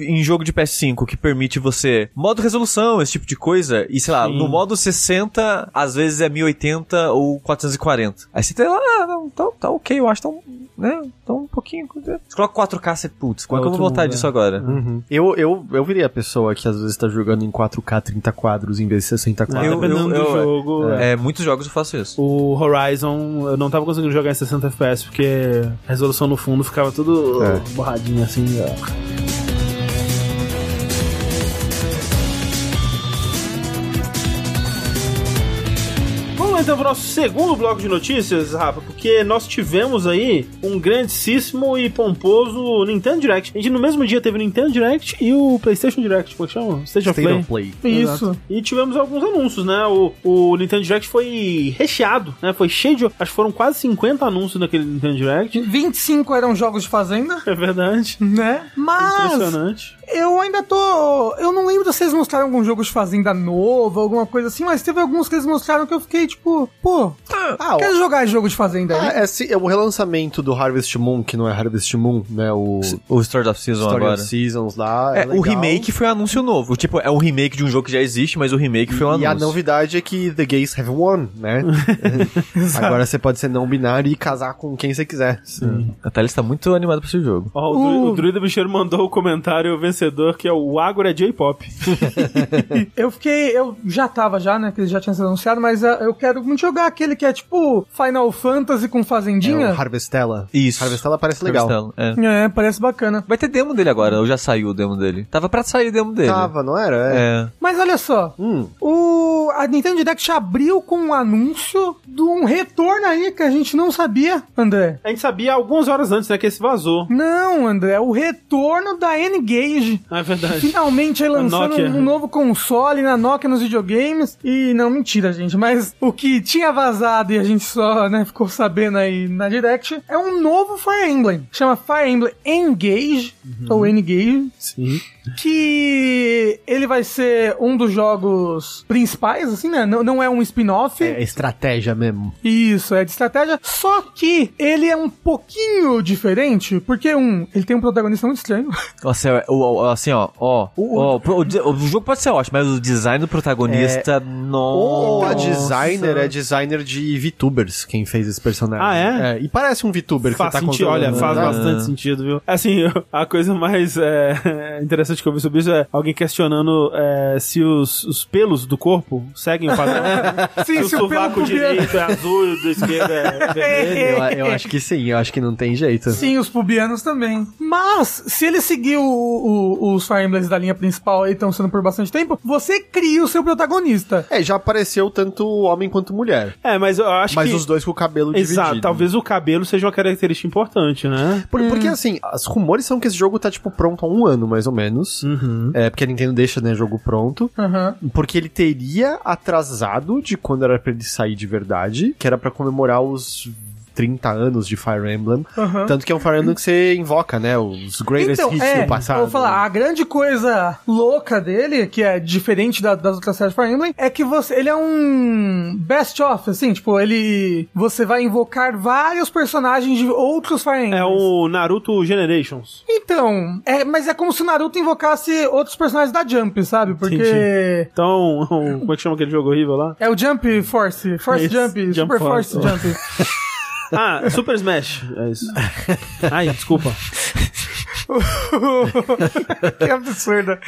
em jogo de PS5 que permite você modo resolução, esse tipo de coisa, e sei lá, Sim. no modo 60, às vezes é 1080 ou 440. Aí você tem lá, ah, não, tá, tá ok, eu acho tão, né, tão um pouquinho. Você coloca 4K, você, putz, como é que eu vou mundo, disso é. agora? Uhum. Eu, eu, eu virei a pessoa que às vezes tá jogando em 4K 30 quadros em vez de 60 quadros. Eu- Dependendo eu- do jogo. é. É, muitos jogos eu faço isso. O Horizon, eu não tava conseguindo jogar em 60 FPS porque a resolução no fundo ficava tudo É. borradinho assim. ó. Então pro nosso segundo bloco de notícias, Rafa, porque nós tivemos aí um grandíssimo e pomposo Nintendo Direct. A gente no mesmo dia teve o Nintendo Direct e o PlayStation Direct, como é que chama? State of State Play. of Play. Isso. Exato. E tivemos alguns anúncios, né? O, o Nintendo Direct foi recheado, né? Foi cheio de. Acho que foram quase 50 anúncios naquele Nintendo Direct. 25 eram jogos de fazenda, É verdade. né? Mas Impressionante. Eu ainda tô. Eu não lembro se eles mostraram algum jogo de fazenda novo, alguma coisa assim, mas teve alguns que eles mostraram que eu fiquei tipo, pô, Ah, quero jogar esse jogo de fazenda aí. Ah, é, sim, é o relançamento do Harvest Moon, que não é Harvest Moon, né? O O Story of Season Story agora. of Seasons lá. É, legal. o remake foi um anúncio novo. Tipo, é um remake de um jogo que já existe, mas o remake foi um E anúncio. a novidade é que The Gays Have Won, né? Agora você pode ser não binário e casar com quem você quiser. Sim. A Thalia está muito animada pra esse jogo. Ó, o, Dru- Uh. o Druida Bicheiro mandou o comentário vencedor, que é o Agora é J-Pop. Eu fiquei. Eu já tava já, né? Que ele já tinha sido anunciado, mas ah, eu quero muito jogar aquele que é tipo Final Fantasy com É fazendinha. o Harvestella. Isso. Harvestella parece legal. Harvestella, é. É, parece bacana. Vai ter demo dele agora, ou já saiu o demo dele? Tava pra sair o demo dele. Tava, não era? É. É. Mas olha só, Hum. o a Nintendo Direct abriu com um anúncio de um retorno aí que a gente não sabia, André. A gente sabia algumas horas antes, né? Que esse vazou. Não, André, o retorno da N-Gage. É verdade. Finalmente aí lançando um novo console na Nokia nos videogames. E não, mentira, gente. Mas o que tinha vazado e a gente só né, ficou sabendo aí na Direct é um novo Fire Emblem. Chama Fire Emblem Engage, ou N-Gage. Sim. Que ele vai ser um dos jogos principais assim, né? Não, não é um spin-off. É estratégia mesmo. Isso, é de estratégia. Só que ele é um pouquinho diferente, porque, um, ele tem um protagonista muito estranho. Nossa, é- o- o- assim, ó, ó, ó, o, o- o jogo pode ser ótimo, mas o design do protagonista, Ou a designer é designer de VTubers, quem fez esse personagem. Ah, é? E parece um VTuber que Faz você tá sentido, olha, faz né? bastante sentido, viu? Assim, a coisa mais é, interessante que eu vi sobre isso é alguém questionando é, se os, os pelos do corpo seguem o padrão. Sim, se o se o sovaco direito é azul e o do esquerdo é vermelho. Eu, eu acho que sim, eu acho que não tem jeito. Sim, os pubianos também. Mas, se ele seguir o- o- os Fire Emblems da linha principal e estão sendo por bastante tempo, você cria o seu protagonista. É, já apareceu tanto homem quanto mulher. É, mas eu acho Mas que... os dois com o cabelo Exato, dividido. talvez o cabelo seja uma característica importante, né? Por- Porque assim, os rumores são que esse jogo tá, tipo, pronto há um ano, mais ou menos. Uhum. É, porque a Nintendo deixa, né, jogo pronto. Aham. Porque ele teria atrasado de quando era pra ele sair de verdade, que era pra comemorar os 30 anos de Fire Emblem. Aham. Tanto que é um Fire Emblem que você invoca, né, os greatest Então, hits é, do passado. vou falar, a grande coisa louca dele, que é diferente da- das outras séries de Fire Emblem, é que você, ele é um best of, assim, tipo, ele, você vai invocar vários personagens de outros Fire Emblems. É o Naruto Generations. Então, é, mas é como se o Naruto invocasse outros personagens da Jump, sabe? Porque Entendi. Então, o- como é que chama aquele jogo horrível lá? é o Jump Force, Force Isso, Jump, Jump Super Force, Force. Jump. Ah, Super Smash. É isso. Ai, desculpa. que absurdo.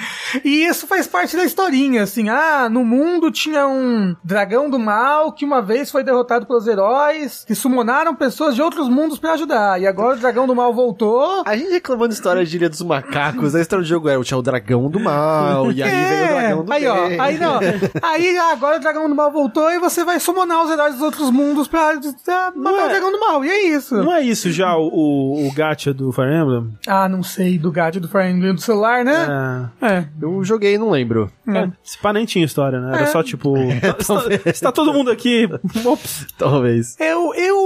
E isso faz parte da historinha, assim. Ah, no mundo tinha um dragão do mal que uma vez foi derrotado pelos heróis que summonaram pessoas de outros mundos pra ajudar. E agora o dragão do mal voltou. A gente reclamando história de Ilha dos Macacos, a história do jogo era, tinha o dragão do mal, e aí veio o dragão do É. aí, ó, aí não. Aí agora o dragão do mal voltou e você vai summonar os heróis dos outros mundos pra ah, matar é. o dragão do mal. E é isso. Não é isso já o, o, o gacha do Fire Emblem? Ah, não sei, do gato do Fire Emblem do celular, né? É. É. Eu joguei e não lembro. É, esse pá nem tinha história, né? Era É. só tipo. está, está todo mundo aqui. Ops. Talvez. Eu, eu,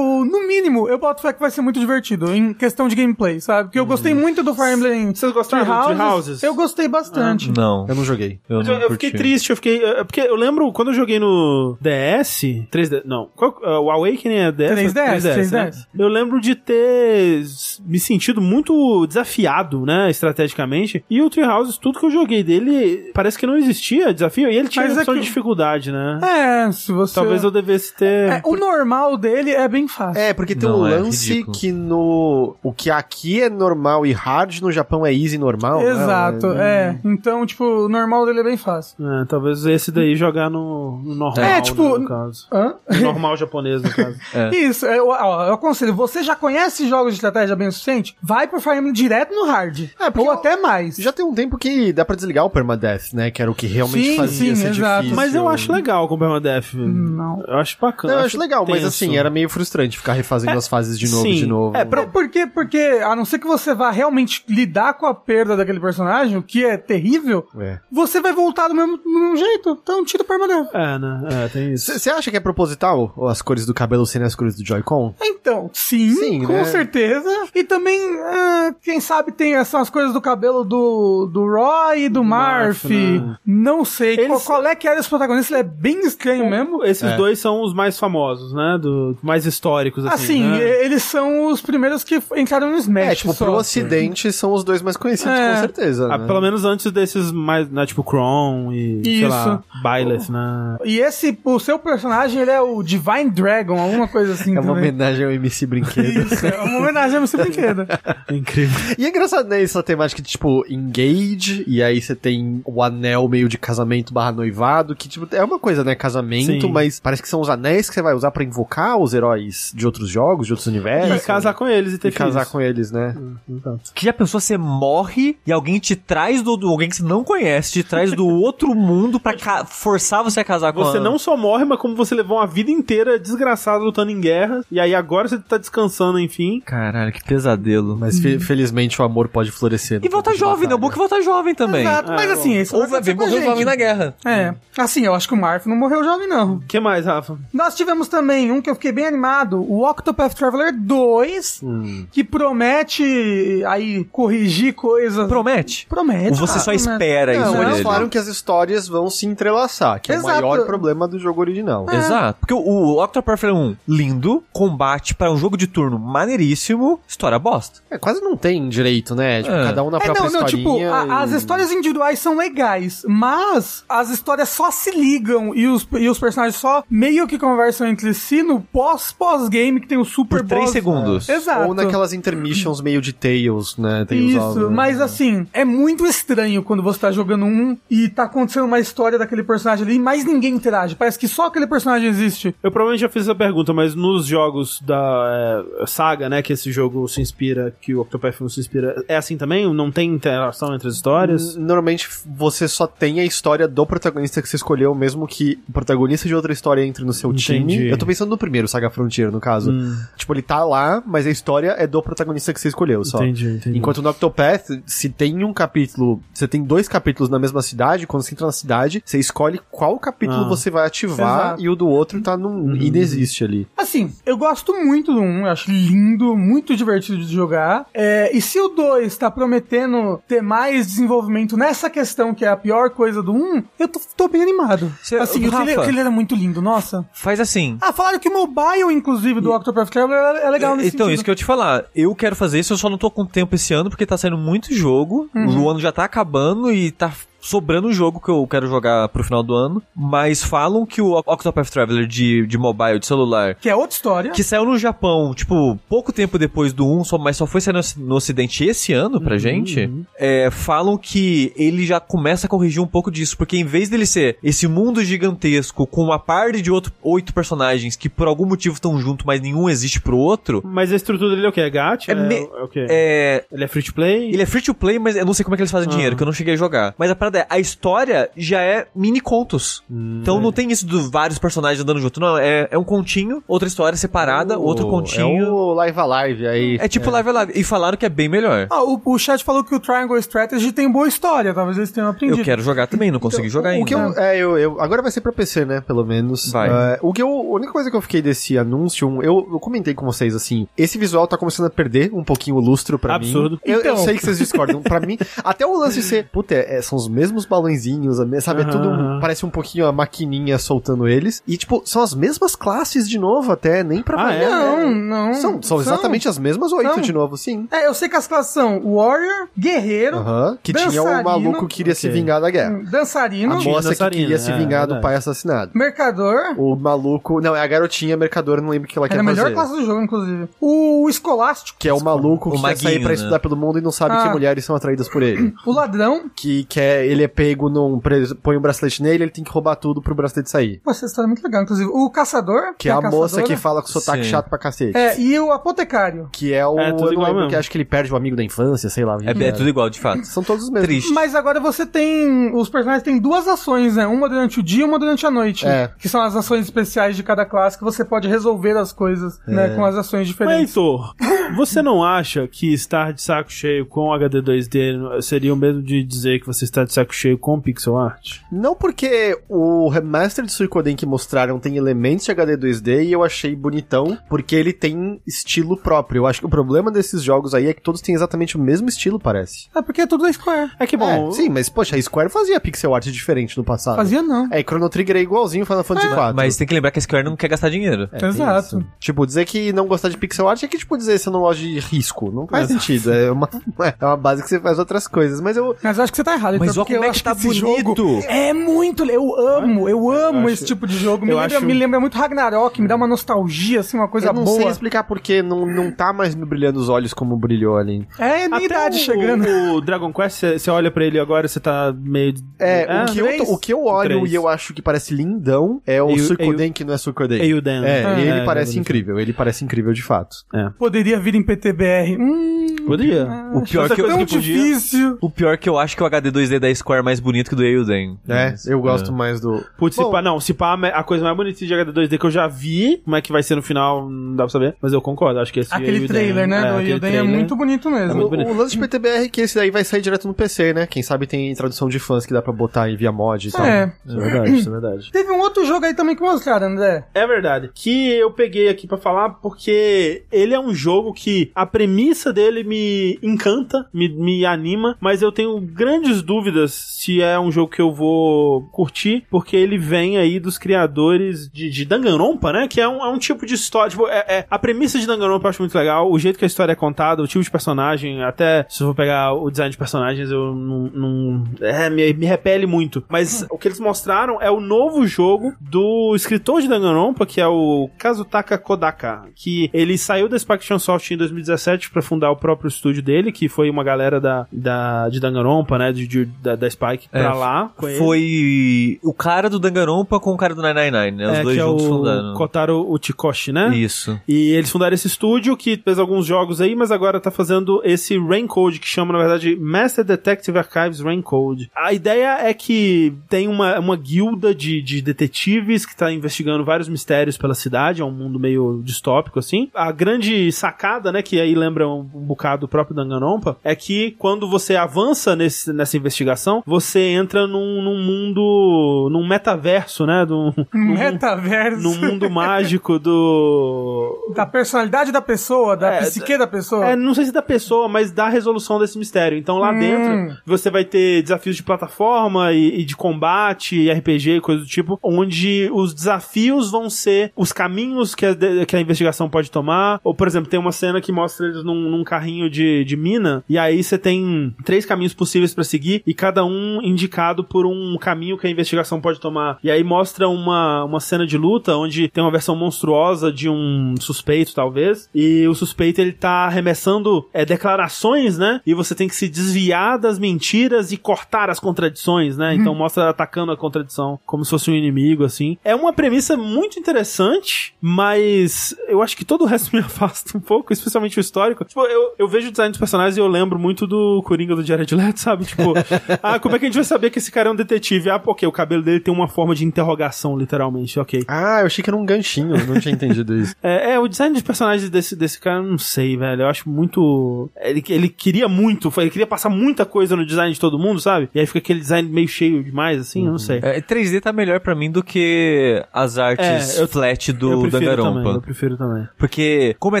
no mínimo, eu boto fé que vai ser muito divertido em questão de gameplay, sabe? Porque eu gostei muito do Fire Emblem. Vocês gostaram do Tree Tree Houses? Eu gostei bastante. Não, Eu não joguei. eu Eu, não eu fiquei curti. triste, eu fiquei. é, Porque eu lembro quando eu joguei no DS. 3D. Não. Qual- é, o Awakening é DS? 3DS, 3DS. né? Eu lembro de ter s- me sentido muito desafiado, né? Estrategicamente. E o Treehouses, tudo que eu joguei dele, parece que não existia desafio. E ele tinha Mas é opção que- de dificuldade, né? É, se você. Talvez eu devesse ter. É, o normal dele é bem É, porque tem Não, um é lance ridículo. que no. O que aqui é normal e hard, no Japão é easy normal. né? Exato, é. Então, tipo, o normal dele é bem fácil. É, talvez esse daí jogar no, no normal, É, tipo- né, no caso. Hã? No normal japonês, no caso. Isso, eu, ó, eu aconselho, você já conhece jogos de estratégia bem o suficiente? Vai pro Fire Emblem direto no hard. É, porque ou eu- até mais. Já tem um tempo que dá pra desligar o permadeath, né? Que era o que realmente Sim, fazia sim, ser exato. difícil. Mas eu acho legal com o Permadeath. Não. Eu acho bacana. Não, eu acho legal, mas tenso. assim, era meio frustrante ficar refazendo as fases de novo, sim. de novo. É, pra- É porque, porque, a não ser que você vá realmente lidar com a perda daquele personagem, o que é terrível, É. você vai voltar do mesmo, do mesmo jeito. Então, tira o permanente. É, né? É, tem isso. Você acha que é proposital as cores do cabelo serem as cores do Joy-Con? Então, sim, Sim, com né? certeza. E também, ah, quem sabe tem essas coisas do cabelo do, do Roy e do Marf. Marf, né? Não sei. Eles- Qual, qual é que era esse protagonista? Ele é bem estranho mesmo. Esses É. dois são os mais famosos, né? Do, mais históricos, assim. Assim, né? eles são os primeiros que entraram no Smash. É, tipo, só. pro ocidente são os dois mais conhecidos, É. com certeza. Ah, né? pelo menos antes desses mais, né? Tipo, Kron e, sei Isso. lá, Byleth, né? E esse, o seu personagem, ele é o Divine Dragon, alguma coisa assim É uma também. homenagem ao MC Brinquedo. Isso, é uma homenagem a esse brinquedo. Incrível. E é engraçado, né, essa temática de, tipo, engage, e aí você tem o anel meio de casamento barra noivado, que, tipo, é uma coisa, né, casamento, Sim. mas parece que são os anéis que você vai usar pra invocar os heróis de outros jogos, de outros universos. E casar com eles e ter e casar filhos. com eles, né? Exato. Que já pensou, você morre e alguém te traz do, do- alguém que você não conhece, te traz do outro mundo pra forçar você a casar com Você a- não só morre, mas como você levou uma vida inteira desgraçada lutando em guerra, e aí agora você tá descansando, enfim. Caralho, que pesadelo. Mas fe- felizmente o amor pode florescer. E volta campo de jovem, né? O bom é que volta jovem também. Exato, mas É, assim, isso Ou vai ver, morreu gente. jovem na guerra. É, assim, eu acho que o Marf não morreu jovem, não. O que mais, Rafa? Nós tivemos também um que eu fiquei bem animado, o Octopath Traveler 2, Hum. que promete aí corrigir coisas. Promete? Promete. Ou você só promete. espera isso Não, eles dele? falaram que as histórias vão se entrelaçar, que é Exato. o maior problema do jogo original. Exato. Porque o, Octopath Traveler 1, lindo, combate para um jogo de turno maneiríssimo, história bosta. É, quase não tem direito, né? Tipo, É. cada um na É, própria não, não, tipo, a- e- as histórias individuais são legais, mas as histórias só se ligam e os, e os personagens só meio que conversam entre si no pós-pós-game que tem o Super Por três Boss. segundos. Exato. Ou naquelas intermissions meio de Tales, né? Tales Isso, of- mas assim, é muito estranho quando você tá jogando um e tá acontecendo uma história daquele personagem ali, mas ninguém interage. Parece que só aquele personagem existe. Eu provavelmente já fiz essa pergunta, mas nos jogos da é, saga, né, que esse jogo se inspira, que o Octopath 1 se inspira, é assim também? Não tem interação entre as histórias? Normalmente você só tem a história do protagonista que você escolheu, mesmo que o protagonista de outra história entre no seu Entendi. time. Eu tô pensando no primeiro, Saga Frontier, no caso. Hum. Tipo, ele tá lá, mas a história é do protagonista que você escolheu só. Entendi, entendi. Enquanto no Octopath, se tem um capítulo, você tem dois capítulos na mesma cidade, quando você entra na cidade, você escolhe qual capítulo Ah. você vai ativar Exato. e o do outro tá num inexiste ali. Assim, eu gosto muito do 1, eu acho lindo, muito divertido de jogar. É, e se o 2 tá prometendo ter mais desenvolvimento nessa questão que é a pior coisa do 1, eu tô, tô bem animado. Cê- assim, o Rafa. trailer, o trailer era muito lindo, nossa. Faz assim. Ah, falaram que o mobile, inclusive, do Octopath Traveler é é legal nesse Então, sentido. isso que eu te falar. Eu quero fazer isso, eu só não tô com tempo esse ano, porque tá saindo muito jogo. Uhum. O ano já tá acabando e tá sobrando um jogo que eu quero jogar pro final do ano. Mas falam que o Octopath Traveler de, de mobile, de celular, Que é outra história. que saiu no Japão, tipo, pouco tempo depois do 1, só, mas só foi sair no, no ocidente esse ano Uhum, pra gente, é, falam que ele já começa a corrigir um pouco disso, porque em vez dele ser esse mundo gigantesco com uma parte de outro, oito personagens que por algum motivo estão juntos, mas nenhum existe pro outro, Mas a estrutura dele é o quê? É gacha? É me- é o quê? é, Ele é free to play? ele é free to play, mas eu não sei como é que eles fazem Ah. dinheiro, que eu não cheguei a jogar. Mas a parada é, a história já é mini contos. então não tem isso de vários personagens andando junto. Não, é, é um continho, outra história separada, outro O- continho. É o Live Alive aí. É tipo Live Live. E falaram que é bem melhor. Ah, o, o chat falou que o Triangle Strategy tem boa história, talvez eles tenham aprendido. Eu quero jogar também, não consegui jogar O ainda. que eu, é, eu, eu- agora vai ser pra PC, né? Pelo menos. Vai. É, o que eu, a única coisa que eu fiquei desse anúncio, eu, eu comentei com vocês assim, esse visual tá começando a perder um pouquinho o lustro pra Absurdo. mim. Eu, eu Então. sei que vocês discordam. pra mim, até o lance de ser, puta, é- é, são os mesmos balãozinhos, a me- sabe? É tudo, parece um pouquinho a maquininha soltando eles. E, tipo, são as mesmas classes de novo até, nem pra Ah, variar. Não, não. São, são exatamente as mesmas oito São. de novo, sim. É, eu sei que as classes são Warrior, Guerreiro, Aham. Que tinha o maluco que queria se Ok. vingar da guerra. Dançarino, A Tinha moça que queria se é, vingar do pai assassinado. Mercador. O maluco. Não, é a garotinha mercadora, não lembro o que ela quer a melhor fazer. classe do jogo, inclusive. O Escolástico. Que é o maluco O que quer sair maguinho, pra né? estudar pelo mundo e não sabe Ah. que mulheres são atraídas por ele. O Ladrão. que quer, ele é pego num. põe um bracelete nele, ele tem que roubar tudo pro bracelete sair. Pô, essa história é muito legal, inclusive. O Caçador. Que é a moça caçadora. que fala com sotaque Sim. chato pra cacete. É, e o Apotecário. Que é o. É, tudo igual lembro, que acho que ele perde o amigo da infância, sei lá. que É, que é tudo igual, de fato. São todos os mesmos. Triste. Mas agora você tem. Os personagens têm duas ações, né? Uma durante o dia e uma durante a noite. É. Que são as ações especiais de cada classe que você pode resolver as coisas, É. né? Com as ações Mas, diferentes. Heitor, você não acha que estar de saco cheio com HD 2D seria o mesmo de dizer que você está de saco cheio com pixel art? Não porque o remaster de Suicoden que mostraram tem elementos de HD 2D e eu achei bonitão, porque ele tem estilo próprio. Eu acho que o problema desses jogos aí é que todos têm exatamente o mesmo estilo, parece. É porque é tudo da Square. É que bom. É, sim, mas poxa, a Square fazia pixel art diferente no passado. Fazia não. É, e Chrono Trigger é igualzinho Final Fantasy IV. Mas tem que lembrar que a Square não quer gastar dinheiro. É, Exato. isso. Tipo, dizer que não gostar de pixel art é que, tipo, dizer que você não gosta de risco. Não faz sentido. É uma, é uma base que você faz outras coisas. Mas eu. Mas eu acho que você tá errado. Mas então, olha porque como eu é que acho tá esse jogo bonito. É muito. Eu amo, eu amo acho- esse tipo de jogo. Me eu lembra, acho- me lembra muito Ragnarok, me dá uma nostalgia, assim, uma coisa eu não boa. sei explicar porque não, não tá mais me brilhando os olhos como brilhou ali. É minha Até idade o, chegando. O Dragon Quest, você- olha pra ele agora você tá meio. É, o, que eu, o que eu olho e eu acho que parece lindão é o Suicoden que não é Suicoden. Eiyuden. É, Ah. ele É, parece é, incrível, ele parece incrível de fato. Poderia vir em PTBR. Hum, Podia. O pior que eu- que podia- difícil. O pior é que eu acho que o HD 2D da Square é mais bonito que o do Eilden. É, eu gosto mais do. Putz, se pá, não, se pá, a coisa mais bonita de HD2D que eu já vi, como é que vai ser no final, não dá pra saber, mas eu concordo, acho que esse Aquele Elden- trailer, né? do aquele Elden é muito bonito mesmo. muito O, bonito. o lance de PTBR é que esse daí vai sair direto no PC, né? Quem sabe tem tradução de fãs que dá pra botar aí via mod e tal. É. É verdade, isso é verdade. Teve um outro jogo aí também que mostraram, André. É verdade. Que eu peguei aqui pra falar porque ele é um jogo que a premissa dele me encanta, me, me anima, mas eu tenho grandes dúvidas se é um jogo que eu vou curtir, porque ele vem aí dos criadores de, de Danganronpa, né? Que é um, é um tipo de história. Tipo, é, é- a premissa de Danganronpa eu acho muito legal, o jeito que a história é contada, o tipo de personagem, até se eu for pegar o design de personagens, eu não. não é, me, me repele muito. Mas o que eles mostraram é o novo jogo do escritor de Danganronpa, que é o Kazutaka Kodaka, que ele saiu da Spike Chunsoft em 2017 pra fundar o próprio estúdio dele, que foi uma galera da, da de Danganronpa, né, de, de- da, da Spike É, pra lá. com ele. Foi o cara do Danganronpa com o cara do 999, né? Os é, dois que é juntos o fundando. Kotaro Uchikoshi, né? Isso. E eles fundaram esse estúdio que fez alguns jogos aí, mas agora tá fazendo esse Raincode, que chama, na verdade, Master Detective Archives Raincode. A ideia é que tem uma, uma guilda de, de detetives que tá investigando vários mistérios pela cidade, é um mundo meio distópico, assim. A grande sacada, né, que aí lembra um, um bocado do próprio Danganronpa, é que quando você avança nesse, nessa investigação, você entra num, num mundo, num metaverso, né, num, num, Metaverso. num mundo mágico do... Da personalidade da pessoa, da É, psique da pessoa. É, não sei se da pessoa, mas da resolução desse mistério. Então lá Hum. dentro você vai ter desafios de plataforma e, e de combate e RPG e coisa do tipo, onde os desafios vão ser os caminhos que a, que a investigação pode tomar. Ou, por exemplo, tem uma cena que mostra eles num, num carrinho de, de mina, e aí você tem três caminhos possíveis pra seguir, e cada um indicado por um caminho que a investigação pode tomar. E aí mostra uma, uma cena de luta onde tem uma versão monstruosa de um suspeito, talvez, e o suspeito ele tá arremessando é, declarações, né? E você tem que se desviar das mentiras e cortar as contradições, né? Então mostra atacando a contradição como se fosse um inimigo, assim. É uma premissa muito interessante, mas eu acho que todo o resto me afasta um pouco, especialmente o histórico. Tipo, eu, eu vejo o design dos personagens e eu lembro muito do Coringa do Jared Leto, sabe? Tipo, ah, como é que a gente vai saber que esse cara é um detetive? Ah, porque o cabelo dele tem uma forma de interrogação, literalmente, ok. Ah, eu achei que era um ganchinho, eu não tinha entendido isso. É, é, o design dos personagens desse, desse cara, eu não sei, velho. Eu acho muito. Ele, ele queria muito, ele queria passar muita coisa no design de todo mundo, sabe? E aí fica aquele design meio cheio demais, assim, eu não sei. É, 3D tá melhor pra mim do que as artes É, eu- flat eu do prefiro também, eu prefiro também. Porque, como é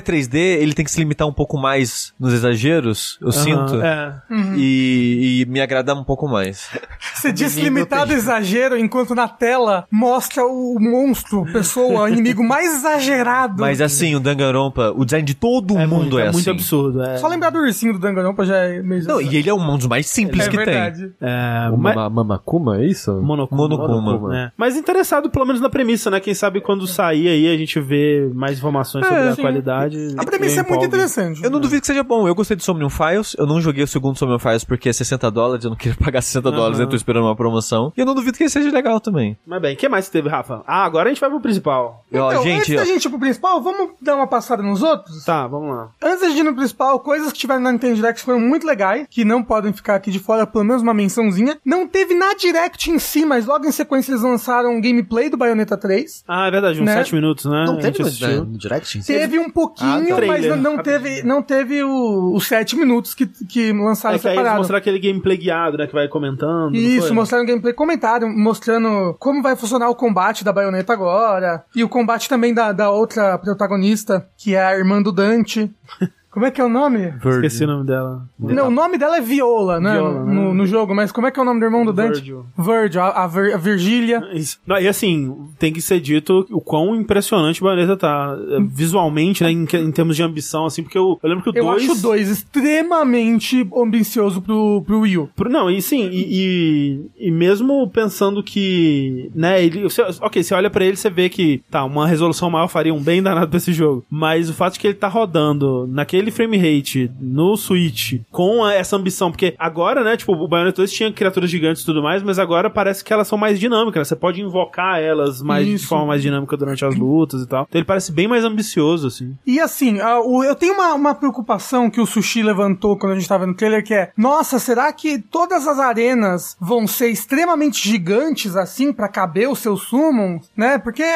3D, ele tem que se limitar um pouco mais nos exageros, eu sinto. Aham, É. E, e me agrada um pouco mais. Você diz limitado exagero, enquanto na tela mostra o monstro, pessoa, inimigo mais exagerado. Mas assim, o Danganronpa, o design de todo É mundo muito, é, é assim. muito absurdo. É, Só lembrar do ursinho do Danganronpa já é meio... Não, e ele é um dos mais simples é que verdade. é, O mas- Mama- Mamakuma, é isso? Monokuma. Monokuma. É. Mas interessado pelo menos na premissa, né? Quem sabe quando sair aí a gente vê mais informações sobre a sim. qualidade. A premissa é muito interessante. Eu não duvido que seja bom. Eu gostei do Somnium Files. Eu não joguei o segundo Somnium Files porque é 60 dólares. Eu não queria pagar 60 dólares, Aham. eu tô esperando uma promoção. E eu não duvido que ele seja legal também. Mas bem, o que mais que teve, Rafa? Ah, agora a gente vai pro principal. Ó, Então, gente, antes da gente ir pro principal, vamos dar uma passada nos outros? Tá, vamos lá. Antes da gente ir no principal, coisas que tiveram na Nintendo Direct foram muito legais, que não podem ficar aqui de fora, pelo menos uma mençãozinha. Não teve na Direct em si, mas logo em sequência eles lançaram um gameplay do Bayonetta 3. Ah, é verdade, uns Né? 7 minutos, né? Não teve no, Direct? em si? Teve um pouquinho, Ah, tá. mas não, não teve, não teve o- os 7 minutos que, que lançaram É que aí eles separado. mostraram aquele gameplay guiado, né? Que vai comentando. Isso, foi? mostraram gameplay comentário, mostrando como vai funcionar o combate da baioneta agora. E o combate também da, da outra protagonista, que é a irmã do Dante. Como é que é o nome? Esqueci o nome dela. Não, o nome dela é Viola, né? Viola, né? no, no jogo, mas como é que é o nome do irmão do Dante? Virgil. Virgil, a, a, Vir- a Virgília. Isso. Não, e assim, tem que ser dito o quão impressionante o Bayonetta tá é, visualmente, né? Em, em termos de ambição, assim, porque eu, eu lembro que o Eu 2. acho o 2 extremamente ambicioso pro, pro Wii U. Pro- Não, e sim, e, e, e mesmo pensando que, né, ele, você- ok, você olha pra ele, você vê que, tá, uma resolução maior faria um bem danado pra esse jogo, mas o fato de que ele tá rodando naquele aquele frame rate no Switch com a- essa ambição, porque agora, né, tipo, o Bayonetta 2 tinha criaturas gigantes e tudo mais, mas agora parece que elas são mais dinâmicas, né? Você pode invocar elas mais de forma mais dinâmica durante as lutas e tal. Então ele parece bem mais ambicioso, assim. E assim, eu tenho uma, uma preocupação que o Sushi levantou quando a gente tava no trailer, que é, nossa, será que todas as arenas vão ser extremamente gigantes, assim, pra caber os seus summons, né? Porque é,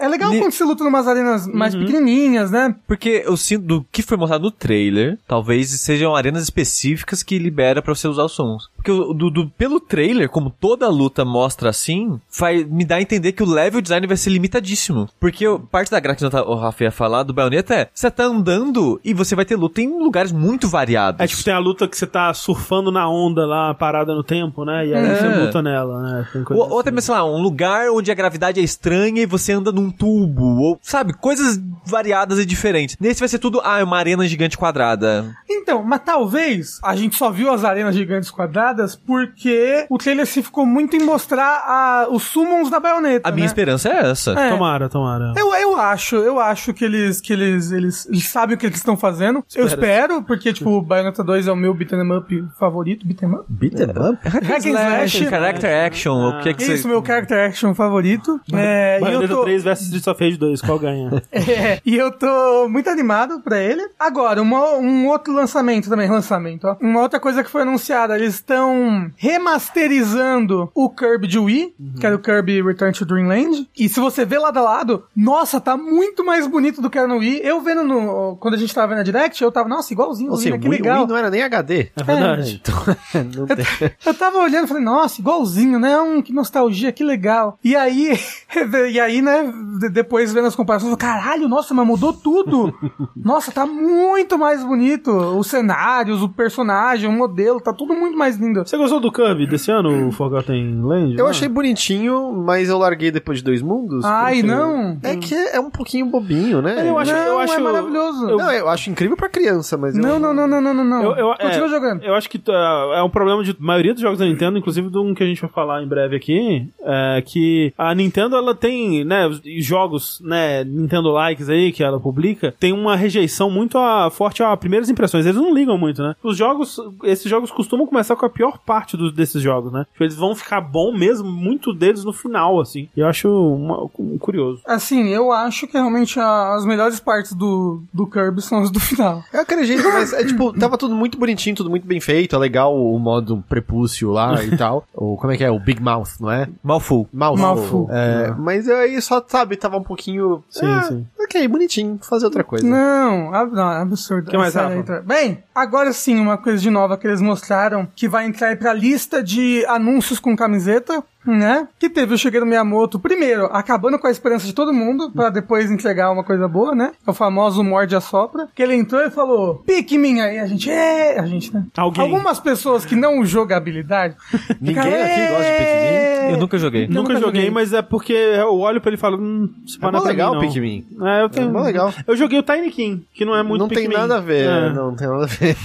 é- é legal quando você luta em umas arenas mais pequenininhas, né? Porque eu sinto do que foi mostrado no trailer, talvez sejam arenas específicas que libera pra você usar os sons. Porque o- do, do- pelo trailer, como toda luta mostra assim, faz, me dá a entender que o level design vai ser limitadíssimo. Porque o- parte da graça que o Rafa ia falar do Bayonetta é, você tá andando e você vai ter luta em lugares muito variados. É tipo, tem a luta que você tá surfando na onda lá, parada no tempo, né? E aí É. você luta nela, né? Tem coisa Ou, ou até assim. mesmo, sei lá, um lugar onde a gravidade é estranha e você anda num tubo. Ou, sabe, coisas variadas e diferentes. Nesse vai ser tudo, ah, é uma arena gigante quadrada. Então, mas talvez a gente só viu as arenas gigantes quadradas porque o trailer se ficou muito em mostrar a- os summons da baioneta. A minha né? esperança é essa. É. Tomara, tomara. Eu, eu acho, eu acho que eles que eles, eles, eles sabem o que eles estão fazendo. Eu espero, porque, tipo, o Bayonetta 2 é o meu beat'em up favorito. Beat'em up? Beat 'em up? Hack and slash. character action, o que é que Isso, você... meu character action favorito. É, e eu Bayonetta tô, 3 versus Streets of Rage 2, qual ganha? é, e eu tô muito animado pra ele. Agora, uma- um outro lançamento também, lançamento, ó. Uma outra coisa que foi anunciada, eles estão remasterizando o Kirby de Wii, que era o Kirby Return to Dreamland. E se você vê lado a lado, nossa, tá muito mais bonito do que era no Wii. Eu vendo no... Quando a gente tava vendo a Direct, eu tava, nossa, igualzinho, Ou Wii, seja, né? o que Wii, legal. Wii não era nem HD. É verdade. Então, não tem. Eu tava olhando e falei, nossa, igualzinho, né? Hum, que nostalgia, que legal. E aí, e aí, né, de- depois vendo as comparações, eu falei, caralho, nossa, mas mudou tudo. nossa, tá muito mais bonito. Os cenários, o personagem, o modelo, tá tudo muito mais lindo. Você gostou do Kirby desse ano, o Forgotten Land? Eu Ah. achei bonitinho, mas eu larguei depois de dois mundos. Ai, não. É que é um pouquinho bobinho, né? Eu acho, não, eu acho é maravilhoso. eu- Não, eu acho incrível pra criança, mas eu- Não, não, não, não, não, não, não. Eu, eu, Continua é, jogando. Eu acho que uh, é um problema de maioria dos jogos da Nintendo, inclusive de um que a gente vai falar em breve aqui, é que a Nintendo ela tem, né, os jogos, né, Nintendo likes aí que ela publica, tem uma rejeição muito a, forte a primeiras impressões. Eles não ligam muito, né? Os jogos, esses jogos costumam começar com a pior parte dos, desses jogos, né? Tipo, Eles vão ficar bom mesmo, muito deles no final, assim. E eu acho uma- um curioso. Assim, eu acho que realmente a- as melhores partes do, do Kirby são as do final. Eu acredito, mas é tipo, tava tudo muito bonitinho, tudo muito bem feito, é legal o modo prepúcio lá e tal. O, como é que é? O Big Mouth, não é? Malfu. Mouth. Mouthful. É, mas aí só, sabe, tava um pouquinho... Sim, ah, sim. Ok, bonitinho, fazer outra coisa. Não, ab- não, absurdo. Que mais, Rafa? então. Bem, agora sim, uma coisa de nova que eles mostraram que vai entrar aí pra lista de anúncios com camiseta. Né? Que teve o Shigeru Miyamoto, primeiro, acabando com a esperança de todo mundo, pra depois entregar uma coisa boa, né? É o famoso morde a sopra. Que ele entrou e falou, Pikmin aí, a gente, é, a gente, né? Alguém. Algumas pessoas que não jogabilidade. Ninguém ficaram, aqui gosta de Pikmin? "É". Eu nunca joguei. Não. Nunca nunca joguei, joguei. mas é porque eu olho pra ele e falo, hum, isso É não é legal mim, o não. Pikmin. É, eu tenho. É legal. Eu joguei o Tiny King, que não é muito não tem Pikmin. nada a ver, É, não tem nada a ver.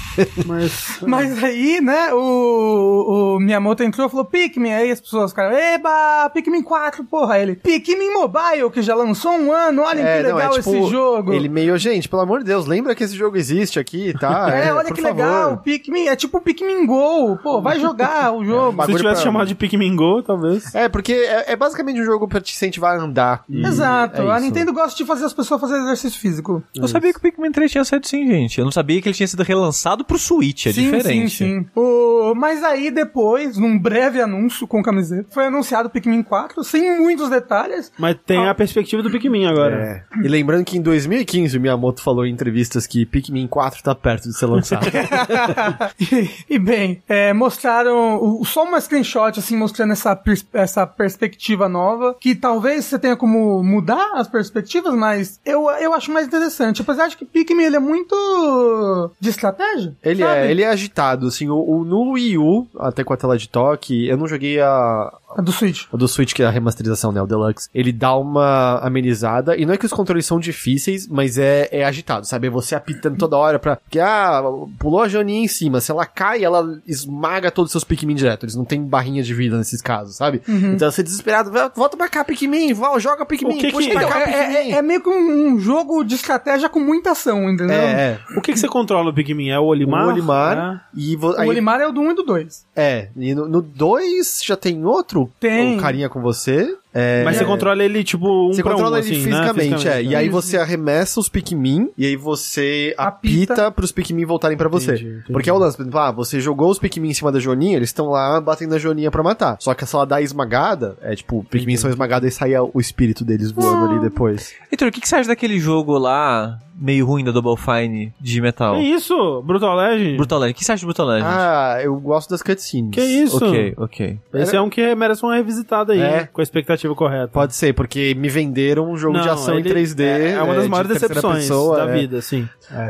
Mas. Mas aí, né, o, o Miyamoto entrou e falou Pikmin, aí as pessoas eba, Pikmin 4, porra, ele, Pikmin Mobile, que já lançou um ano, olhem que não, legal esse jogo. Ele meio, gente, pelo amor de Deus, lembra que esse jogo existe aqui, tá? É, olha por que favor. legal, Pikmin, é tipo Pikmin Go, pô, vai jogar o jogo. Se tivesse pra- chamado de Pikmin Go, talvez. É, porque é, é basicamente um jogo pra te incentivar a andar. E Exato, é a. Nintendo gosta de fazer as pessoas fazerem exercício físico. Eu sabia que o Pikmin 3 tinha saído sim, gente. Eu não sabia que ele tinha sido relançado pro Switch, é sim, diferente. sim, sim. O... Mas aí depois, num breve anúncio com camiseta, foi anunciado o Pikmin 4, sem muitos detalhes. Mas tem a perspectiva do Pikmin agora. É. E lembrando que em 2015 o Miyamoto falou em entrevistas que Pikmin 4 tá perto de ser lançado. e, e bem, é, mostraram o- só uma screenshot, assim, mostrando essa, pers- essa perspectiva nova, que talvez você tenha como mudar as perspectivas, mas eu, eu acho mais interessante. Apesar de que Pikmin, ele é muito de estratégia, Ele sabe? é, ele é agitado, assim, o, o- no Wii U, até com a tela de toque, eu não joguei a, A do Switch. o do Switch, que é a remasterização, né? O Deluxe. Ele dá uma amenizada. E não é que os controles são difíceis, mas é, é agitado, sabe? É você apitando toda hora pra. Que, ah, pulou a Joaninha em cima. Se ela cai, ela esmaga todos os seus Pikmin direto. Eles não têm barrinha de vida nesses casos, sabe? Então você é desesperado. "Vai, Volta pra cá, Pikmin. Vol- Joga Pikmin. O que puxa que- pra cá, é, Pikmin. é- é meio que um, um jogo de estratégia com muita ação, entendeu? É, é. O que, que você controla no Pikmin? É o Olimar? O Olimar. E vo- O aí- Olimar é o do 1 e do 2. É, e no 2 já tem outro Tem. um carinha com você. É, Mas você é, controla ele, tipo, um Você controla um, ele assim, fisicamente, né? é. E aí Isso. você arremessa os Pikmin, e aí você apita, Apita. pros Pikmin voltarem pra você. Entendi, entendi. Porque é o lance, por exemplo, ah, você jogou os Pikmin em cima da Joaninha, eles estão lá batendo na Joaninha pra matar. Só que se ela dá esmagada, é tipo, Pikmin são esmagados e sai o espírito deles voando ali depois. Heitor, o que, que você acha daquele jogo lá, meio ruim da Double Fine de metal? Que isso? Brutal Legend? Brutal Legend. O que você acha de Brutal Legend? Ah, eu gosto das cutscenes. Que isso? ok, ok. Esse é um que merece uma revisitada aí, É. com a expectativa correta. Pode ser, porque me venderam um jogo de Não, ação ele- em 3D. É, é uma das de maiores terceira decepções pessoa, da é. vida, sim.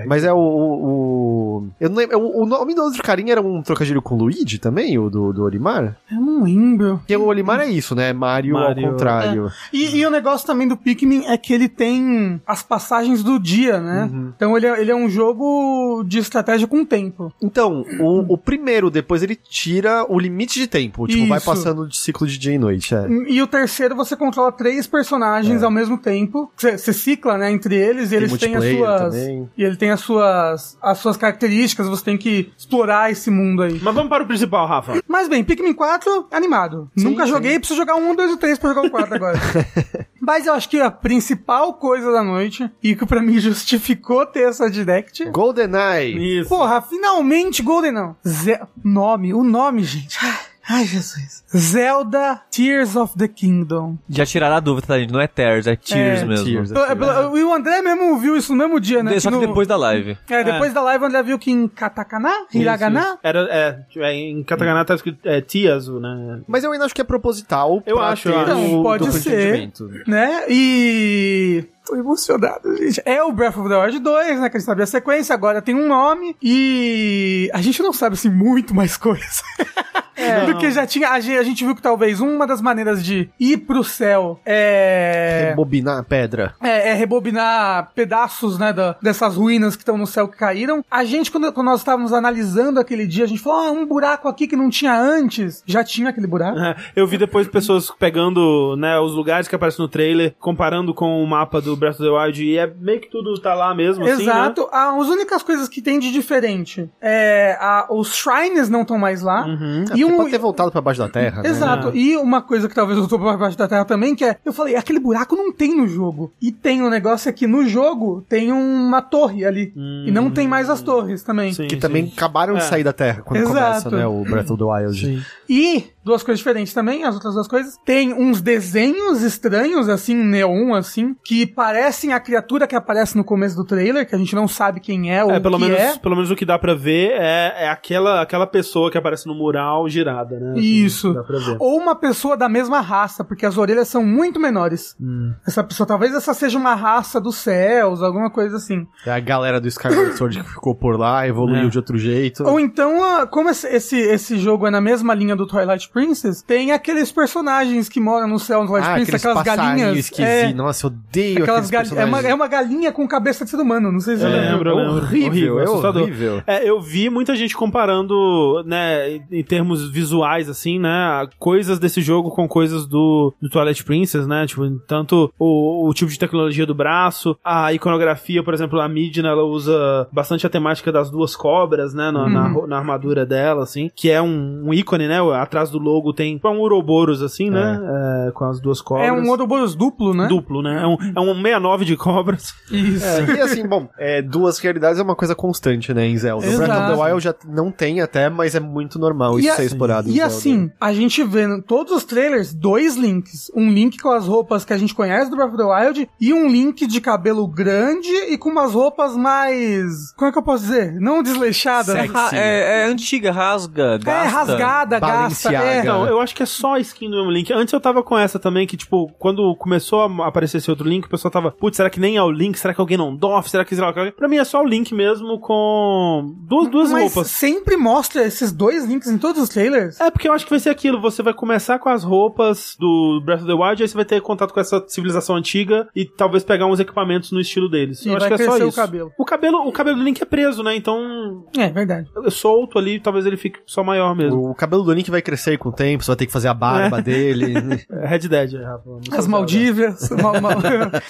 Mas é o. o, o- eu não lembro. O, o nome do outro carinha era um trocadilho com o Luigi também, o do, do Olimar? Eu não lembro. Porque o Olimar é isso, né? Mario, Mario. ao contrário. E, e o negócio também do Pikmin é que ele tem as passagens do dia, né? Uhum. Então ele é, ele é um jogo de estratégia com tempo. Então, o, o primeiro, depois ele tira o limite de tempo. Tipo, vai Isso. passando de ciclo de dia e noite. É. E o terceiro você controla três personagens ao mesmo tempo. Você cicla, né, entre eles e eles têm as suas. também. E ele tem as suas as suas características, você tem que explorar esse mundo aí. Mas vamos para o principal, Rafa. Mas bem, Pikmin 4, animado. Nunca sim. joguei, preciso jogar um, dois e três pra jogar o 4 agora. Mas eu acho que a principal coisa da noite, e que pra mim justificou ter essa direct. GoldenEye. Isso. Porra, finalmente Golden não. Ze nome, o nome, gente. Ai, Jesus. Zelda Tears of the Kingdom. Já tiraram a dúvida, tá, gente? Não é Tears, é Tears É, mesmo. Tears. Pela- E o André mesmo viu isso no mesmo dia, né? Só que no- depois da live. É, depois da live o André viu que em katakana, hiragana, Isso, isso. Era, é, é, em katakana tá escrito é, Tiazu, né? Mas eu ainda acho que é proposital. Eu acho, eu acho. Então, pode ser. né? E. Tô emocionado, gente. É o Breath of the Wild 2, né? Que a gente sabia a sequência, agora tem um nome. E. A gente não sabe, assim, muito mais coisa. Do que já tinha. A gente, a gente viu que talvez uma das maneiras de ir pro céu é. Rebobinar a pedra. É, é rebobinar pedaços, né, da- dessas ruínas que estão no céu que caíram. A gente, quando, quando nós estávamos analisando aquele dia, a gente falou, ah, um buraco aqui que não tinha antes. Já tinha aquele buraco. É, Eu vi depois pessoas pegando, né, os lugares que aparecem no trailer, comparando com o mapa do Breath of the Wild, e é meio que tudo tá lá mesmo, assim, né? Exato. Ah, as únicas coisas que tem de diferente é a, os shrines não estão mais lá. Uhum. E um, Pode ter voltado pra baixo da terra, né? Exato. E uma coisa que talvez eu tô pra baixo da terra também, que é, eu falei, aquele buraco não tem no jogo. E tem um negócio aqui no jogo, tem uma torre ali. E não tem mais as torres também. Sim, Que sim. também acabaram de É. sair da terra quando Exato. começa, né? O Breath of the Wild. Sim. E duas coisas diferentes também, as outras duas coisas. Tem uns desenhos estranhos, assim, neon, assim, que parecem a criatura que aparece no começo do trailer, que a gente não sabe quem é ou É, pelo o que menos, é. pelo menos o que dá pra ver é, é aquela, aquela pessoa que aparece no mural girada, né? Assim, Isso. Dá pra ver. Ou uma pessoa da mesma raça, porque as orelhas são muito menores. Hum. Essa pessoa, talvez essa seja uma raça dos céus, alguma coisa assim. É a galera do Skyward Sword que ficou por lá, evoluiu É. de outro jeito. Ou então, ah, como esse, esse, esse jogo é na mesma linha do Twilight Princess, tem aqueles personagens que moram no céu do Twilight ah, Princess, aquelas galinhas. esquisitos. É, Nossa, eu odeio aquelas aqueles gal- é, uma, é uma galinha com cabeça de ser humano, não sei se você É, lembra. lembro, lembro. horrível, é assustador. horrível. É, eu vi muita gente comparando, né, em- termos visuais, assim, né, coisas desse jogo com coisas do, do Twilight Princess, né, tipo, tanto o, o tipo de tecnologia do braço, a iconografia, por exemplo, a Midna, ela usa bastante a temática das duas cobras, né, na, na, ro- na armadura dela, assim, que é um, um ícone, né, atrás do logo tem tipo, um Ouroboros, assim, né, é, com as duas cobras. É um Ouroboros duplo, né? Duplo, né, é um, é um 69 de cobras. Isso. É, e assim, bom, é, duas realidades é uma coisa constante, né, em Zelda. O Breath of the Exato. Wild já não tem até, mas é muito normal isso a- ser explorado E Zelda. assim, a gente vê em todos os trailers dois links. Um link com as roupas que a gente conhece do Breath of the Wild e um link de cabelo grande e com umas roupas mais. Como é que eu posso dizer? Não desleixadas. É, ra- é- é antiga, rasga, gasta. É rasgada, gasta. É, Não, eu acho que é só a skin do mesmo Link. Antes eu tava com essa também, que tipo, quando começou a aparecer esse outro Link, o pessoal tava, putz, será que nem é o Link? Será que alguém não doff? Será que será que... Pra mim é só o Link mesmo com duas, duas Mas roupas. sempre mostra esses dois links em todos os trailers. É, porque eu acho que vai ser aquilo. Você vai começar com as roupas do Breath of the Wild, aí você vai ter contato com essa civilização antiga e talvez pegar uns equipamentos no estilo deles. E eu acho vai que é só crescer o isso. cabelo. O cabelo, o cabelo do Link é preso, né? Então, É, verdade. solto ali, talvez ele fique só maior mesmo. O cabelo do Link vai crescer com o tempo, você vai ter que fazer a barba dele. É Red Dead, é, Rafa. As é Maldívias. mal- mal-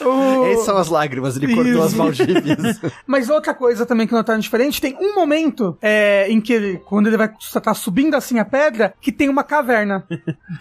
o- Essas são as lágrimas, ele cortou Isso. as Maldívias. Mas outra coisa também que notaram diferente, tem um momento é, em que ele, quando ele vai tá subindo assim a pedra, que tem uma caverna.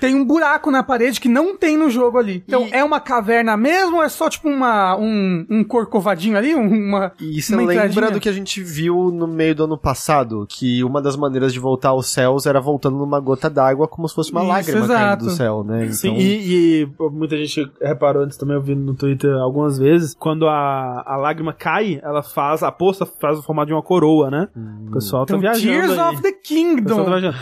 tem um buraco na parede que não tem no jogo ali. Então E- é uma caverna mesmo ou é só tipo uma, um, um corcovadinho ali? Um- Uma, E você uma lembra entradinha? do que a gente viu no meio do ano passado? Que uma das maneiras de voltar aos céus era voltando numa gota d'água como se fosse uma Isso, lágrima exato. caindo do céu, né? Então, Sim, e, e muita gente reparou antes também, eu vi no Twitter algumas vezes, quando a, a lágrima cai, ela faz, a poça faz o formato de uma coroa, né? O pessoal tá Então, viajando Tears aí. of the Kingdom. tá viajando.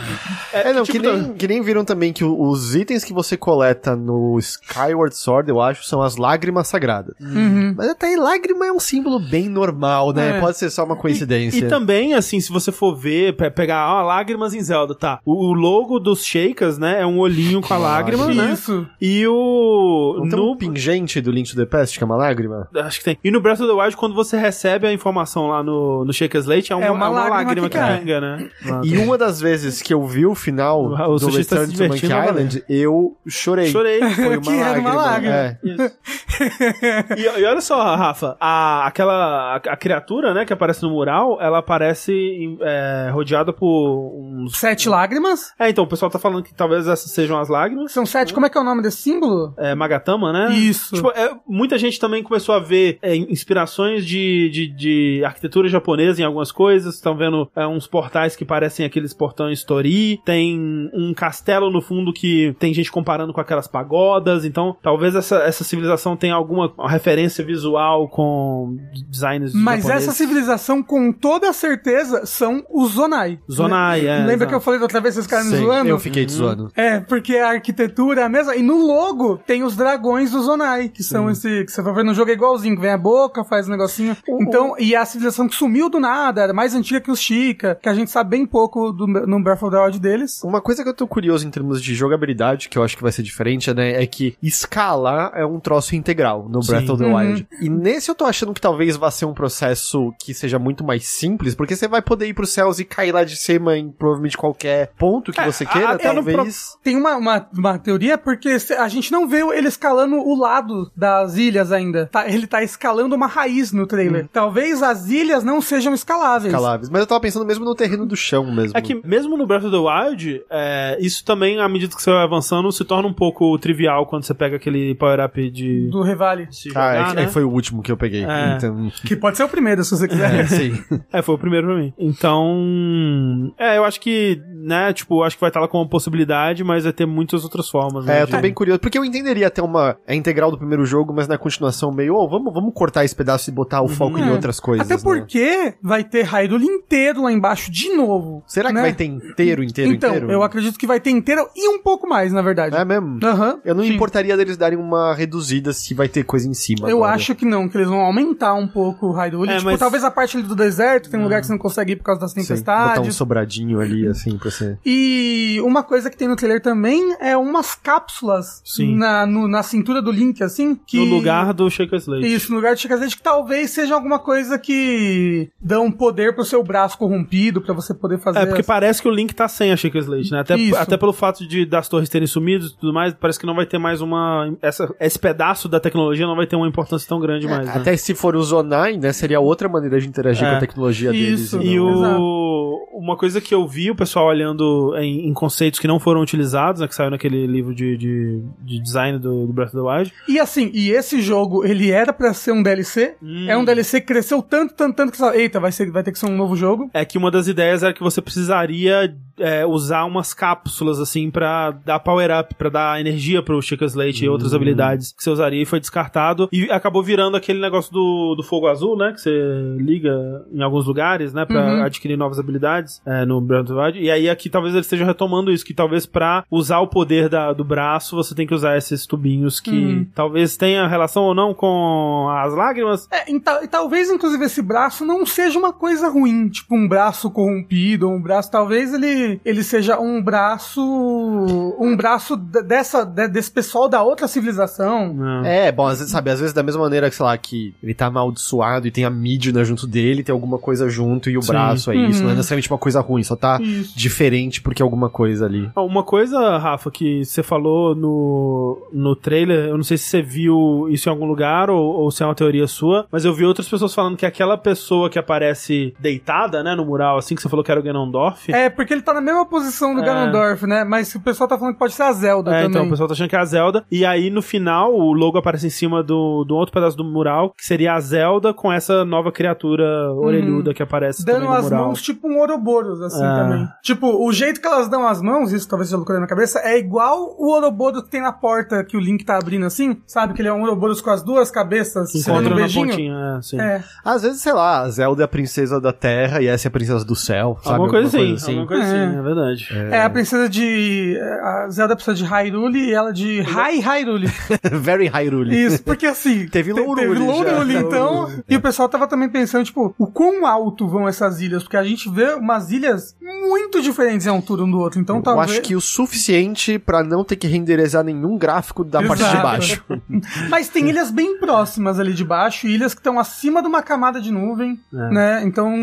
É, não, tipo, que, nem, que nem viram também que os itens que você coleta no Skyward Sword, eu acho, são as lágrimas sagradas. Uhum. Mas até aí, lágrima é um símbolo bem normal, né? É. Pode ser só uma coincidência. E também, assim, se você for ver, pe- pegar ó, lágrimas em Zelda, tá? O, o logo dos Shakers, né, é um olhinho com a lágrima, né? Isso. E o... Não tem no, um pingente do Link to the Past, que é uma lágrima? Acho que tem. E no Breath of the Wild, quando você recebe a informação lá no, no Shaker Slate, é uma, É uma é uma lágrima lágrima, que cai. pinga, né? E uma das vezes que eu vi o final O- do tá Return se to Monkey vai Island, eu chorei. Chorei. Foi uma Que era uma lágrima. lágrima. É. E, e olha só, Rafa, a, aquela a, a criatura, né, que aparece no mural, ela aparece é, rodeada por uns. Sete lágrimas. É, então o pessoal tá falando que talvez essas sejam as lágrimas. São sete. Como é que é o nome desse símbolo? É, Magatama, né? Isso. Tipo, é, muita gente também começou a ver é, inspirações de, de, de arquitetura japonesa em algumas coisas. Estão vendo é, uns portais que parecem aqueles portões Tori. Tem um castelo no fundo que tem gente comparando com aquelas pagodas. Então, talvez essa, essa civilização tenha alguma referência visual com designs Mas japoneses. essa civilização, com toda certeza, são os Zonai. Zonai, é, Lembra exato. que eu falei da outra vez, vocês ficaram me zoando? Fiquei te zoando. É, porque a arquitetura é a mesma. E no logo tem os dragões do Zonai, que são esse. que você vai ver no jogo é igualzinho, que vem a boca, faz um negocinho. Então, e a civilização que sumiu do nada, era mais antiga que os Chica, que a gente sabe bem pouco do, no Breath of the Wild deles. Uma coisa que eu tô curioso em termos de jogabilidade, que eu acho que vai ser diferente, né, é que escalar é um troço integral no Breath Sim. of the Uhum. Wild. E nesse eu tô achando que talvez vá ser um processo que seja muito mais simples, porque você vai poder ir pros céus e cair lá de cima em provavelmente qualquer ponto que É, você queira, talvez. Tem uma, uma, uma teoria, porque a gente não vê ele escalando o lado das ilhas ainda. Tá- ele tá escalando uma raiz no trailer. Talvez as ilhas não sejam escaláveis. Escaláveis. Mas eu tava pensando mesmo no terreno do chão mesmo. É que mesmo no Breath of the Wild, é, isso também, à medida que você vai avançando, se torna um pouco trivial quando você pega aquele power-up de Do Revale. se Ah, jogar, é, né? é, foi o último que eu peguei. É. Então, Que pode ser o primeiro, se você quiser. é, sim. É, foi o primeiro pra mim. Então, é, eu acho que, né, tipo, acho que vai estar lá como possibilidade, mas vai ter muitas outras formas, né? É, eu tô bem curioso, porque eu entenderia até uma é integral do primeiro jogo, mas na continuação meio, ô, vamos, vamos cortar esse pedaço e botar o foco em É. outras coisas. Até né? porque vai ter Hyrule inteiro lá embaixo de novo. Será que né? vai ter inteiro, inteiro, então, inteiro? eu acredito que vai ter inteiro e um pouco mais, na verdade. É mesmo? Aham. Eu não sim. importaria deles darem uma reduzida se vai ter coisa em cima. Eu agora. acho que não, que eles vão aumentar um pouco o Hyrule. É, tipo, mas- talvez a parte ali do deserto, tem um lugar que você não consegue ir por causa das Sim, botar um tempestades. sobradinho ali, assim, pra você. E uma coisa que tem no trailer também é umas cápsulas Sim. na, no- na cintura do Link, assim. Que... No lugar do Shaker Slate. Isso, no lugar de Chica que talvez seja alguma coisa que dão poder pro seu braço corrompido pra você poder fazer. É, porque as- parece que o Link tá sem a Shaker Slate, né? Até, Isso. até pelo fato de das torres terem sumido e tudo mais, parece que não vai ter mais uma. Essa, esse pedaço da tecnologia não vai ter uma importância tão grande mais. né? Até se for o Zonai, né, seria outra maneira de interagir É. com a tecnologia deles. Isso. E não- o... uma coisa que eu vi o pessoal olhando em, em conceitos que não foram utilizados, né, que saiu naquele livro de, de, de design do, do Breath of the Wild. E assim, e esse jogo, ele era pra ser um DLC. Hum. É um DLC que cresceu tanto, tanto, tanto que você fala, eita, vai, ser, vai ter que ser um novo jogo. É que uma das ideias era que você precisaria é, usar umas cápsulas, assim, pra dar power-up, pra dar energia pro Chica Slate e outras habilidades que você usaria e foi descartado. E acabou virando aquele negócio do, do fogo azul, né? Que você liga em alguns lugares, né? Pra Uhum. adquirir novas habilidades é, no Breath of. E aí aqui talvez eles estejam retomando isso, que talvez pra usar o poder da- do braço, você tem que usar esses tubinhos que Uhum. talvez tenha relação ou não com as lágrimas. É, e, e talvez, inclusive, esse braço não seja uma coisa ruim, tipo um braço corrompido, um braço. Talvez ele, ele seja um braço. Um braço de- dessa, de- desse pessoal da outra civilização. É. É, bom, às vezes, sabe, às vezes da mesma maneira que, sei lá, que ele tá amaldiçoado e tem a Midna junto dele, tem alguma coisa junto e o Sim. braço é isso. Uhum. Não é necessariamente uma coisa ruim, só tá Isso. diferente porque é alguma coisa ali. Ah, Uma coisa, Rafa, que você falou no, no trailer, eu não sei se você viu isso em algum lugar ou, ou se é uma teoria sua, mas eu vi outras pessoas falando que aquela pessoa que aparece deitada, né, no mural, assim que você falou que era o Ganondorf. É, porque ele tá na mesma posição do É. Ganondorf, né? Mas o pessoal tá falando que pode ser a Zelda É, também. então o pessoal tá achando que é a Zelda. E aí, no final, o logo aparece em cima do, do outro pedaço do mural, que seria a Zelda com essa nova criatura orelhuda que aparece Dando também no as mural. mãos tipo um Ouroboros, assim, É. também. Tipo, o jeito que elas dão as mãos, isso talvez seja loucura na cabeça, é igual o Ouroboros que tem na porta que o Link tá abrindo assim, sabe? Que ele é um Ouroboros com as duas cabeças, se dando encontra um na beijinho. pontinha, é, sim. É. Às vezes, sei lá, a Zelda é a princesa da Terra e essa é a princesa do céu, sabe? Alguma coisa assim, alguma coisa É. assim, é verdade. É. a princesa de. A Zelda precisa de Hyrule e ela de Hai Hyrule. Very Hyrule. Isso, porque assim. Teve te- Lourule Teve. Lourule, então. E o pessoal tava também pensando, tipo, o quão alto vão essas ilhas? Porque a gente vê umas ilhas muito diferentes em altura um do outro. Então Eu talvez. acho que o suficiente pra não ter que renderizar nenhum gráfico da parte de Exato. baixo. Mas tem ilhas bem próximas ali de baixo, ilhas que estão acima de uma camada de nuvem, É. né? Então,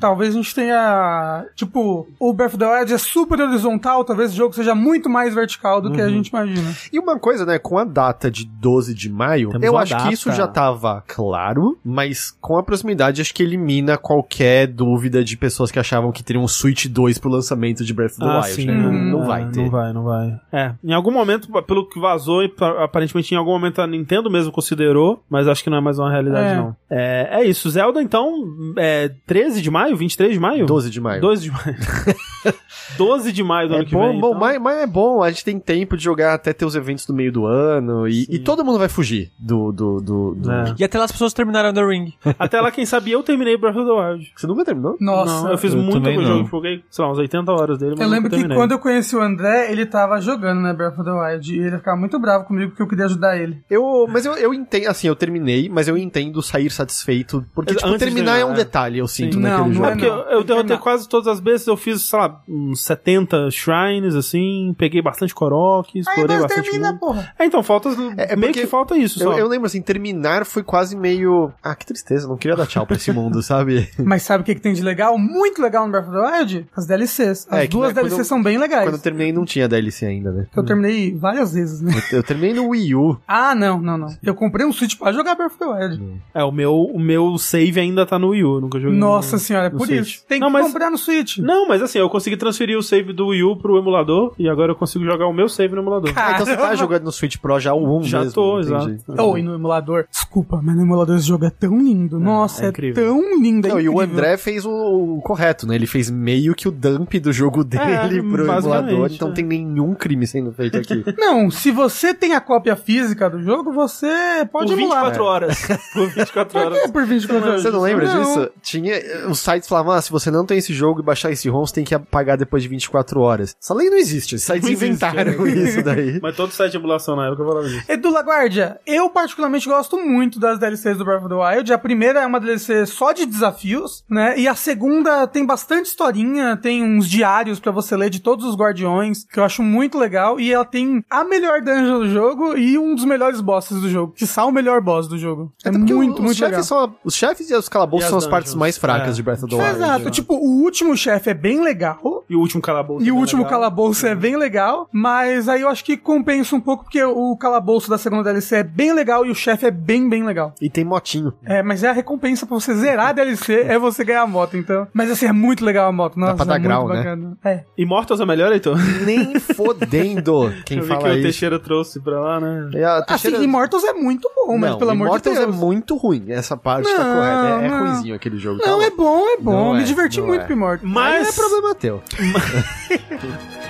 talvez a gente tenha. Tipo, o Breath of the É super horizontal, talvez o jogo seja muito mais vertical do que Uhum. a gente imagina. E uma coisa, né, com a data de 12 de maio, Temos eu acho data. que isso já tava claro, mas com a proximidade acho que elimina qualquer dúvida de pessoas que achavam que teriam um Switch 2 pro lançamento de Breath of the Ah, Wild, sim, né? Não, não vai ter. Não vai, não vai. É, em algum momento, pelo que vazou, e pa- aparentemente em algum momento a Nintendo mesmo considerou, mas acho que não é mais uma realidade, É. não. É, é isso. Zelda, então, é 13 de maio? 23 de maio? 12 de maio. 12 de maio. 12 de maio do É ano que bom, vem. bom então. mas, mas é bom, a gente tem tempo de jogar até ter os eventos do meio do ano e, e todo mundo vai fugir do. do, do, do- É. E até lá as pessoas terminaram The Ring. Até lá, quem sabe, eu terminei Breath of the Wild. Você nunca terminou? Nossa. não, eu fiz eu com o não. jogo, joguei, sei lá, uns 80 horas dele, mas Eu lembro nunca que quando eu conheci o André, ele tava jogando, né, Breath of the Wild, e ele ficava muito bravo comigo porque eu queria ajudar ele. Eu, mas eu, eu entendo, assim, eu terminei, mas eu entendo sair satisfeito, porque, tipo, de terminar é um é. detalhe, eu sinto Sim. naquele Não, não jogo. É porque eu, eu Não, derrotei não. quase todas as vezes, eu fiz, sei lá, uns 70 shrines, assim, peguei bastante Korok, Aí explorei nós bastante termina, mundo. porra. É, então, falta. É- é meio que falta isso só. Eu, eu lembro assim, terminar foi quase meio. Ah, que tristeza, não queria dar tchau pra esse mundo, sabe? Mas sabe o que, que tem de legal? Muito legal no Breath of the Wild? As DLCs. As É, que, duas né, DLCs eu- são bem legais. Quando eu terminei não tinha DLC ainda, né? Eu terminei várias vezes, né? Eu terminei no Wii U. Ah, não, não, não. Eu comprei um Switch pra jogar Breath of the Wild. É, o meu, o meu save ainda tá no Wii U, eu nunca joguei. Nossa no, senhora, é no por Switch. isso. Tem Não, que mas- comprar no Switch. Não, mas assim, eu consegui transferir o save do Wii U pro emulador e agora eu consigo jogar o meu save no emulador. Ah, então você tá jogando no Switch Pro já o 1 Já mesmo, tô, entendi. exato. Oh, e no emulador. Desculpa, mas no emulador esse jogo é tão lindo. Nossa, é é, incrível. tão lindo. É Não, e o. André fez o, o correto, né? Ele fez meio que o dump do jogo dele pro basicamente, emulador, então é. não tem nenhum crime sendo feito aqui. Não, se você tem a cópia física do jogo, você pode Por emular. 24 horas. Por 24 horas. É por 24 horas. Você não lembra Não. disso? Tinha. Os sites falavam, ah, se você não tem esse jogo e baixar esse ROM, você tem que pagar depois de 24 horas. Essa lei não existe. Os sites Não existe, inventaram é. isso daí. Mas todo site de emulação na época falava disso. Edu Laguardia, eu particularmente gosto muito das DLCs do Breath of the Wild. A primeira é uma DLC só de desafios, né? E a segunda tem bastante historinha, tem uns diários pra você ler de todos os guardiões, que eu acho muito legal. E ela tem a melhor dungeon do jogo e um dos melhores bosses do jogo, que são o melhor boss do jogo. É Até porque muito, os muito chefes legal. São, os chefes e os calabouços E as são as partes dungeons. mais fracas É. de Breath of the Wild. Exato, tipo, o último chefe é bem legal. E o último calabouço. E o é último legal. calabouço é bem legal, mas aí eu acho que compensa um pouco porque o calabouço da segunda DLC é bem legal e o chefe é bem, bem legal. E tem motinho. É, mas é a recompensa pra você zerar a DLC é você ganhar a moto, então. Mas assim, é muito legal a moto. Nossa, pra dar é muito grau, né? bacana. É. Immortals é melhor, Heitor? Nem fodendo quem eu vi fala que o isso. Teixeira trouxe pra lá, né? É, a Teixeira- Assim, Immortals é muito bom, mas Não, pelo amor de Immortals Deus. é muito ruim. Essa parte tá Não, correta. É, é aquele jogo. Não, tá é bom, é bom. Não Me é, diverti muito é. com Immortals. Mas Mas é problema teu. 嗯呵呵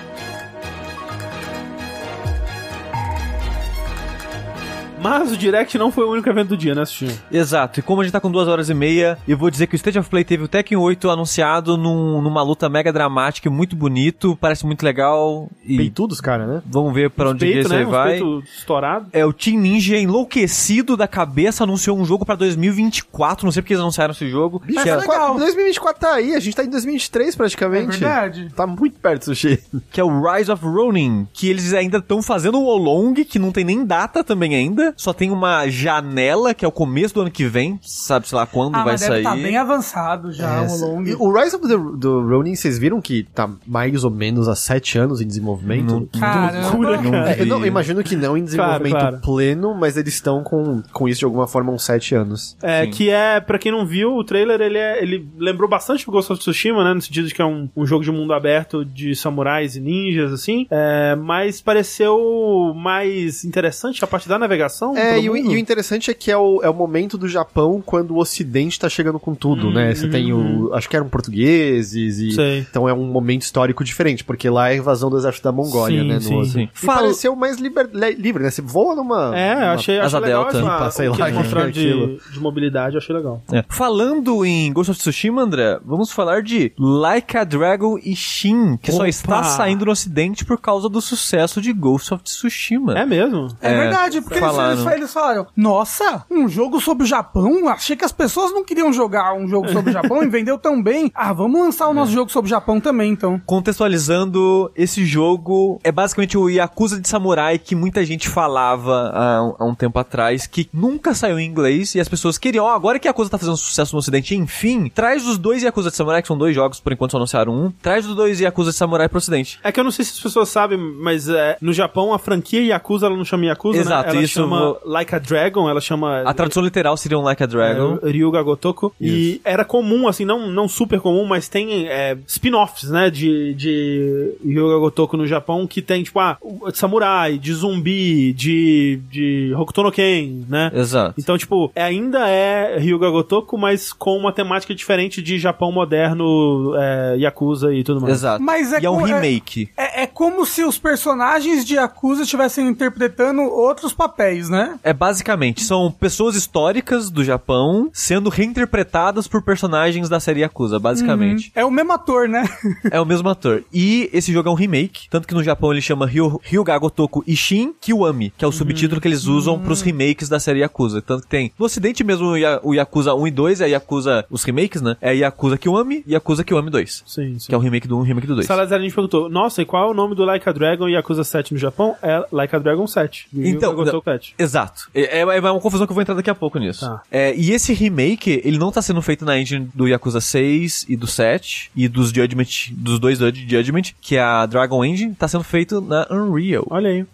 Mas o Direct não foi o único evento do dia, né, Sushi? Exato, e como a gente tá com duas horas e meia, eu vou dizer que o State of Play teve o Tekken 8 anunciado num- numa luta mega dramática, e muito bonito, parece muito legal. E Peitudos, cara, né? vamos ver pra onde Peito, isso né? aí vai. peito estourado. É, o Team Ninja enlouquecido da cabeça anunciou um jogo pra 2024, não sei porque eles anunciaram esse jogo. Bicho, que é, legal. 2024 tá aí, a gente tá em 2023 É praticamente. verdade. Tá muito perto, Sushi. que é o Rise of Ronin, que eles ainda estão fazendo o Olong, que não tem nem data também ainda, só tem uma janela, que é o começo do ano que vem, sabe, sei lá quando Ah, vai mas deve sair. estar bem avançado já, o long. E O Rise of the do Ronin, vocês viram que tá mais ou menos há sete anos em desenvolvimento? Caramba. loucura, cara. É, eu, não, eu imagino que não em desenvolvimento Claro, claro. pleno, mas eles estão com, com isso de alguma forma há uns sete anos. É, Sim. que é, pra quem não viu, o trailer, ele, é, ele lembrou bastante o Ghost of Tsushima, né? No sentido de que é um, um jogo de mundo aberto de samurais e ninjas, assim. É, mas pareceu mais interessante a parte da navegação. É, e o, e o interessante é que é o, é o momento do Japão quando o Ocidente tá chegando com tudo, né? Você tem o. Acho que eram portugueses e. Sei. Então é um momento histórico diferente, porque lá é a invasão do exército da Mongólia, Sim, né? sim, no, sim. E Fala- pareceu mais liber- livre, né? Você voa numa. É, numa- achei, asa achei legal delta. Pipa, sei lá, é de, de mobilidade, eu achei legal. É. Falando em Ghost of Tsushima, André, vamos falar de Like a Dragon e Shin, que só Opa! está saindo no ocidente por causa do sucesso de Ghost of Tsushima. É mesmo? É, É, verdade, porque eles. Eles, eles falaram, nossa, um jogo sobre o Japão? Achei que as pessoas não queriam jogar um jogo sobre o Japão e vendeu tão bem. Ah, vamos lançar o nosso jogo sobre o Japão também, então. Contextualizando, esse jogo é basicamente o Yakuza de Samurai que muita gente falava há, um- há um tempo atrás, que nunca saiu em inglês e as pessoas queriam, ó, agora que Yakuza tá fazendo sucesso no ocidente, enfim, traz os dois Yakuza de Samurai, que são dois jogos, por enquanto só anunciaram um, traz os dois Yakuza de Samurai pro ocidente. É que eu não sei se as pessoas sabem, mas é, no Japão a franquia Yakuza ela não chama Yakuza, Exato, né? Ela isso chama Like a Dragon, ela chama A tradução literal seria um Like a Dragon. É, Ryuga Gotoku. E era comum, assim, não, não super comum, mas tem é, spin-offs, né, de, de Ryuga Gotoku no Japão, que tem, tipo, ah, de samurai, de zumbi, de, de Hokuto no Ken, né? Exato. Então, tipo, é- ainda é Ryuga Gotoku, mas com uma temática diferente de Japão moderno, é, Yakuza e tudo mais. Exato. Mas é e é um é- remake. É, é como se os personagens de Yakuza estivessem interpretando outros papéis, né? É basicamente, são pessoas históricas do Japão sendo reinterpretadas por personagens da série Yakuza, basicamente. É o mesmo ator, né? É o mesmo ator. E esse jogo é um remake, tanto que no Japão ele chama Ryu, Ryuga Gotoku Ishin Kiwami, que é o subtítulo que eles usam pros remakes da série Yakuza. Tanto que tem, no ocidente mesmo, o Ya- o Yakuza 1 e 2, é Yakuza, os remakes, né? É Yakuza Kiwami e Yakuza Kiwami 2. Sim, sim. Que é o remake do 1 e remake do 2. Salazar, a gente perguntou, nossa, e qual é o nome do Like a Dragon e Yakuza 7 no Japão? É Like a Dragon 7. Ryuga Então, Gotoku 7. Exato. É, é- é uma confusão que eu vou entrar daqui a pouco nisso. Tá. É, e esse remake, ele não tá sendo feito na engine do Yakuza 6 e do 7 e dos Judgment, dos dois Jud- Judgment, que é a Dragon Engine, tá sendo feito na Unreal. Olha aí.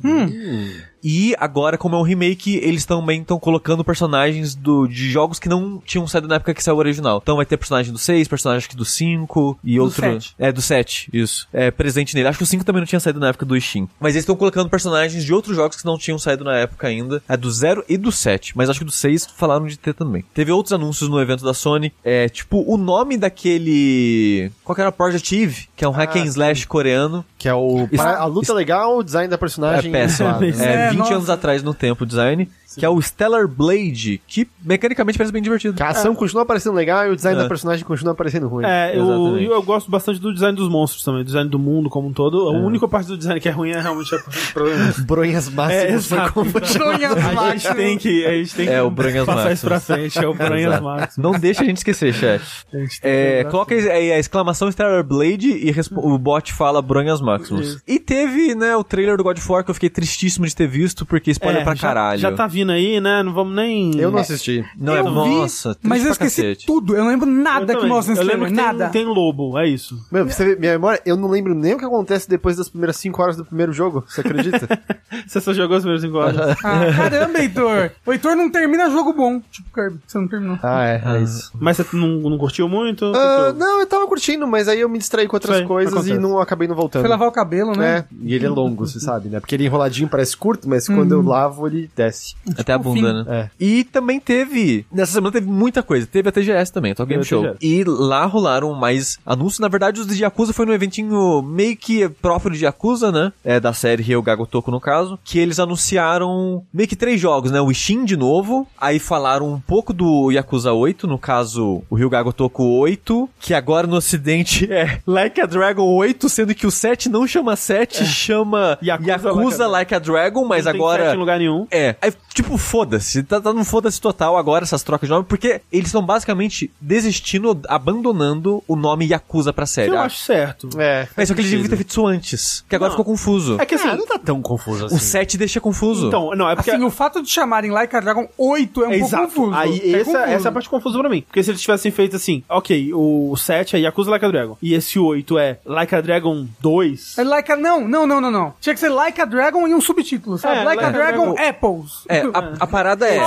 E agora, como é um remake, eles também estão colocando personagens do, de jogos que não tinham saído na época que saiu o original. Então vai ter personagem do 6, personagem acho que do 5 e outro. sete. É, do 7, isso. É presente nele. Acho que o 5 também não tinha saído na época do Steam. Mas eles estão colocando personagens de outros jogos que não tinham saído na época ainda. É do 0 e do 7. Mas acho que do 6 falaram de ter também. Teve outros anúncios no evento da Sony. É, tipo, o nome daquele. Qual que era? Project Eve, que é um hack and slash coreano. Que é o. Isso- a luta é legal, o design da personagem. É péssimo. É, É, 20 nossa. anos atrás no tempo design. Que é o Stellar Blade, que mecanicamente parece bem divertido. Que a ação continua parecendo legal e o design É. da personagem continua parecendo ruim. É, eu, eu gosto bastante do design dos monstros também, do design do mundo como um todo. A única parte do design que é ruim é realmente a parte do problema. Bronhas É, máximas como Bronhas A gente máximas. tem que, a gente tem que É, o Bronhas passar isso pra máximas. frente, é o Bronhas. Máximas. Não deixa a gente esquecer, chefe. Que É, coloca aí a exclamação Stellar Blade e o bot fala Bronhas Maximus. Isso. E teve, né, o trailer do God of War que eu fiquei tristíssimo de ter visto, porque spoiler É, pra já- caralho. Já tá vindo aí, né? Não vamos nem. Eu não assisti. Não, é, Eu vi, nossa, Mas eu esqueci cacete. tudo. Eu não lembro Eu nada que também. mostra nesse Eu lembro que tem, Nada. tem lobo, é isso. Meu, você ver, minha memória, eu não lembro nem o que acontece depois das primeiras 5 horas do primeiro jogo. Você acredita? Você só jogou as primeiras 5 horas. Ah, caramba, Heitor. O Heitor não termina jogo bom. Tipo, Kirby, você não terminou. ah, é, é isso. Mas você não, não curtiu muito? Que Ah, que não, eu tava curtindo, mas aí eu me distraí com outras Sei, coisas acontece. e não acabei não voltando. Foi lavar o cabelo, né? É, e ele é longo, você sabe, né? Porque ele enroladinho parece curto, mas quando eu lavo ele desce. Até a bunda, fim. né? E também teve. Nessa semana teve muita coisa. Teve a TGS também, a Top Game a Show. E lá rolaram mais anúncios. Na verdade, os de Yakuza foi num eventinho meio que próprio de Yakuza, né? É da série Ryo Gagotoku, no caso. Que eles anunciaram meio que três jogos, né? O Ishin de novo. Aí falaram um pouco do Yakuza 8, no caso, o Ryo Gagotoku 8. Que agora no ocidente é Like a Dragon 8, sendo que o 7 não chama 7, chama Yakuza Yakuza, Like like, a Dragon, mas Não tem agora. sete em lugar nenhum. É, aí, tipo, foda-se. Tá, tá num foda-se total agora essas trocas de nome, porque eles estão basicamente desistindo, abandonando o nome Yakuza pra série. Eu Ah, acho certo. É. é, só que eles deviam ter feito isso antes, que agora Não. ficou confuso. É que assim, Ah, não tá tão confuso assim. O 7 deixa confuso. então, não, é porque Assim, o fato de chamarem Like a Dragon 8 é um É, pouco Exato. confuso. Aí É essa, confuso. essa é a parte confusa pra mim. Porque se eles tivessem feito assim, ok, o 7 é Yakuza Like a Dragon. E esse 8 é Like a Dragon 2. É like a... Não, não, não, não, não. Tinha que ser Like a Dragon e um subtítulo, sabe? É, like, a Like a Dragon, Dragon- Apples. É, a, a parada é.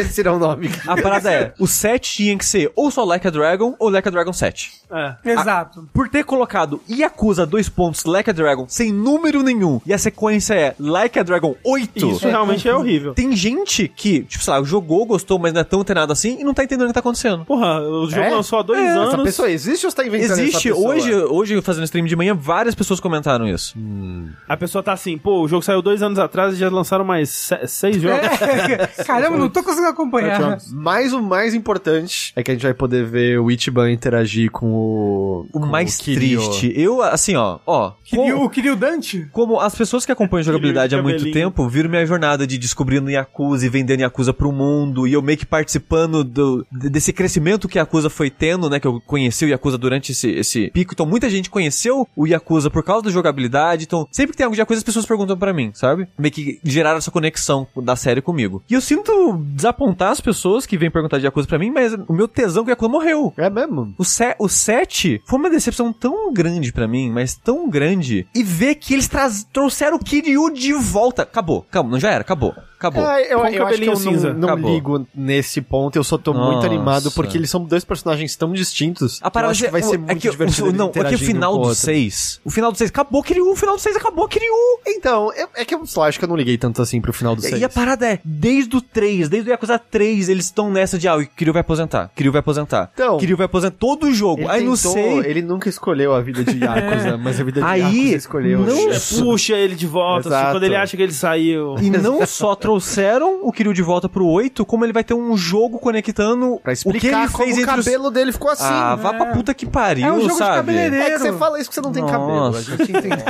Esse era o nome. A parada é, o 7 tinha que ser ou só Like a Dragon ou Like a Dragon 7. É. Exato. Por ter colocado Yakuza dois pontos Like a Dragon sem número nenhum e a sequência é Like a Dragon 8. Isso realmente é horrível. Tem gente que, tipo, sei lá, jogou, gostou, mas não é tão antenado assim e não tá entendendo o que tá acontecendo. Porra, o jogo É? lançou há dois É, anos. Essa pessoa existe ou você tá inventando Existe, hoje, hoje fazendo stream de manhã, várias pessoas comentaram isso. A pessoa tá assim, pô, o jogo saiu dois anos atrás e já lançaram mais se- seis jogos. É. Caramba, não tô conseguindo acompanhar. Mas o mais importante é que a gente vai poder ver o Ichiban interagir com o... O com mais Kiryu. triste, eu, assim, ó, ó. Kiryu, como- o Kiryu Dante? Como as pessoas que acompanham jogabilidade há muito tempo viram minha jornada de descobrindo Yakuza e vendendo Yakuza pro mundo, e eu meio que participando do, de- desse crescimento que a Yakuza foi tendo, né? Que eu conheci o Yakuza durante esse, esse pico. Então muita gente conheceu o Yakuza por causa da jogabilidade. Então sempre que tem algo de Yakuza, as pessoas perguntam pra mim, sabe? Meio que geraram essa conexão da série comigo. E eu sinto desapontar as pessoas que vêm perguntar de Yakuza pra mim, mas o meu tesão com Yakuza morreu. É mesmo? O, se, o 7 foi uma decepção tão grande pra mim, mas tão grande. E ver que eles traz- trouxeram o Kiryu de volta. Acabou, acabou, não já era, acabou, acabou. É, eu, Com eu acho que eu não, não ligo nesse ponto, eu só tô muito Nossa. animado porque eles são dois personagens tão distintos. A parada eu acho que vai é- ser o- muito é que, divertido. o, Não, é que o final um do outro. 6. O final do 6 acabou Kiryu, o final do 6 acabou Kiryu. Então, eu- é que eu só acho que eu não liguei tanto assim pro final do 6. E a parada é, desde o 3, desde o Yakuza 3, eles estão nessa de, ah, o Kiryu vai aposentar, Kiryu vai aposentar. Então- Kiryu vai aposentar todo o jogo. Aí não sei. Ele nunca escolheu a vida de Yakuza, mas a vida de Aí, Yakuza escolheu. não É, puxa ele de volta, assim, quando ele acha que ele saiu. E não só trouxeram o Kiryu de volta pro 8, como ele vai ter um jogo conectando Pra o que ele explicar como fez o entre os... cabelo dele ficou assim. Ah, vá pra puta que pariu, É um jogo de sabe? cabeleireiro. É que você fala isso porque você não tem cabelo. A Nossa. gente entende.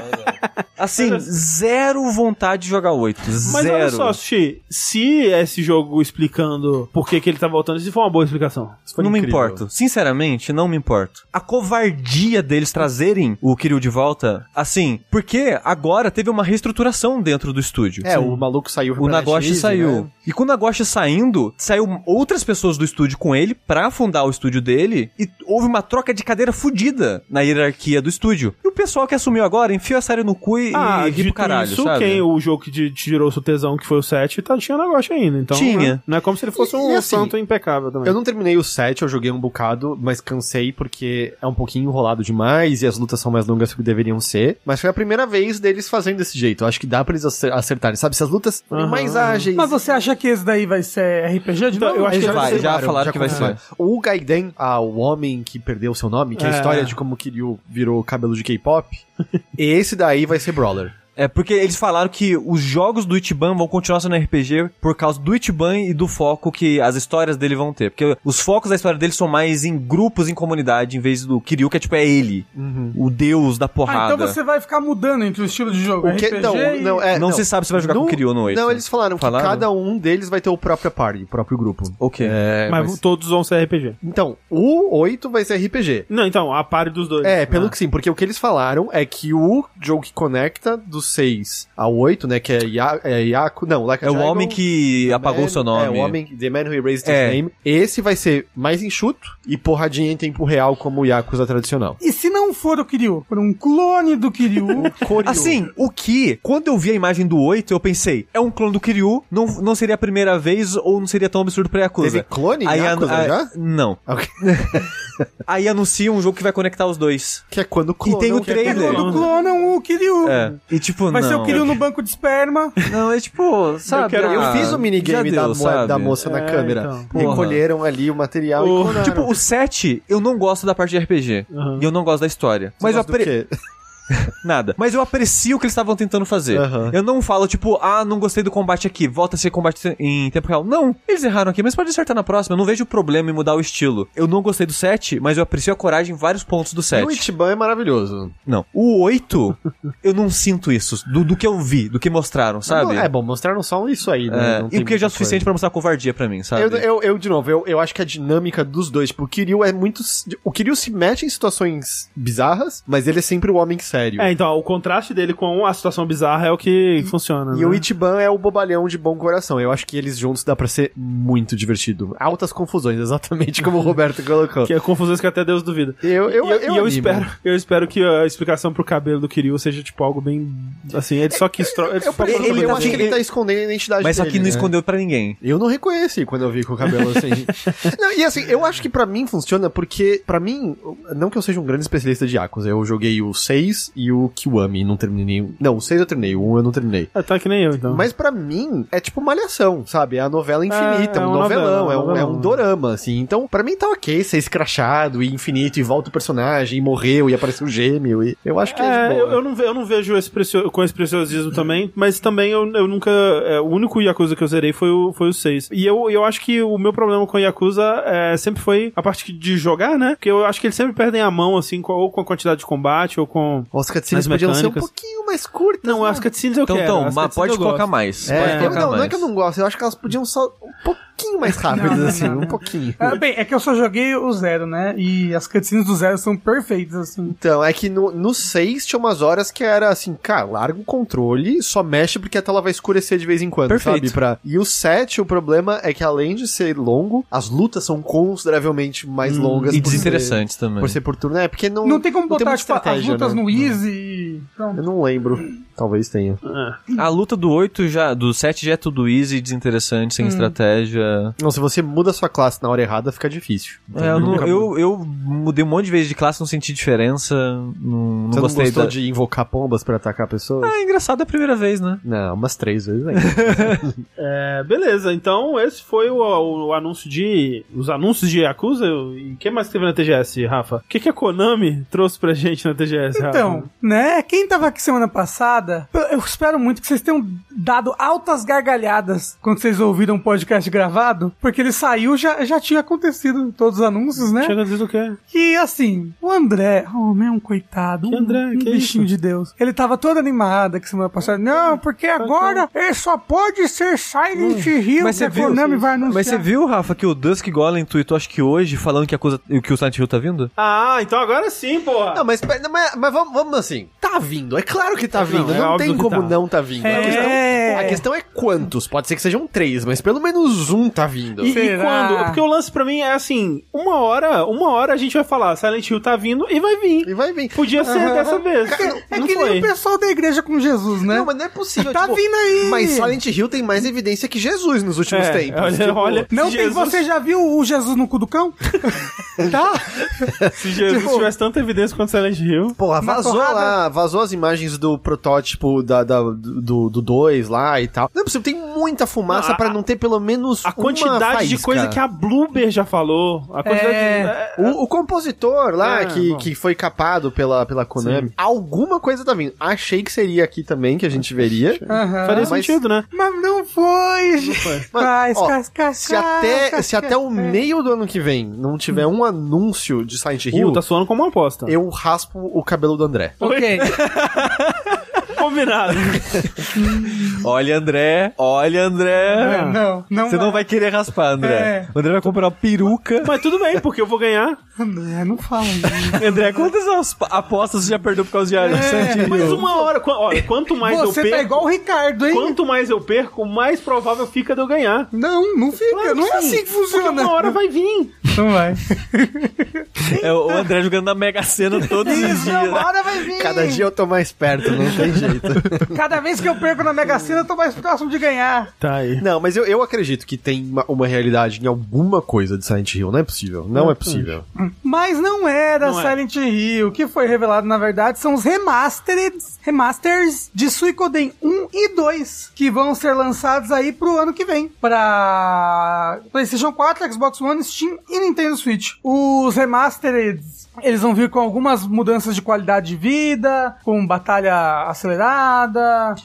Assim, zero vontade de jogar 8. Mas zero. olha só, Sushi, se esse jogo explicando por que, que ele tá voltando, isso foi uma boa explicação. foi não me incrível. importo. Sinceramente, não me importo. A covardia deles trazerem o Kiryu de volta, assim, porque agora teve uma reestruturação dentro do estúdio. É, o maluco saiu O Nagoshi saiu. né? E com o Nagoshi saindo, saiu outras pessoas do estúdio com ele pra fundar o estúdio dele e houve uma troca de cadeira fudida na hierarquia do estúdio. E o pessoal que assumiu agora enfiou a série no cu e, Ah, e ri pro caralho, isso, sabe? quem o jogo que te te tirou o seu tesão, que foi o 7, tá, tinha negócio ainda. Então, Tinha. né, Não é como se ele fosse E- um e assim, santo impecável também. Eu não terminei o 7, eu joguei um bocado, mas cansei porque é um pouquinho enrolado demais e as lutas são mais longas do que deveriam ser. Mas foi a primeira vez deles fazendo desse jeito. Eu acho que dá pra eles acer- acertarem, sabe? Se as lutas forem Aham. mais ágeis. Mas você acha que esse daí vai ser RPG de Então, novo? eu acho que vai, vai ser- já falaram que vai confirmaram. O Gaiden, ah, o homem que perdeu seu nome, que é a É. história de como o Kiryu virou cabelo de K-pop, esse daí vai ser Brawler. É porque eles falaram que os jogos do Ichiban vão continuar sendo RPG por causa do Ichiban e do foco que as histórias dele vão ter. Porque os focos da história dele são mais em grupos, em comunidade, em vez do Kiryu, que é tipo, é ele. O deus da Ah, porrada. então você vai ficar mudando entre o estilo de jogo. O que, RPG não, e... não, é, Não se sabe se vai jogar com o Kiryu no 8. Não, eles falaram, Falaram? que cada um deles vai ter o próprio party, o próprio grupo. Ok. É, Mas mas- todos vão ser RPG. Então, o 8 vai ser RPG. Não, então, a pare dos dois. É, pelo Ah. que sim, porque o que eles falaram é que o jogo que conecta do 6 ao 8, né, que é, Ya, é Yaku, não, Like a É o Dragon, homem que The apagou Man- seu nome. É, o homem, The Man Who Erased É. His Name. Esse vai ser mais enxuto e porradinha em tempo real como o Yakuza tradicional. E se não for o Kiryu, for um clone do Kiryu, Assim, o que, quando eu vi a imagem do 8, eu pensei, é um clone do Kiryu, não, não seria a primeira vez ou não seria tão absurdo pra Yakuza. Teve clone em Aí, Yakuza a- já? Não. Ok. Aí anuncia um jogo que vai conectar os dois. Que é quando clonam. tem o que é trailer. quando clonam o Kiryu. É. E tipo, Vai não. ser o Kiryu no banco de esperma. Não, é tipo, sabe? quero- Eu fiz o minigame já da, deu, mo- sabe? da moça na É, câmera. então. Recolheram ali o material O- e clonaram. Tipo, o 7, eu não gosto da parte de RPG. Aham. E eu não gosto da história. Você Mas eu apre... Nada. Mas eu aprecio o que eles estavam tentando fazer. Aham. Eu não falo, tipo, ah, não gostei do combate aqui, volta a ser combate em tempo real. Não, eles erraram aqui, mas pode acertar na próxima. Eu não vejo problema em mudar o estilo. Eu não gostei do 7, mas eu aprecio a coragem em vários pontos do E 7. o Ichiban é maravilhoso. Não. O 8, eu não sinto isso. Do, do que eu vi, do que mostraram, sabe? É bom, mostraram só isso aí, né? É, Não e tem o que já é muita suficiente pra mostrar covardia pra mim, sabe? Eu, eu, eu, de novo, eu, eu acho que a dinâmica dos dois, tipo, o Kiryu é muito. O Kiryu se mete em situações bizarras, mas ele é sempre o homem sério. É, então, o contraste dele com a situação bizarra é o que funciona. E né? o Ichiban é o bobalhão de bom coração. Eu acho que eles juntos dá pra ser muito divertido. Altas confusões, exatamente como o Roberto colocou. Que é confusões que até Deus duvida. Eu, eu, e eu, eu, e eu espero, eu espero que a explicação pro cabelo do Kiryu seja, tipo, algo bem. Assim, ele só quis. tro- Ele Eu, só ele, colocou eu acho que ele tá escondendo a identidade Mas só dele, que não né? escondeu pra ninguém. Eu não reconheci quando eu vi com o cabelo assim. não, e assim, eu acho que pra mim funciona porque, pra mim, não que eu seja um grande especialista de Yakuza, eu joguei o 6 e o Kiwami não terminei nenhum. Não, o 6 eu terminei, o 1 eu não terminei. Ah, tá que nem eu, então. Mas pra mim, é tipo malhação, sabe? É a novela infinita, É, é, é um uma novelão, novela, é, um, é novelão. um dorama, assim. Então, pra mim tá ok ser escrachado e infinito e volta o personagem e morreu e apareceu o gêmeo. E eu acho que é, É, eu, eu não, eu não vejo esse precio, com esse preciosismo também, mas também eu, eu nunca. é, o único Yakuza que eu zerei foi o, foi o 6. E eu, eu acho que o meu problema com o Yakuza é, sempre foi a parte de jogar, né? Porque eu acho que eles sempre perdem a mão, assim, com, ou com a quantidade de combate, ou com. Os cutscenes Nas podiam ser um mecânicas. pouquinho mais curtas. Não, né? as cutscenes eu Então, quero. então as mas pode colocar gosto. mais. É, pode colocar não, mais. não é que eu não gosto, eu acho que elas podiam só um pouquinho mais rápidas, Não, assim, não, um não. pouquinho. Ah, bem, é que eu só joguei o zero, né? E as cutscenes do zero são perfeitas, assim. Então, é que no, no 6 tinha umas horas que era assim, cara, larga o controle, só mexe porque a tela vai escurecer de vez em quando, Perfeito. sabe? Pra... E o 7, o problema é que além de ser longo, as lutas são consideravelmente mais longas. E por ser- desinteressantes também. Por ser por turno, é, porque não... Não tem como botar, muita tipo, as lutas né? no easy e... Pronto. Eu não lembro. Talvez tenha. A luta do 8 já, do 7 já é tudo easy, desinteressante, sem estratégia. Não, se você muda a sua classe na hora errada, fica difícil. É, eu, não- eu, eu mudei um monte de vezes de classe, não senti diferença. Não, não Você não gostei gostou da... de invocar pombas pra atacar pessoas? Ah, é engraçado a primeira vez, né? Não, umas três vezes ainda. É, beleza, então esse foi o, o anúncio de. Os anúncios de Yakuza. E o que mais teve na TGS, Rafa? O que, que a Konami trouxe pra gente na TGS, Rafa? Então, né? Quem tava aqui semana passada, eu espero muito que vocês tenham dado altas gargalhadas quando vocês ouviram o podcast gravado, porque ele saiu, já, já tinha acontecido todos os anúncios, né? Chega a dizer o quê? Que assim, o André, oh, meu, um coitado, Que um, André? um Que bichinho de Deus. Ele tava todo animado que semana passada. Não, porque agora ele só pode ser Silent Hill Mas você viu? Konami vai anunciar. Mas você viu, Rafa, que o Dusk Golem tweetou, acho que hoje, falando que, a coisa, que o Silent Hill tá vindo? Ah, então agora sim, porra! Não, mas, mas, mas vamos, vamos assim. Tá vindo, é claro que tá vindo. É Não, tem como tá. não tá vindo. A, É. questão, a questão é quantos. Pode ser que sejam três, mas pelo menos um tá vindo. E, e quando? Porque o lance pra mim é assim: uma hora, uma hora a gente vai falar, Silent Hill tá vindo e vai vir. E vai vir. Podia ser Aham. dessa vez. É não que foi. nem o pessoal da igreja com Jesus, né? Não, mas não é possível. Tá tipo, vindo aí. Mas Silent Hill tem mais evidência que Jesus nos últimos É, tempos. olha, tipo, olha, Não tem, Jesus, você já viu o Jesus no cu do cão? tá? se Jesus tipo- tivesse tanta evidência quanto Silent Hill. Porra, vazou porrada. lá, vazou as imagens do protótipo da, da- do 2 do dois lá e tal. Não é possível, tem muita fumaça Não, a- pra não ter pelo menos A quantidade de coisa que a Bloober já falou. A quantidade É. de, O, o compositor lá, É, que, bom. que foi capado pela, pela Konami, alguma coisa tá vindo. Achei que seria aqui também, que a gente veria. Aham. Faria mas- sentido, né? Mas não foi. foi. Mas, ó, cas- cas- Se até, se até o cas- meio do ano que vem não tiver um anúncio de Silent Hill, Uh, tá soando como uma aposta. eu raspo o cabelo do André. Ok. Combinado. Olha, André, olha, André. Não, não Você não vai querer raspar, André. É. O André vai comprar uma peruca. Mas tudo bem, porque eu vou ganhar. André, não fala. André, quantas as- apostas você já perdeu por causa de É. Mas uma hora, olha, quanto mais eu Você perco. tá igual o Ricardo, hein? Quanto mais eu perco, mais provável fica de eu ganhar. Não, não fica. Claro não é sim, assim que Porque funciona. uma hora vai vir. Não vai. É o André jogando na Mega Sena todos os Isso, dias. uma hora vai vai vir. Cada dia eu tô mais perto, não tem jeito. Cada vez que eu perco na Mega Sena, eu tô mais próximo de ganhar. Tá aí. Não, mas eu, eu acredito que tem uma, uma realidade em alguma coisa de Silent Hill. Não é possível. Não é possível. Mas não era Não é. Silent Hill. O que foi revelado, na verdade, são os remastered, remasters de Suicoden 1 e 2, que vão ser lançados aí pro ano que vem. Pra PlayStation 4, Xbox One, Steam e Nintendo Switch. Os remastered... Eles vão vir com algumas mudanças de qualidade de vida, com batalha acelerada.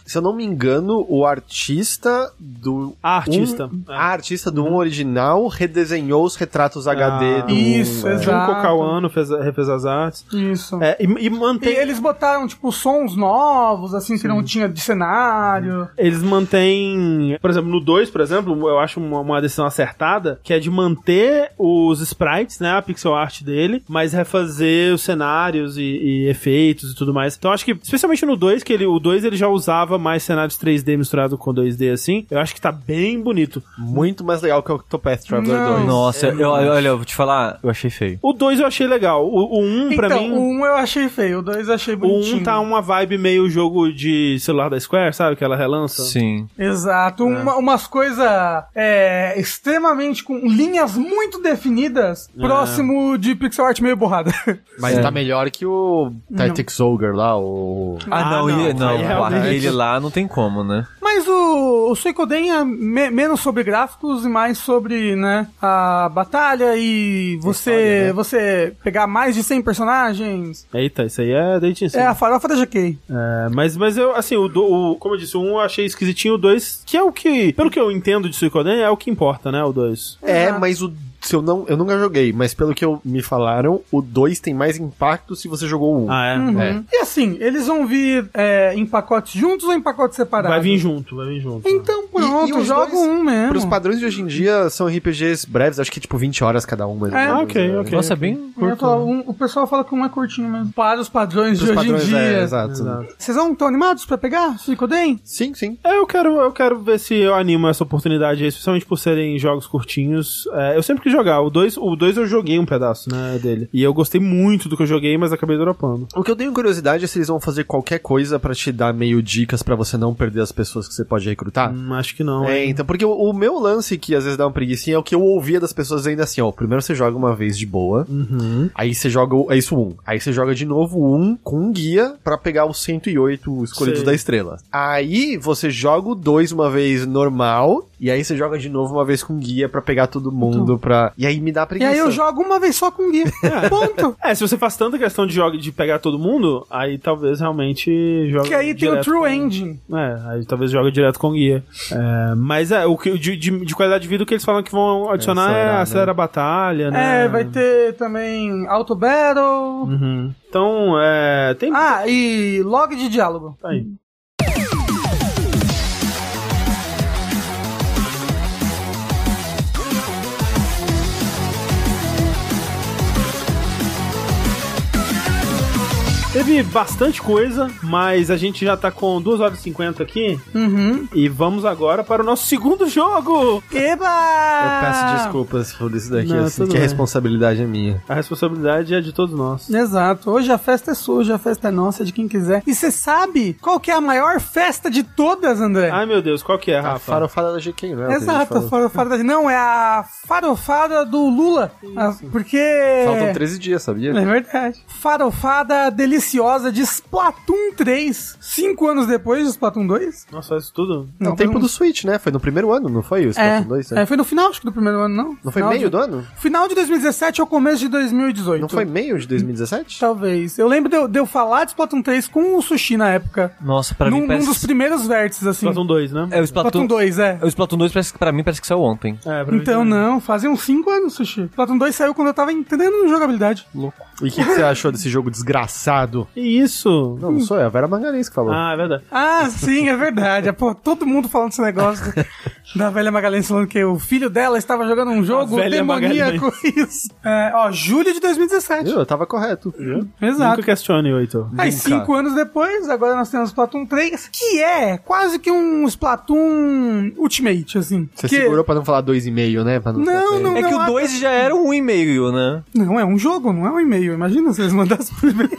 Se eu não me engano, o artista do. A artista. Um, a artista do 1 original redesenhou os retratos HD do. isso, é. exato. Junko Kawano fez, refez as artes. Isso. É, e, e E mantém. eles botaram, tipo, sons novos, assim, que não tinha de cenário. Eles mantêm, por exemplo, no 2, por exemplo, eu acho uma, uma decisão acertada, que é de manter os sprites, né, a pixel art dele, mas refazer os cenários e, e efeitos e tudo mais. Então acho que, especialmente no 2, que ele, o 2 ele já usava mais cenários 3D misturado com 2D assim, eu acho que tá bem bonito. Muito mais legal que o Octopath Traveler Não. 2. Nossa, eu, olha, eu vou te falar, eu achei feio. O 2 eu achei legal. O 1, um, pra então, mim. o 1 eu achei feio, o 2 eu achei O bonitinho. 1 tá uma vibe meio jogo de celular da Square, sabe? Que ela relança. Sim. Exato, uma- umas coisas é, extremamente com linhas muito definidas, próximo de pixel art meio borrada. Mas É. tá melhor que o Tactics Ogre lá, o. Ah, Ah, não, não, e- aí realmente- aquele lá não tem como, né? Mas o, o Suicoden é me- menos sobre gráficos e mais sobre, né, a batalha e você, história, né? você pegar mais de 100 personagens. Eita, isso aí é sim. É a farofa da GK. É, mas, mas eu, assim, o, o- como eu disse, o 1 eu achei esquisitinho, o 2, que é o que, pelo que eu entendo de Suicoden, é o que importa, né, o 2. É, Exato. mas o. Se eu, não, eu nunca joguei, mas pelo que eu, me falaram, o 2 tem mais impacto se você jogou o 1. Ah, é? Uhum. É. E assim, eles vão vir é, em pacotes juntos ou em pacotes separados? Vai vir junto, vai vir junto. Então pronto, E- e dois, um mesmo. Pros padrões de hoje em dia, são RPGs breves, acho que tipo 20 horas cada um. É. menos, ok, né? ok. Nossa, é bem ia falar, um- o pessoal fala que um é curtinho mesmo. Para os padrões Pros de hoje padrões, em dia. é, exato. Exato. Vocês estão animados pra pegar Suicoden? Sim, sim. É, eu quero, eu quero ver se eu animo essa oportunidade aí, especialmente por serem jogos curtinhos. É, eu sempre quis jogar. O 2 o dois eu joguei um pedaço, né, dele. E eu gostei muito do que eu joguei, mas acabei dropando. O que eu tenho curiosidade é se eles vão fazer qualquer coisa pra te dar meio dicas pra você não perder as pessoas que você pode recrutar. Hum, acho que não. É, hein? então, porque o, o meu lance que às vezes dá uma preguiça é o que eu ouvia das pessoas ainda assim, ó. Primeiro você joga uma vez de boa, Uhum. aí você joga, é isso um. Aí você joga de novo um com um guia pra pegar os 108 escolhidos Sei. da estrela. Aí você joga o 2 uma vez normal, e aí você joga de novo uma vez com guia pra pegar todo mundo pra... E aí me dá E preguiça. aí eu jogo uma vez só com guia. Ponto. É, se você faz tanta questão de, joga, de pegar todo mundo, aí talvez realmente joga. Que aí tem o True com- Engine. É, aí talvez joga direto com guia. É, mas é, o que de, de, de qualidade de vida o que eles falam que vão adicionar é, acelerar, né? acelerar a batalha, né? É, vai ter também Auto Battle. Uhum. Então, é. Tem. Ah, e log de diálogo. Aí. Teve bastante coisa, mas a gente já tá com 2 horas e 50 aqui. Uhum. E vamos agora para o nosso segundo jogo. Eba! Eu peço desculpas por isso daqui, Não, assim, que a responsabilidade é minha. A responsabilidade é de todos nós. Exato. Hoje a festa é sua, hoje a festa é nossa, de quem quiser. E você sabe qual que é a maior festa de todas, André? Ai meu Deus, qual que é, A Rafa? farofada da GK, é? a gente Exato, a farofada da... Não, é a farofada do Lula. Ah, Porque... Faltam 13 dias, sabia? É verdade. Farofada deliciosa de Splatoon 3. Cinco anos depois de Splatoon 2. Nossa, isso tudo? É o tempo um- do Switch, né? Foi no primeiro ano, não foi o É, Splatoon 2? né? é, foi no final, acho que do primeiro ano, não. Não foi meio de... do ano? Final de 2017 ou começo de 2018. Não foi meio de 2017? Talvez. Eu lembro de eu, de eu falar de Splatoon 3 com o Sushi na época. Nossa, pra num, mim num parece... dos primeiros vértices, assim. Splatoon 2, né? É, o Splatoon Splatoon... 2, é. O Splatoon 2 parece que pra mim parece que saiu ontem. É, pra mim Então também. não, fazem uns 5 anos, Sushi. Splatoon 2 saiu quando eu tava entendendo jogabilidade. E o que, que você achou desse jogo desgraçado? Que isso? Não, não sou eu, é a Vera Magalhães que falou. Ah, é verdade. Ah, sim, é verdade. É, Pô, todo mundo falando desse negócio. Da velha Magalhães falando que o filho dela estava jogando um jogo demoníaco. Isso. É, ó, julho de 2017. Viu? Eu tava correto. Exato. Nunca questione, Heitor. Aí, cinco anos depois, agora nós temos Splatoon 3, que é quase que um Splatoon Ultimate, assim. Você que... segurou pra não falar 2,5, né? Pra Não, não, É que não, o a- 2 já era um e-mail, né? Não, é um jogo, não é um e-mail. Imagina se eles mandassem por e-mail.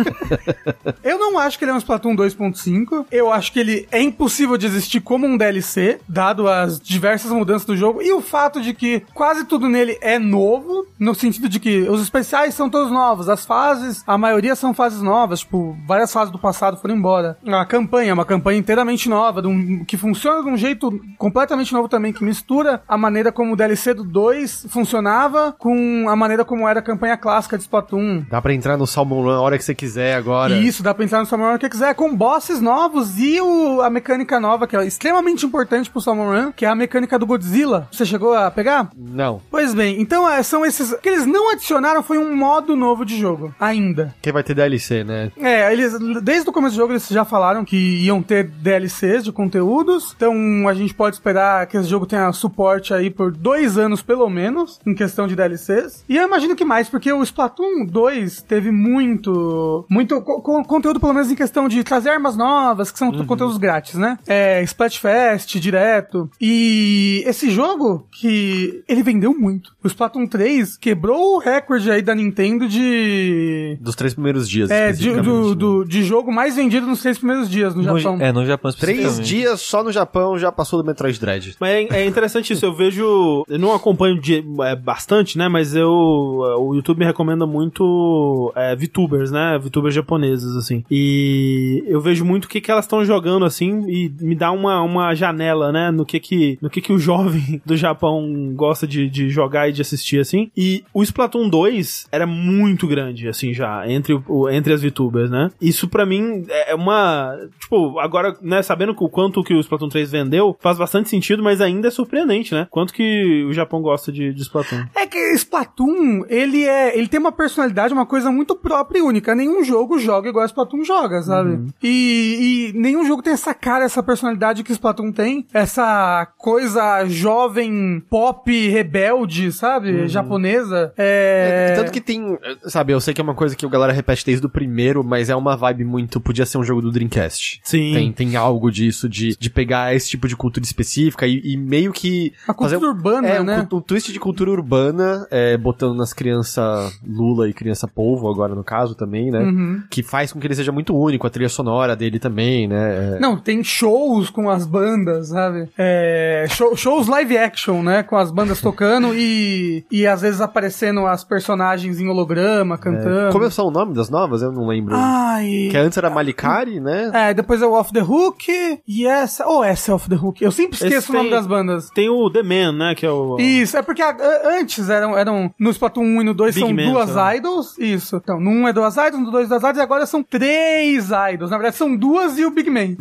Eu não acho que ele é um Splatoon 2.5. Eu acho que ele é impossível de existir como um DLC, dado as diversas mudanças do jogo e o fato de que quase tudo nele é novo, no sentido de que os especiais são todos novos, as fases, a maioria são fases novas, tipo, várias fases do passado foram embora. A campanha é uma campanha inteiramente nova, um- que funciona de um jeito completamente novo também, que mistura a maneira como o DLC do 2 funcionava com a maneira como era a campanha clássica de Splatoon. Dá pra entrar no Salmon Run a hora que você quiser agora. E isso, dá pra entrar no Salmon Run que quiser, com bosses novos e o, a mecânica nova, que é extremamente importante pro Salmon Run, que é a mecânica do Godzilla. Você chegou a pegar? Não. Pois bem, então é, são esses. O que eles não adicionaram foi um modo novo de jogo, ainda. Quem vai ter DLC, né? É, eles, desde o começo do jogo, eles já falaram que iam ter DLCs de conteúdos. Então a gente pode esperar que esse jogo tenha suporte aí por dois anos, pelo menos, em questão de DLCs. E eu imagino que mais, porque o Splatoon 2 teve muito. Muito co- co- conteúdo, pelo menos em questão de trazer armas novas, que são conteúdos grátis, né? É, Splatfest direto. E esse jogo, que ele vendeu muito. O Splatoon 3 quebrou o recorde aí da Nintendo de. Dos três primeiros dias. É, de, do, né? do- de jogo mais vendido nos três primeiros dias no, No, Japão. é, no Japão Três dias só no Japão já passou do Metroid Dread. Mas é, é interessante isso, eu vejo. Eu não acompanho de- é, bastante, né? Mas eu. O YouTube me recomenda muito é, VTubers, né? VTubers japonesas, assim. E eu vejo muito o que, que elas estão jogando, assim, e me dá uma, uma janela, né? No que que, no que que o jovem do Japão gosta de, de jogar e de assistir, assim. E o Splatoon 2 era muito grande, assim, já, entre, o- entre as VTubers, né? Isso pra mim é uma. Tipo, agora, né, sabendo o quanto que o Splatoon 3 vendeu, faz bastante sentido, mas ainda é surpreendente, né? Quanto que o Japão gosta de, de Splatoon. É que Splatoon, ele é. Ele tem uma personalidade, uma coisa muito própria e única. Nenhum jogo joga igual Splatoon joga, sabe? E, e nenhum jogo tem essa cara, essa personalidade que Splatoon tem. Essa coisa jovem, pop, rebelde, sabe? Japonesa. É. Tanto que tem, sabe, eu sei que é uma coisa que a galera repete desde o primeiro, mas é uma vibe muito, podia ser um jogo do Dreamcast. Sim. Tem, tem algo disso, de, de pegar esse tipo de cultura específica e, e meio que... A cultura urbana, é, um né? cu- Um, twist de cultura urbana, é, botando nas crianças Lula e criança Polvo, agora no caso também, né? Uhum. Que faz com que ele seja muito único, a trilha sonora dele também, né? É, Não, tem shows com as bandas, sabe? É, show- shows live action, né? Com as bandas tocando e, e às vezes aparecendo as personagens em holograma, cantando. Como são o nome das novas? Eu não lembro. Ai. Que antes era Malikari, né? É, depois é o Off the Hook e essa. Ou essa é Off the Hook. Eu sempre esqueço Esse o nome tem- das bandas. Tem o The Man, né? Que é o. Isso, é porque a- a- antes eram, eram. No Splatoon 1 e no 2 Big são Man, duas idols. Isso. Então, no 1 é duas idols, no 2 duas idols, agora são três idols. Na verdade, são duas e o Big Man.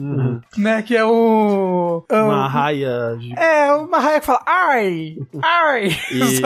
Né? Que é o. é o- Uma raia de. É, uma raia que fala ai, ai. E,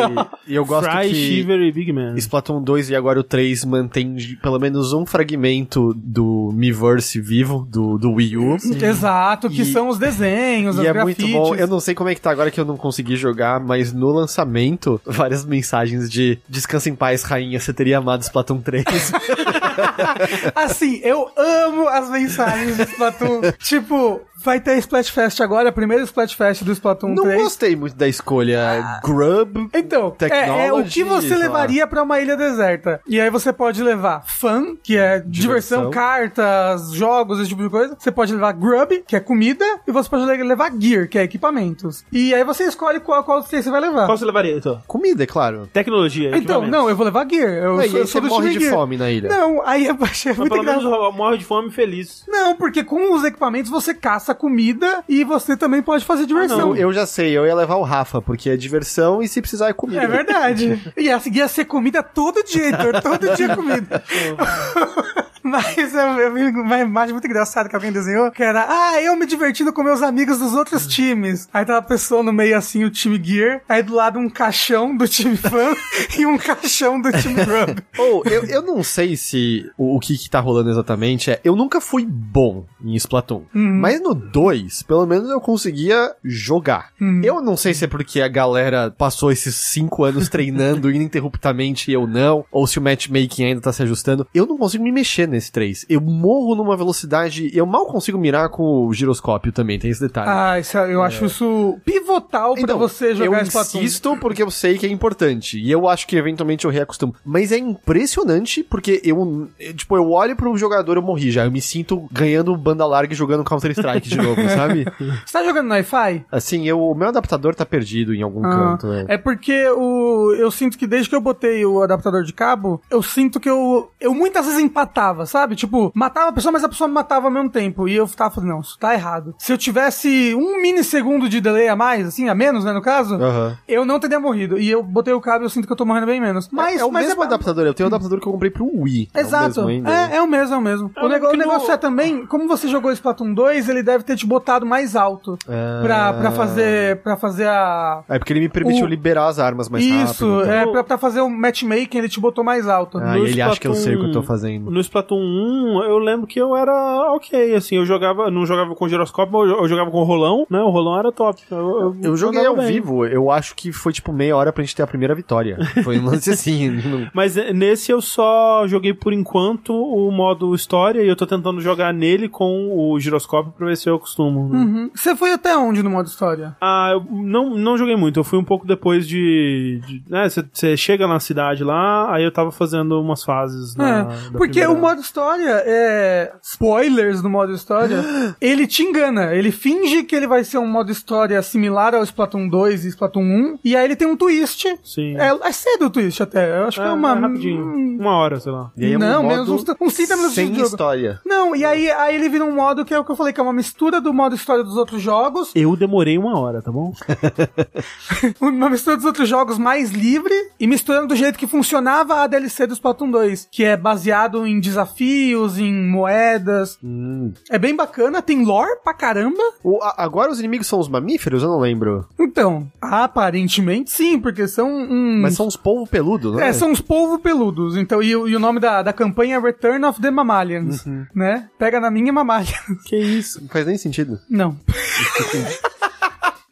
e eu gosto Fry, que Shiver e Big Man. Splatoon 2 e agora o 3 mantém pelo menos um fragmento do Miiverse vivo, do, do Wii U. Exato, que E- são os desenhos, E os é grafites. muito bom. Eu não sei como é que tá agora que eu não consegui jogar, mas no lançamento, várias mensagens de Descansa em paz, rainha, você teria amado Splatoon 3. Assim, eu amo as mensagens do Splatoon. tipo, vai ter Splatfest agora, a primeira Splatfest do Splatoon não 3. gostei muito da escolha. Grub. Então, é, é o que você levaria pra uma ilha deserta. E aí você pode levar fun, que é diversão, Diversão. cartas, jogos, esse tipo de coisa. Você pode levar grub, que é comida, e você pode le- levar gear, que é equipamentos. E aí você escolhe qual, qual você vai levar. Qual você levaria, então? Comida, é claro. Tecnologia. Então, não, eu vou levar gear. Eu Aí, sou, eu você sou morre de gear. fome na ilha. Não, aí eu achei Mas muito pelo menos engraçado. morre de fome feliz. Não, porque com os equipamentos você caça comida e você também pode fazer diversão. Não, eu já sei, eu ia levar o Rafa, porque é diversão e se precisar é comida. É verdade. Ia, ia ser comida todo dia, Heitor. Todo dia comida. Mas eu, eu vi uma imagem muito engraçada que alguém desenhou, que era, ah, eu me divertindo com meus amigos dos outros times. Aí tava a pessoa no meio assim, o time Gear, aí do lado um caixão do time Fan e um caixão do time Grub. Ou, eu, eu não sei se o, o que que tá rolando exatamente é, eu nunca fui bom em Splatoon, mas no 2, pelo menos eu conseguia jogar. Eu não sei se é porque a galera passou esses 5 anos treinando ininterruptamente e eu não, ou se o matchmaking ainda tá se ajustando. Eu não consigo me mexer nesse 3. Eu morro numa velocidade, eu mal consigo mirar com o giroscópio também, tem esse detalhe. Ah, isso, é- eu acho isso pivotal pra Então, você jogar eu Splatoon. insisto porque eu sei que é importante. E eu acho que eventualmente eu reacostumo. Mas é impressionante porque eu, eu, tipo, eu olho pro jogador eu morri já. Eu me sinto ganhando banda larga e jogando Counter-Strike de novo, sabe? Você tá jogando no Wi-Fi? Assim, eu, o meu adaptador tá perdido em algum Ah, canto. É. É porque o, eu sinto que desde que eu botei o adaptador de cabo, eu sinto que eu, eu muitas vezes empatava, sabe? Tipo, matava a pessoa, mas a pessoa me matava ao mesmo tempo. E eu tava falando, não, isso tá errado. Se eu tivesse um minissegundo de delay a mais, assim, a menos, né, no caso, Aham. eu não teria morrido. E eu botei o cabo e eu sinto que eu tô morrendo bem menos. Mas é o mas mesmo adaptador. Eu tenho o adaptador que eu comprei pro Wii. É o Exato. mesmo ainda. É, é o mesmo, é o mesmo. É, o, nego- o negócio no- é também, como você jogou Splatoon 2, ele deve ter te botado mais alto Ah. pra, pra fazer pra fazer a... É porque ele me permitiu O- liberar as armas mais Isso, rápido. então. é, pra, pra fazer o matchmaking ele te botou mais alto. Ah, e ele acha que eu sei o que eu tô Splatoon- fazendo. No Splatoon 1, eu lembro que eu era ok, assim, eu jogava, não jogava com giroscópio, mas eu eu jogava com o rolão, né? O rolão era top. Eu, Eu joguei andava ao bem. vivo, eu acho que foi tipo meia hora pra gente ter a primeira vitória. Foi um lance assim. não- Mas eh, nesse eu só joguei por enquanto o modo história e eu tô tentando jogar nele com o giroscópio pra ver se eu acostumo. né? Uhum. Você foi até onde no modo história? Ah, eu não, não joguei muito, eu fui um pouco depois de. de- né, você chega na cidade lá, aí eu tava fazendo umas fases. Na, É, da porque primeira- o modo história é. Spoilers no modo história. ele te engana. Ele finge que ele vai ser um modo história similar ao Splatoon 2 e Splatoon 1. E aí ele tem um twist. Sim. É, é cedo o twist até. Eu acho que é uma. rapidinho. Uma hora, sei lá. E aí é um Não, modo menos uns, uns 30 minutos sem de jogo. história. Não, e aí, aí ele vira um modo que é o que eu falei, que é uma mistura do modo história dos outros jogos, Eu demorei uma hora, tá bom? uma mistura dos outros jogos mais livre e misturando do jeito que funcionava a DLC do Splatoon 2, que é baseado em desafios, em moedas. Hum. É bem bacana, tem lore pra caramba. O- a- agora os inimigos são os mamíferos? Eu não lembro. Então, aparentemente sim, porque são um. Mas são os polvo peludo, né? É, são os polvo peludos. Então, e, o- e o nome da, da campanha é Return of the Mammalians, né? Pega na minha mamalha. Que isso? Não faz nem sentido. Não.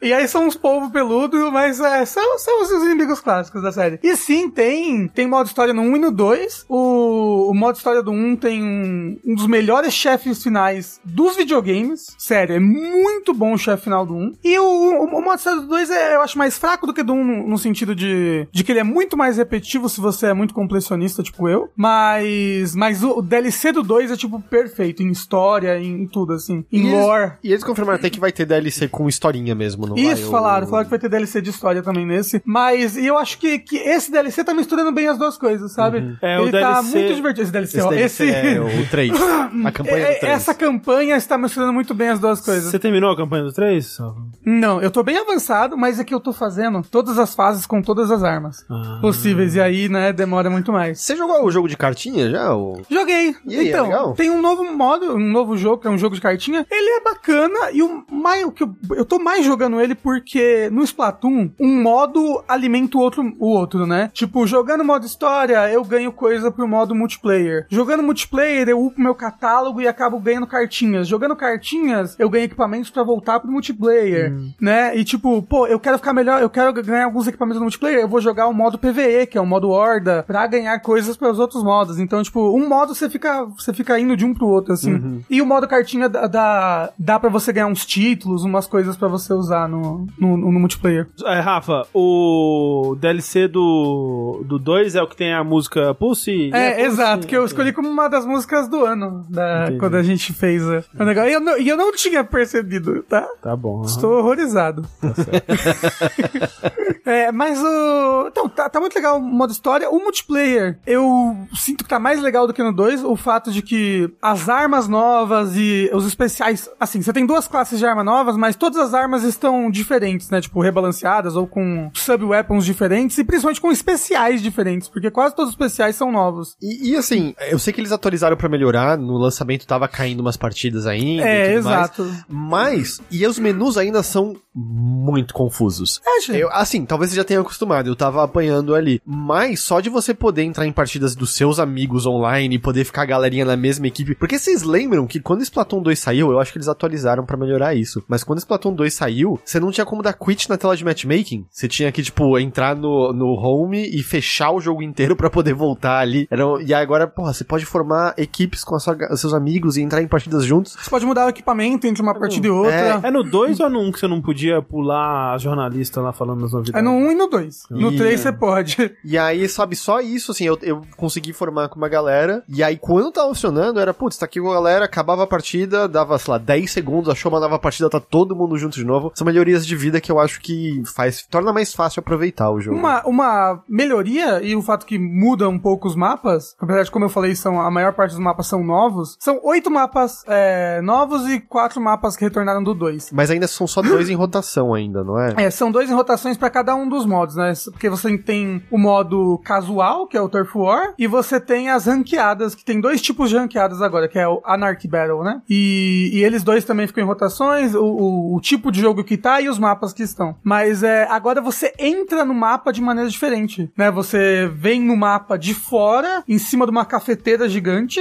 E aí são uns polvo peludo, mas é, são, são os inimigos clássicos da série. E sim, tem tem modo história no 1 e no 2. O, o modo história do 1 tem um, um dos melhores chefes finais dos videogames. Sério, é muito bom o chefe final do 1. E o, o, o modo história do 2 é, eu acho mais fraco do que do 1 no, no sentido de, de que ele é muito mais repetitivo se você é muito completionista, tipo eu. Mas, mas o, o DLC do 2 é, tipo, perfeito em história, em, tudo, assim. Em E eles- lore. E eles confirmaram até que vai ter DLC com historinha mesmo, não vai? Isso, O- falaram. Falaram que vai ter DLC de história também nesse. Mas e eu acho que, que esse DLC tá misturando bem as duas coisas, sabe? É, o Ele tá DLC muito divertido. Esse DLC, Esse, ó. DLC Esse... é o 3. A campanha É, do 3. essa campanha está misturando muito bem as duas coisas. Você terminou a campanha do 3? Não, eu tô bem avançado, mas é que eu tô fazendo todas as fases com todas as armas Ah. possíveis. E aí, né, demora muito mais. Você jogou o jogo de cartinha já? O... Joguei. E aí, é então, legal? tem um novo modo, um novo jogo, que é um jogo de cartinha. Ele é bacana e o, mais, o que eu, eu tô mais jogando ele porque no Splatoon, um modo alimenta o outro, o outro, né? Tipo, jogando modo história, eu ganho coisa pro modo multiplayer. Jogando multiplayer, eu upo meu catálogo e acabo ganhando cartinhas. Jogando cartinhas, eu ganho equipamentos pra voltar pro multiplayer, né? E tipo, pô, eu quero ficar melhor, eu quero ganhar alguns equipamentos no multiplayer, eu vou jogar o modo PVE, que é o modo horda, pra ganhar coisas para os outros modos. Então, tipo, um modo você fica, você fica indo de um pro outro, assim. E o modo cartinha dá, dá, dá pra você ganhar uns títulos, umas coisas pra você usar no, no, no multiplayer. É, Rafa, o DLC do, do 2 é o que tem a música Pulse? É, Pulse? exato, que eu escolhi como uma das músicas do ano, da, Entendi. quando a gente fez o o negócio. E eu, não, e eu não tinha percebido, tá? Tá bom. aham. Estou horrorizado. é, mas o. Então, tá, tá muito legal o modo história. O multiplayer, eu sinto que tá mais legal do que no 2. O fato de que as armas novas e os especiais. Assim, você tem duas classes de arma novas, mas todas as armas estão são diferentes, né? Tipo, rebalanceadas ou com sub-weapons diferentes e principalmente com especiais diferentes, porque quase todos os especiais são novos. E, e, assim, eu sei que eles atualizaram para melhorar, no lançamento tava caindo umas partidas ainda. É, exato. Mais, mas, e os menus ainda são muito confusos. É, gente. Eu, assim, talvez você já tenha acostumado, eu tava apanhando ali. Mas só de você poder entrar em partidas dos seus amigos online e poder ficar a galerinha na mesma equipe. Porque vocês lembram que quando Splatoon 2 saiu, eu acho que eles atualizaram para melhorar isso. Mas quando Splatoon 2 saiu, você não tinha como dar quit na tela de matchmaking. Você tinha que, tipo, entrar no, no home e fechar o jogo inteiro para poder voltar ali. Era, e agora, porra, você pode formar equipes com sua, seus amigos e entrar em partidas juntos. Você pode mudar o equipamento entre uma partida e outra. É no 2 ou no 1 um que você não podia pular a jornalista lá falando as novidades? É no 1 um e no 2. No E- 3 você pode. E aí, sabe, só isso, assim, eu, eu consegui formar com uma galera. E aí, quando tava funcionando, era, putz, tá aqui com a galera, acabava a partida, dava, sei lá, 10 segundos, achou uma nova partida, tá todo mundo junto de novo. São melhorias de vida que eu acho que faz, torna mais fácil aproveitar o jogo. Uma, uma melhoria e o fato que muda um pouco os mapas, apesar de como eu falei, são, a maior parte dos mapas são novos, são oito mapas é, novos e quatro mapas que retornaram do 2. Mas ainda são só dois em rotação ainda, não é? É, são dois em rotações pra cada um dos modos, né? Porque você tem o modo casual, que é o Turf War, e você tem as ranqueadas, que tem dois tipos de ranqueadas agora, que é o Anarchy Battle, né? E, e eles dois também ficam em rotações, o, o, o tipo de jogo que tá e os mapas que estão. Mas é, agora você entra no mapa de maneira diferente, né? Você vem no mapa de fora, em cima de uma cafeteira gigante,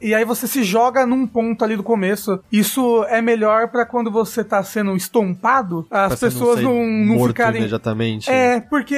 e aí você se joga num ponto ali do começo. Isso é melhor pra quando você tá sendo estompado, as Pra pessoas não, não morto ficarem. imediatamente. É, porque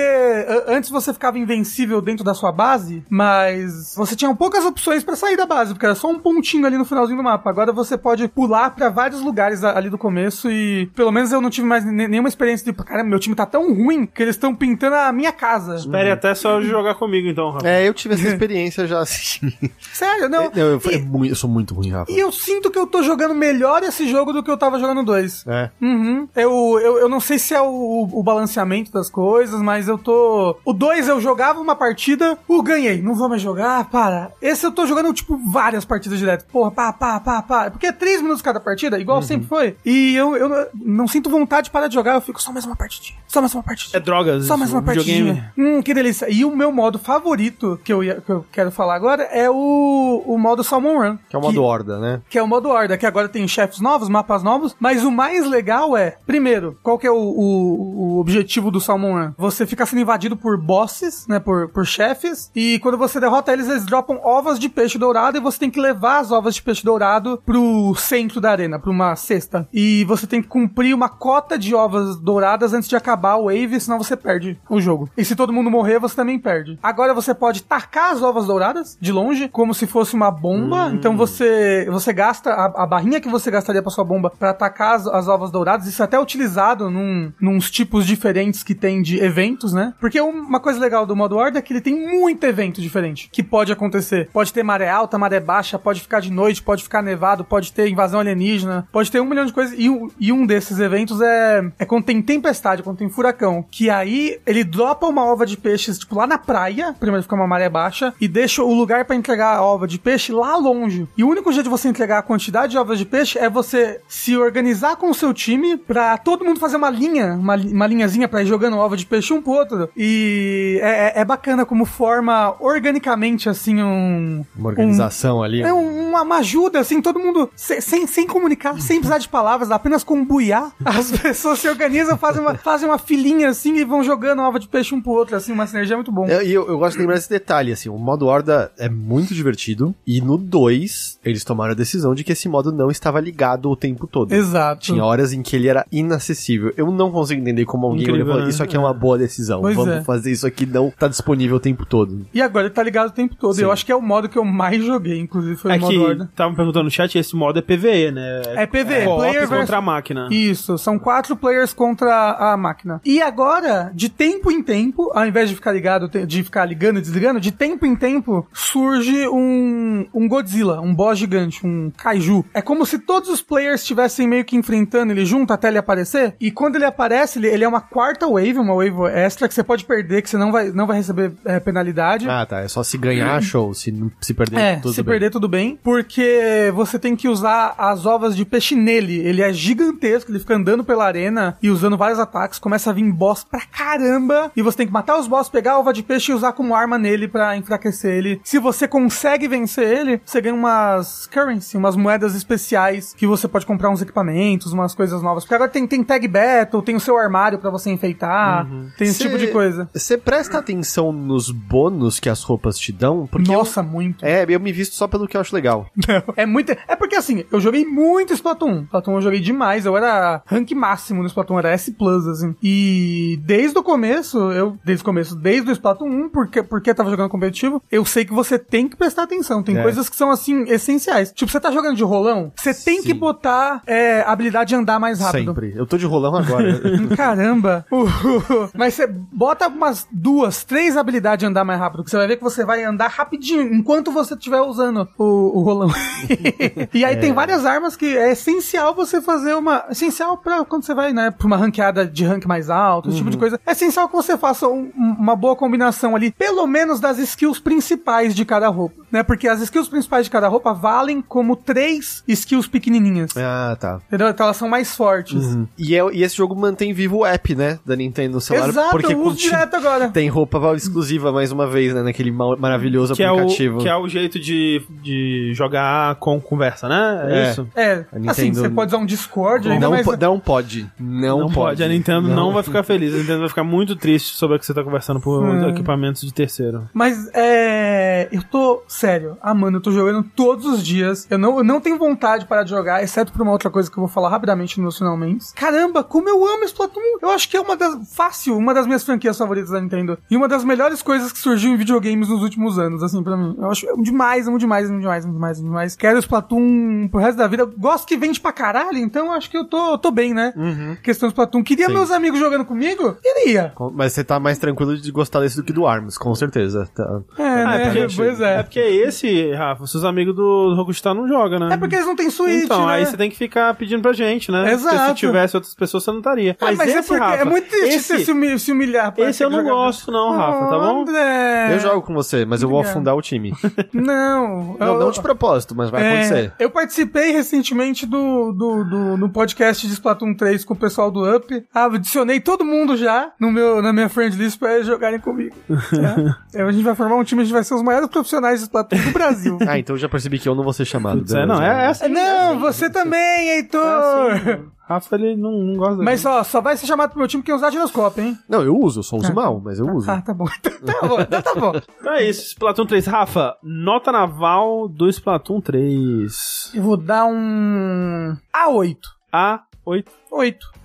antes você ficava invencível dentro da sua base, mas você tinha poucas opções pra sair da base, porque era só um pontinho ali no finalzinho do mapa. Agora você pode pular pra vários lugares ali do começo e pelo menos eu não tive mais ne- nenhuma experiência de, caramba, meu time tá tão ruim que eles estão pintando a minha casa. Espere até só jogar comigo então, Rafa. É, eu tive essa experiência já, assim. Sério, não. Eu, eu, e, é muito- eu sou muito ruim, Rafa. e eu sinto que eu tô jogando melhor esse jogo do que eu tava jogando dois. É. Uhum. Eu, eu, eu não sei se é o, o balanceamento das coisas, mas eu tô. O 2 eu jogava uma partida, o ganhei. Não vou mais jogar, para. Esse eu tô jogando, tipo, várias partidas direto. Porra, pá, pá, pá, pá. Porque é 3 minutos cada partida, igual sempre foi. E eu, eu não sinto vontade de parar de jogar, eu fico só mais uma partidinha. Só mais uma partidinha. É drogas. Só mais uma videogame. partidinha. Hum, que delícia. E o meu modo favorito que eu, ia- que eu quero falar agora é o, o modo Salmon Run. Que é o modo horda, né? Que é o modo Horda, que agora tem chefes novos, mapas novos, mas o mais legal é, primeiro, qual que é o, o- o objetivo do Salmon Run? Você fica sendo invadido por bosses, né, por, por chefes, e quando você derrota eles, eles dropam ovas de peixe dourado, e você tem que levar as ovas de peixe dourado pro centro da arena, pra uma cesta. E você tem que cumprir uma cota de ovas douradas antes de acabar o wave, senão você perde o jogo. E se todo mundo morrer, você também perde. Agora você pode tacar as ovas douradas de longe, como se fosse uma bomba. Então você você gasta a, a barrinha que você gastaria pra sua bomba pra atacar as, as ovas douradas. Isso é até utilizado num, nos tipos diferentes que tem de eventos, né? Porque uma coisa legal do modo Horda é que ele tem muito evento diferente que pode acontecer. Pode ter maré alta, maré baixa, pode ficar de noite, pode ficar nevado, pode ter invasão alienígena, pode ter um milhão de coisas. E, e um desses eventos é, é quando tem tempestade, quando tem furacão. Que aí ele dropa uma ova de peixes, tipo, lá na praia, primeiro fica uma maré baixa, e deixa o lugar pra entregar a ova de peixe lá longe. E o único jeito de você entregar a quantidade de ovas de peixe é você se organizar com o seu time pra todo mundo fazer uma linha, uma, uma linhazinha pra ir jogando ova de peixe um pro outro. E é, é- é bacana como forma organicamente, assim, um. Uma organização ali. É um- uma, ajuda, assim, todo mundo se- sem, sem comunicar, sem precisar de palavras, apenas com buiar. As pessoas se organizam, fazem uma, fazem uma filinha assim e vão jogando ova de peixe um pro outro, assim, uma sinergia muito bom. É, E eu, eu gosto de lembrar esse detalhe, assim, o modo Horda é muito divertido, e no 2, eles tomaram a decisão de que esse modo não estava ligado o tempo todo. Exato. Tinha horas em que ele era inacessível. Eu não consigo entender como alguém Incrível, olhou falou, né? isso aqui é uma boa decisão, Pois vamos é. fazer isso aqui, não tá disponível o tempo todo. E agora ele tá ligado o tempo todo. Sim. Eu acho que é o modo que eu mais joguei, inclusive, foi É o modo que Horda. estavam perguntando no chat, esse modo é PVE, né? É PVE, co-op player contra versus- a máquina. Isso, são quatro players contra a máquina. E agora, de tempo em tempo, ao invés de ficar ligado, de ficar ligando e desligando, de tempo em tempo surge um, um Godzilla, um boss gigante, um kaiju. É como se todos os players estivessem meio que enfrentando ele junto até ele aparecer. E quando ele aparece, ele, ele é uma quarta wave, uma wave extra que você pode perder, que você não vai, não vai receber é, penalidade. Ah, tá, é só se ganhar, show, se, se perder, É, tudo se bem. perder tudo bem, porque você tem que usar as ovas de peixe nele. Ele é gigantesco, ele fica andando pela naquela arena e usando vários ataques, começa a vir boss pra caramba. E você tem que matar os boss, pegar a ova de peixe e usar como arma nele pra enfraquecer ele. Se você consegue vencer ele, você ganha umas currency, umas moedas especiais que você pode comprar uns equipamentos, umas coisas novas. Porque agora tem, tem tag battle, tem o seu armário pra você enfeitar, tem esse Cê- tipo de coisa. Você presta atenção nos bônus que as roupas te dão? Porque eu- Nossa, muito. é, eu me visto só pelo que eu acho legal. É muito. É porque assim, eu joguei muito Splatoon. Splatoon eu joguei demais. Eu era rank máximo no Splatoon, era S, assim. E desde o começo, eu. Desde o começo, desde o Splatoon 1, porque, porque eu tava jogando competitivo, eu sei que você tem que prestar atenção. Tem É. coisas que são assim, essenciais. Tipo, você tá jogando de rolão, você tem que botar é, a habilidade de andar mais rápido. Sempre. Eu tô de rolão agora. Caramba! Uh, Mas você bota umas duas, três habilidades de andar mais rápido, que você vai ver que você vai andar rapidinho enquanto você estiver usando o, o rolão. e aí tem várias armas que é essencial você fazer uma. Essencial pra quando você vai, né, pra uma ranqueada de rank mais alto, esse tipo de coisa. É essencial que você faça um- uma boa combinação ali, pelo menos das skills principais de cada roupa, né? Porque as skills principais de cada roupa valem como três skills pequenininhas. ah, tá. Entendeu? Então elas são mais fortes. E, é- e esse jogo mantém vivo o app, né? Da Nintendo no celular. Exato, porque eu uso continua- direto agora. Tem roupa exclusiva mais uma vez, né? Naquele ma- maravilhoso Que é, o, aplicativo. que é o jeito de, de jogar com conversa, né? É, É. isso. É, A Nintendo- assim, você pode usar um Discord ainda, não, mas... po- não pode. Não, Não, pode. A Nintendo não. vai ficar feliz. A Nintendo vai ficar muito triste sobre o que você tá conversando por Hum. equipamentos de terceiro. Mas, é... Eu tô, sério, amando, eu tô jogando todos os dias. Eu não, eu não tenho vontade de parar de jogar, exceto por uma outra coisa que eu vou falar rapidamente no finalmente. Caramba, como eu amo Splatoon! Eu acho que é uma das... Fácil, uma das minhas franquias favoritas da Nintendo. E uma das melhores coisas que surgiu em videogames nos últimos anos, assim, pra mim. Eu acho amo demais, amo demais, amo demais, amo demais, amo demais. Quero Splatoon pro resto da vida. Eu Gosto que vende pra caralho, então eu acho que eu tô, tô bem, né? Questão do Splatoon. Queria Sim. meus amigos jogando comigo? Queria. Mas você tá mais tranquilo de gostar desse do que do Arms, com certeza. Tá. É, Ah, né? porque, pois é. é porque esse, Rafa, seus amigos do Rockstar não jogam, né? É porque eles não têm Switch, Então, né? aí você tem que ficar pedindo pra gente, né? Exato. Porque se tivesse outras pessoas, você não estaria. Ah, mas, é esse, porque Rafa, é muito triste esse, você se, humi- se humilhar. pra esse eu não gosto não, Rafa, tá bom? André. Eu jogo com você, mas eu vou Obrigado. afundar o time. Não. Não, eu- não de propósito, mas vai é, acontecer. Eu participei recentemente do, do, do, no podcast de Splatoon 3 com o pessoal do Up. Ah, adicionei todo mundo já no meu, na minha friend list pra eles jogarem comigo. tá? Então a gente vai formar um time, a gente vai ser os maiores profissionais de Splatoon do Brasil. Ah, então eu já percebi que eu não vou ser chamado. Putz, é, não, é essa. Não, você também, Heitor! É assim, Rafa, ele não, não gosta Mas ó, só vai ser chamado pro meu time quem usar giroscópio, hein? Não, eu uso, eu só uso mal, mas eu uso. Ah, tá bom. tá bom, então tá bom. Então é isso, Splatoon 3. Rafa, nota naval do Splatoon 3. Eu vou dar um. A8. A8. 8.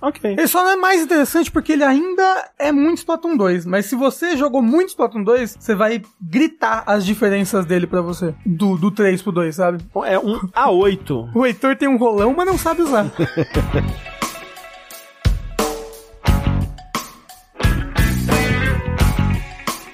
Ok. Ele só não é mais interessante porque ele ainda é muito Splatoon 2. Mas se você jogou muito Splatoon 2, você vai gritar as diferenças dele pra você. Do, do 3 pro 2, sabe? É um A8. O Heitor tem um rolão, mas não sabe usar.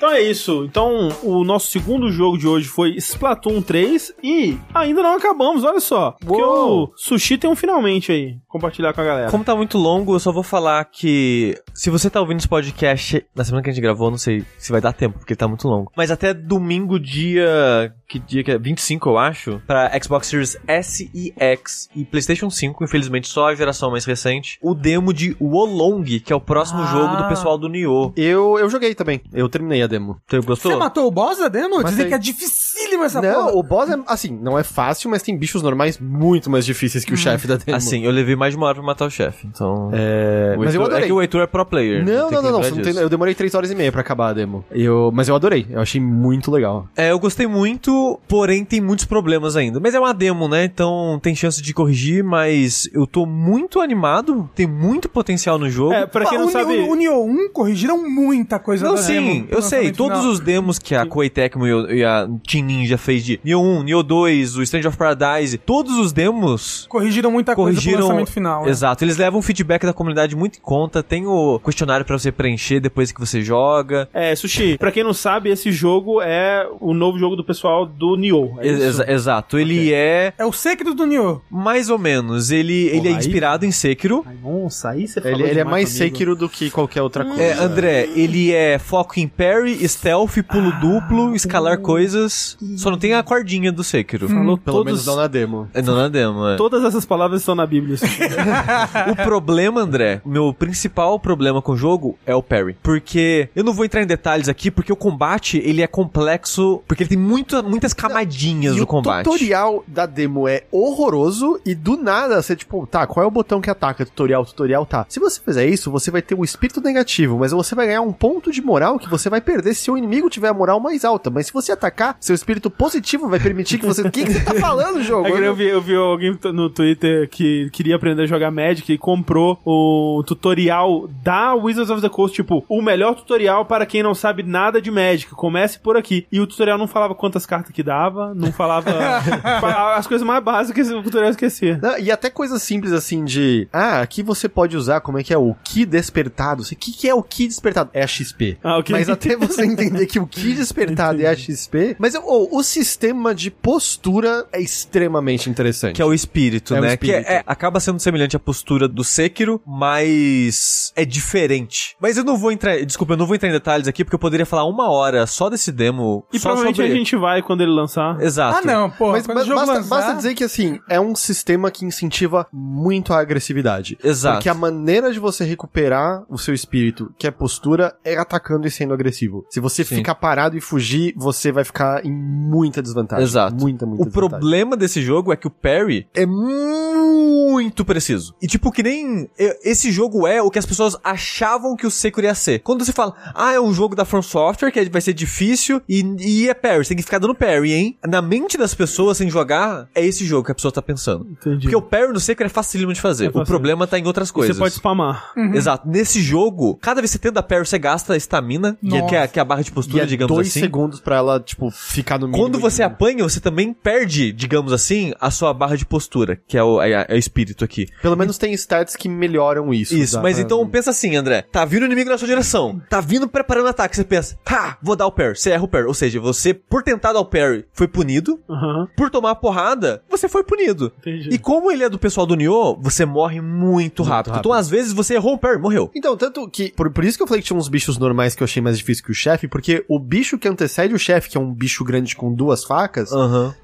Então é isso. Então, o nosso segundo jogo de hoje foi Splatoon 3 e ainda não acabamos, olha só. Porque Uou. o Sushi tem um finalmente aí, compartilhar com a galera. Como tá muito longo, eu só vou falar que se você tá ouvindo esse podcast na semana que a gente gravou, não sei se vai dar tempo, porque tá muito longo. Mas até domingo, dia. Que dia que é? 25, eu acho. Pra Xbox Series S e X e PlayStation 5, infelizmente só a geração mais recente. O demo de Wolong, que é o próximo Ah. jogo do pessoal do Nioh. Eu, eu joguei também. Eu terminei a demo. Você gostou? Você matou o boss da demo? Matei. Dizem que é dificílimo essa não, porra. o boss é, assim, não é fácil, mas tem bichos normais muito mais difíceis que o chefe da demo. Assim, eu levei mais de uma hora pra matar o chefe, então... É, O mas eu Heitor- adorei. É que o Heitor é pro player. Não, não, não, não, não tem- eu demorei três horas e meia pra acabar a demo. Eu, mas eu adorei, eu achei muito legal. É, eu gostei muito, porém tem muitos problemas ainda. Mas é uma demo, né? Então tem chance de corrigir, mas eu tô muito animado, tem muito potencial no jogo. É, pra quem não o, sabe... O, o Nioh 1 corrigiram muita coisa Não, da sim, demo. eu sei. Todos final. os demos que a Koei Tecmo e o- e a Team Ninja fez de Nioh 1, Nioh 2, o Stranger of Paradise, todos os demos Corrigiram muita coisa pro corrigiram. lançamento final. né? Exato, eles levam o feedback da comunidade muito em conta. Tem o questionário pra você preencher depois que você joga. É, Sushi, pra quem não sabe, esse jogo é o novo jogo do pessoal do Nioh. É Ex- exato, ele é É o Sekiro do Nioh. mais ou menos. Ele, ele é aí- inspirado em Sekiro. Ai, nossa, aí você falou Ele, ele é mais comigo. Sekiro do que qualquer outra coisa. É, André, ele é foco em parry, stealth, pulo duplo, escalar coisas. Só não tem a cordinha do Sekiro. Falou Pelo todos, menos não na demo. É, não na demo, é. Todas essas palavras estão na Bíblia. assim. O problema, André, meu principal problema com o jogo é o parry. Porque eu não vou entrar em detalhes aqui, porque o combate, ele é complexo, porque ele tem muita, muitas camadinhas E no o combate. tutorial da demo é horroroso e do nada você, tipo, tá, qual é o botão que ataca? Tutorial, tutorial, tá. Se você fizer isso, você vai ter um espírito negativo, mas você vai ganhar um ponto de moral que você vai perder se o inimigo tiver a moral mais alta. Mas se você atacar, seu espírito positivo vai permitir que você. O que, que você tá falando, jogo? É que eu vi, eu vi alguém no Twitter que queria aprender a jogar Magic e comprou o tutorial da Wizards of the Coast, tipo, o melhor tutorial para quem não sabe nada de Magic. Comece por aqui. E o tutorial não falava quantas cartas que dava, não falava fa- as coisas mais básicas o tutorial esquecia. Não, e até coisas simples assim de. Ah, aqui você pode usar, como é que é? O Ki despertado. O que, que é o Ki despertado? É a XP. Ah, ok. Mas até você entender que o Ki despertado é a XP. Mas oh, o sistema de postura é extremamente interessante. Que é o espírito, É o né? espírito. Que é- é- acaba sendo semelhante à postura do Sekiro, mas é diferente. Mas eu não vou entrar. Desculpa, eu não vou entrar em detalhes aqui, porque eu poderia falar uma hora só desse demo. E provavelmente sobre... a gente vai quando ele lançar. Exato. Ah, não, pô. Mas quando o jogo basta, lançar... basta dizer que, assim, é um sistema que incentiva muito a agressividade. Exato. Porque a maneira de você recuperar o seu espírito, que é postura, é atacando e sendo agressivo. Se você Sim. ficar parado e fugir, você vai ficar em muita desvantagem. Exato. Muita, muita O problema desse jogo é que o parry é muito preciso. E tipo, que nem esse jogo é o que as pessoas achavam que o Sekiro ia ser. Quando você fala, ah, é um jogo da From Software que vai ser difícil e, e é parry, você tem que ficar dando parry, hein? Na mente das pessoas, sem jogar, é esse jogo que a pessoa tá pensando. Entendi. Porque o parry no Sekiro é facílimo de fazer. É o problema tá em outras E coisas. Você pode spamar. Exato. Nesse jogo, cada vez que você tenta parry, você gasta estamina, que é, que, é, que é a barra de E postura, é digamos dois assim. segundos pra ela, tipo, ficar no mínimo. Quando você de- apanha, você também perde, digamos assim, a sua barra de postura, que é o, é, é o espírito aqui. Pelo menos tem stats que melhoram isso. Isso, mas pra- então pensa assim, André. Tá vindo o inimigo na sua direção. Tá vindo preparando ataque. Você pensa, ha, vou dar o parry. Você erra o parry. Ou seja, você, por tentar dar o parry, foi punido. Aham. Por tomar a porrada, você foi punido. Entendi. E como ele é do pessoal do Nioh, você morre muito, rápido. rápido. Então, às vezes, você errou o parry, morreu. Então, tanto que. Por, por isso que eu falei que tinha uns bichos normais que eu achei mais difícil que o chefe, porque o bicho que antecede o chefe, que é um bicho grande com duas facas,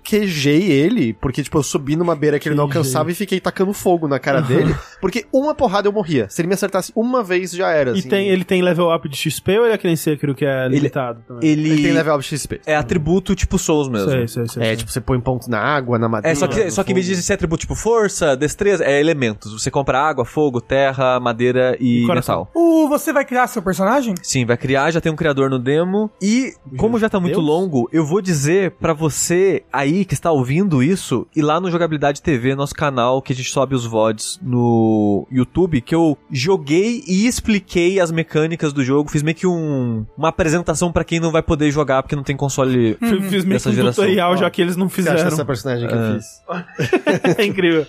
quejei ele, porque, tipo, eu subi numa beira que ele não alcançava e fiquei tacando fogo na cara dele, porque uma porrada eu morria. Se ele me acertasse uma vez, já era. E assim. tem, ele tem level up de XP ou ele é que nem Sekiro, que é limitado também? Ele, Ele tem level up XP. é atributo tipo Souls mesmo. Sei, sei, sei. É, sei. tipo, você põe ponto na água, na madeira. É, só que, só que em vez de ser atributo tipo força, destreza, é elementos. Você compra água, fogo, terra, madeira e, E coração. metal. O, você vai criar seu personagem? Sim, vai criar, já tem um criador no demo. E, como já tá muito Deus. longo, eu vou dizer pra você aí que está ouvindo isso, ir lá no Jogabilidade TV, nosso canal, que a gente sobe os VODs no YouTube, que eu joguei e expliquei as mecânicas do jogo. Fiz meio que um, uma apresentação pra quem não vai poder jogar porque não tem console. F- Fiz meio que um geração. tutorial, já que eles não fizeram. dessa personagem que eu fiz? é incrível.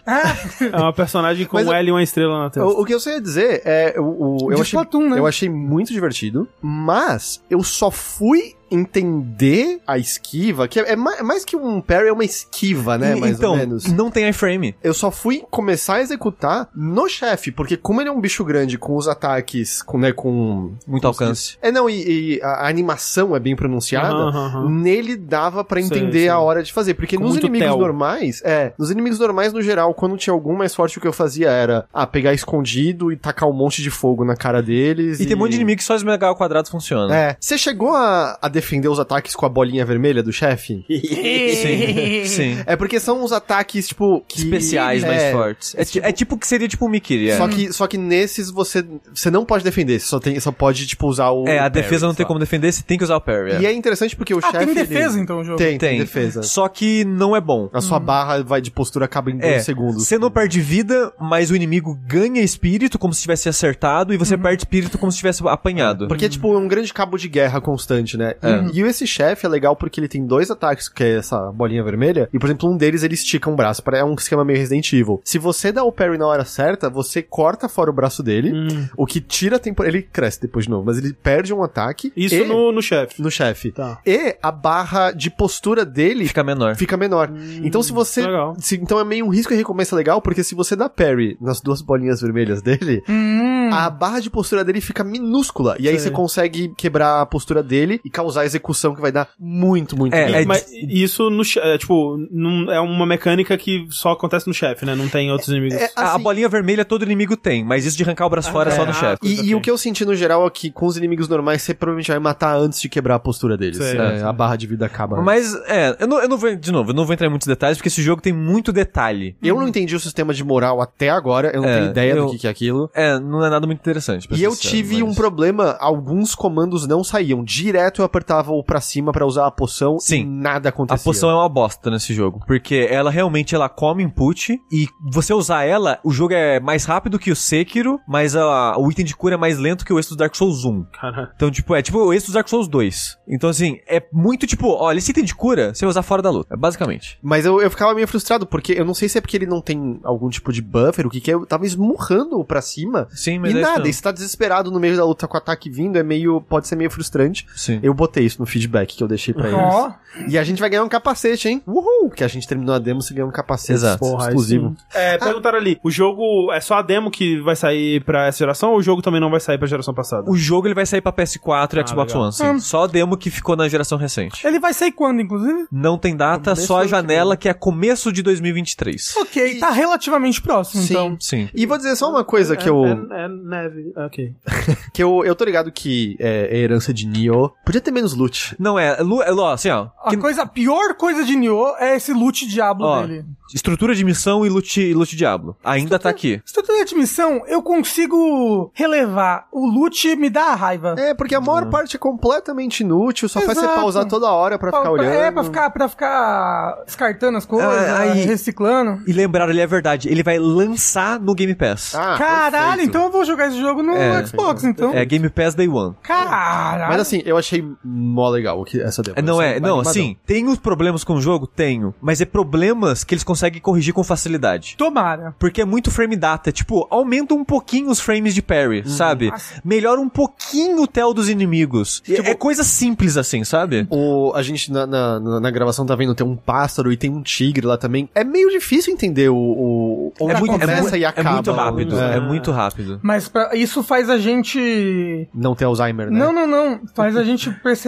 É uma personagem com Mas um eu- L e uma estrela na testa. O, o que eu sei dizer é. O, o- eu, achei, Splatoon, né? eu achei muito divertido, mas eu só fui entender a esquiva, que é, é é mais que um parry, é uma esquiva, né? E- mais então, ou menos. não tem iframe. Eu só fui começar a executar no chefe, porque como ele é um bicho grande com os ataques, com, né, com... Muito com- alcance. É, não, e, e a, animação é bem pronunciada, aham, aham. nele dava pra Sei, entender sei. a hora de fazer, porque Com nos inimigos tel. normais, é, nos inimigos normais no geral, quando tinha algum mais forte, o que eu fazia era, ah, pegar escondido e tacar um monte de fogo na cara deles. E tem um monte de inimigo que só esmagar o quadrado funciona. É. Você chegou a, a defender os ataques com a bolinha vermelha do chefe? Sim, sim. É porque são os ataques, tipo. que- Especiais mais é, fortes. É, ti- é tipo que seria tipo um Mikiri, é. Só que, só que nesses você, você não pode defender, você só, tem, só pode, tipo, usar o. É, a o defesa não parry, tem só. como defender, você tem que usar o parry. E é interessante porque o Ah, chefe. tem defesa ele- então o jogo. Tem, tem, Tem. defesa. Só que não é bom. A sua barra vai de postura acaba em dois É, segundos. você não perde vida, mas o inimigo ganha espírito como se tivesse acertado e você perde espírito como se tivesse apanhado. Porque é tipo um grande cabo de guerra constante, né? É. E, esse chefe é legal porque ele tem dois ataques, que é essa bolinha vermelha, e por exemplo, um deles ele estica um braço. É um esquema meio Resident Evil. Se você dá o parry na hora certa, você corta fora o braço dele, Hum. o que tira tempo. Ele cresce depois de novo, mas ele perde um ataque. Isso e- no, no chefe. no chefe. Tá. E a barra de postura dele Fica menor. fica menor. então se você. legal. se- então é meio um risco e recompensa legal, porque se você dá parry nas duas bolinhas vermelhas dele, Hum. a barra de postura dele fica minúscula. E aí Sei. você consegue quebrar a postura dele e causar usar a execução que vai dar muito, muito É, é Mas isso, no, é, tipo, não, é uma mecânica que só acontece no chefe, né? Não tem outros inimigos. É, A- a assim, bolinha vermelha todo inimigo tem, mas isso de arrancar o braço fora é só no ah, chefe. E, e o que eu senti no geral é que com os inimigos normais você provavelmente vai matar antes de quebrar a postura deles. Sei, É, a barra de vida acaba. Mas, é, eu não, eu não vou, de novo, eu não vou entrar em muitos detalhes, porque esse jogo tem muito detalhe. eu não entendi o sistema de moral até agora, eu não É, tenho ideia eu- do que, que é aquilo. É, não é nada muito interessante. E eu tive mas- um problema, alguns comandos não saíam. Direto eu apertava o pra cima pra usar a poção Sim. e nada A acontecia. poção é uma bosta nesse jogo, porque ela realmente ela come input e você usar ela, o jogo é mais rápido que o Sekiro, mas a- o item de cura é mais lento que o êxito do Dark Souls 1. Caralho. Então, tipo, é tipo o êxito do Dark Souls 2. Então, assim, é muito tipo, olha, esse item de cura você vai usar fora da luta, basicamente. Mas eu, eu ficava meio frustrado, porque eu não sei se é porque ele não tem algum tipo de buffer, o que que é, eu tava esmurrando o pra cima. Sim, mas E é nada, e você tá desesperado no meio da luta com o ataque vindo, é meio. pode ser meio frustrante. Sim. Eu botei isso no feedback que eu deixei pra eles. Ó, E a gente vai ganhar um capacete, hein? Uhul! Que a gente terminou a demo, você ganhou um capacete Exato. Porra, exclusivo. É, perguntaram ali, o jogo é só a demo que vai sair pra essa geração ou o jogo também não vai sair pra geração passada? O jogo ele vai sair pra PS4 e Ah, Xbox legal. One, sim. Hum. Só a demo que ficou na geração recente. ele vai sair quando, inclusive? Não tem data, só a que janela que é começo de 2023. Ok, tá relativamente próximo, Sim. então. Sim. E vou dizer só uma coisa que é, eu. É, é neve, ok. Que eu, eu tô ligado que é, é herança de Nioh. Podia ter menos loot. Não é, é, ó, assim, ó. A que- coisa, a pior coisa de Nioh é esse loot diabo Ó, dele. estrutura de missão e loot, loot Diablo. Ainda tá aqui. Estrutura de missão, eu consigo relevar. O loot me dá raiva. É, porque a maior parte é completamente inútil, só faz você Exato. pausar toda hora pra ficar Pra- olhando. É, pra ficar, pra ficar descartando as coisas, Ah, aí- reciclando. E lembraram, ele é verdade, ele vai lançar no Game Pass. Ah, Caralho, perfeito. então eu vou jogar esse jogo no É, Xbox, então. É Game Pass Day One. Caralho. Mas assim, eu achei mó legal o que essa demo. É, não é, não, animadão. assim, tem os problemas com o jogo? Tenho. Mas é problemas que eles conseguem corrigir com facilidade. Tomara. Porque é muito frame data. Tipo, aumenta um pouquinho os frames de parry, sabe? Melhora um pouquinho o tel dos inimigos. Tipo- é coisa simples assim, sabe? O, a gente na, na, na- gravação tá vendo tem um pássaro e tem um tigre lá também. É meio difícil entender o, o onde É muito- começa é e É acaba. muito rápido. É. É, muito rápido. Mas pra- isso faz a gente. Não ter Alzheimer, né? Não, não, não. Faz a gente perceber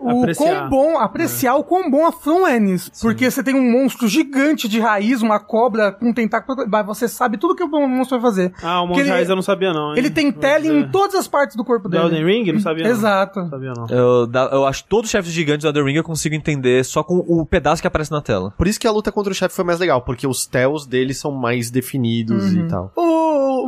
o Apreciar. quão bom, apreciar o quão bom a From é nisso. Porque você tem um monstro gigante de raiz, uma cobra com um tentáculo, mas você sabe tudo que o monstro vai fazer. Ah, o Monte ele- Raiz eu não sabia não, hein? Ele tem dizer. em todas as partes do corpo Do dele. Elden Ring? Não sabia. Exato. Não sabia não. Eu, eu acho todos os chefes gigantes da The Ring eu consigo entender só com o pedaço que aparece na tela. Por isso que a luta contra o chefe foi mais legal, porque os tells dele são mais definidos Uhum. e tal. O,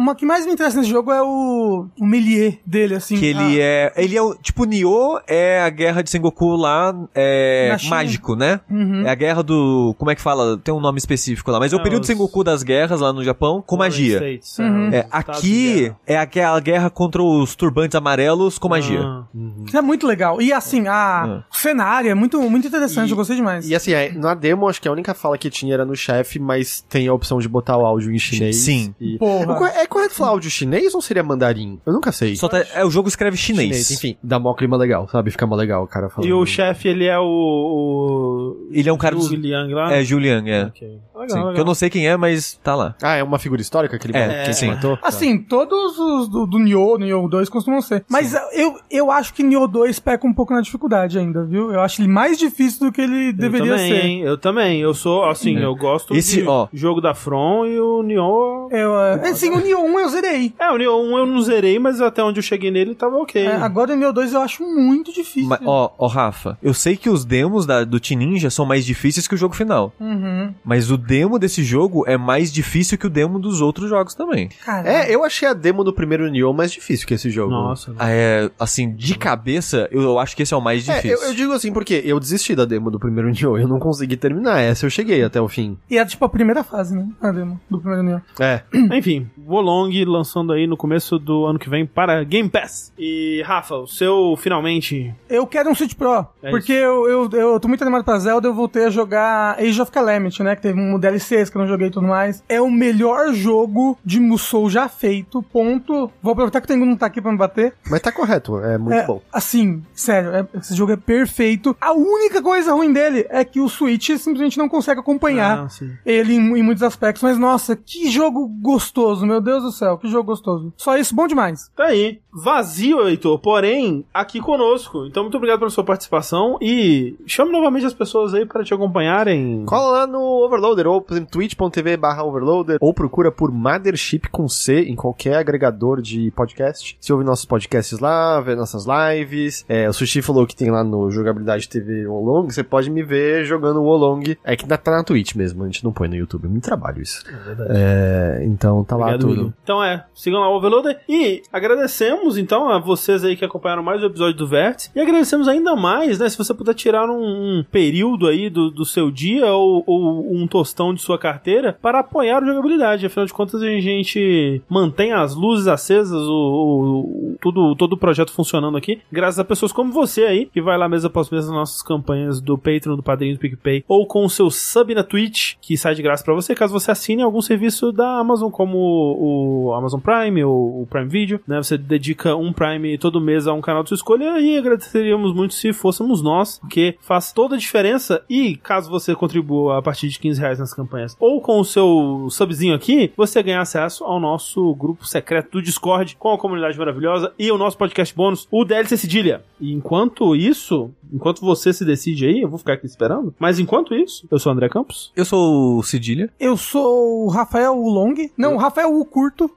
uma que mais me interessa nesse jogo é o, o Melier dele, assim. Que ele Ah, é. Ele é o. Tipo, Nioh é a guerra de Sengoku lá. É. Mágico, né? Uhum. É a guerra do. Como é que fala? Tem um nome específico lá. Mas é o É, período os- Sengoku das guerras lá no Japão com magia. States, Uhum. É, de aqui é aquela guerra contra os turbantes amarelos com magia. Ah. Isso é muito legal. E assim, a, o cenário é muito, muito interessante, E- eu gostei demais. E assim, é, na demo, acho que a única fala que tinha era no chefe, mas tem a opção de botar o áudio em chinês. Sim. E... Porra. O É correto falar áudio chinês ou seria mandarim? Eu nunca sei. Só tá, é, o jogo escreve chinês. Enfim, dá mó clima legal, sabe? Fica mó legal o cara falando. E o chefe, ele é o... o... Ele é um cara dos. Zhu Liang lá? É, Julian, é. Ok. Legal, Sim, legal. que eu não sei quem é, mas tá lá. Ah, é uma figura histórica que ele É, matou? quem sim. matou? Assim, todos os do, do Nioh, Nioh 2 costumam ser. Mas eu, eu acho que Nioh 2 peca um pouco na dificuldade ainda, viu? Eu acho ele mais difícil do que ele Eu deveria também, ser. hein? Eu também. Eu sou, assim, É. eu gosto Esse, de ó. jogo da From e o Nioh... Eu, é, assim, o Nioh 1 eu zerei. É, o Nioh 1 eu não zerei, mas até onde eu cheguei nele tava ok. É, agora o Nioh 2 eu acho muito difícil. Mas, ó, ó, Rafa, eu sei que os demos da, do Team Ninja são mais difíceis que o jogo final. Uhum. Mas o demo desse jogo é mais difícil que o demo dos outros jogos também. Cara, É, eu achei a demo do primeiro Nioh mais difícil que esse jogo. Nossa. Ah, É, assim, de cabeça, eu, eu acho que esse é o mais É, difícil. eu, eu digo assim porque eu desisti da demo do primeiro Nioh, eu não consegui terminar essa, eu cheguei até o fim. E é tipo a primeira fase, né? A demo do primeiro Nioh. É, Enfim, Wolong lançando aí no começo do ano que vem para Game Pass. E, Rafa, o seu finalmente. Eu quero um Switch Pro, É porque eu, eu, eu tô muito animado pra Zelda, eu voltei a jogar Age of Calamity, né? Que teve um DLCs que eu não joguei e tudo mais. É o melhor jogo de Musou já feito, ponto. Vou aproveitar que o Tengu não tá aqui pra me bater. mas tá correto, é muito É, bom. Assim, sério, é- esse jogo é perfeito. A única coisa ruim dele é que o Switch simplesmente não consegue acompanhar Ah, ele em, em muitos aspectos. Mas nossa, que jogo gostoso, meu Deus Deus do céu, que jogo gostoso. Só isso, bom demais. Tá aí. Vazio, Heitor, porém, aqui conosco. Então, muito obrigado pela sua participação e chame novamente as pessoas aí para te acompanharem. Cola lá no Overloader, ou por exemplo, twitch.tv barra Overloader, ou procura por Mothership com C em qualquer agregador de podcast. Se ouve nossos podcasts lá, vê nossas lives. É, o Sushi falou que tem lá no Jogabilidade TV Wolong, você pode me ver jogando o. É que ainda tá na Twitch mesmo, a gente não põe no YouTube, é muito trabalho isso. É, então tá lá Obrigado, tudo. William. Então é, sigam lá o Overloader. E agradecemos então a vocês aí que acompanharam mais o episódio do Vértice. E agradecemos ainda mais, né? Se você puder tirar um, um período aí do, do seu dia ou, ou um tostão de sua carteira para apoiar o jogabilidade. Afinal de contas, a gente mantém as luzes acesas, o, o- tudo, todo o projeto funcionando aqui, graças a pessoas como você aí, que vai lá mês após mês nas nossas campanhas do Patreon, do Padrinho, do PicPay, ou com o seu sub na Twitch, que sai de graça pra você, caso você assine algum serviço da Amazon, como o Amazon Prime ou o Prime Video, né? Você dedica um Prime todo mês a um canal de sua escolha e agradeceríamos muito se fôssemos nós, porque faz toda a diferença e caso você contribua a partir de 15 reais nas campanhas ou com o seu subzinho aqui, você ganha acesso ao nosso grupo secreto do Discord com a comunidade maravilhosa e o nosso podcast bônus, o DLC Cedilha. E enquanto isso, enquanto você se decide aí, eu vou ficar aqui esperando, mas enquanto isso, eu sou o André Campos. Eu sou o Cedilha. Eu sou o Rafael Long. Não, o Rafael o Curto.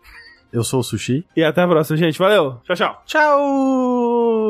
Eu sou o Sushi. E até a próxima, gente. Valeu. Tchau, tchau. Tchau!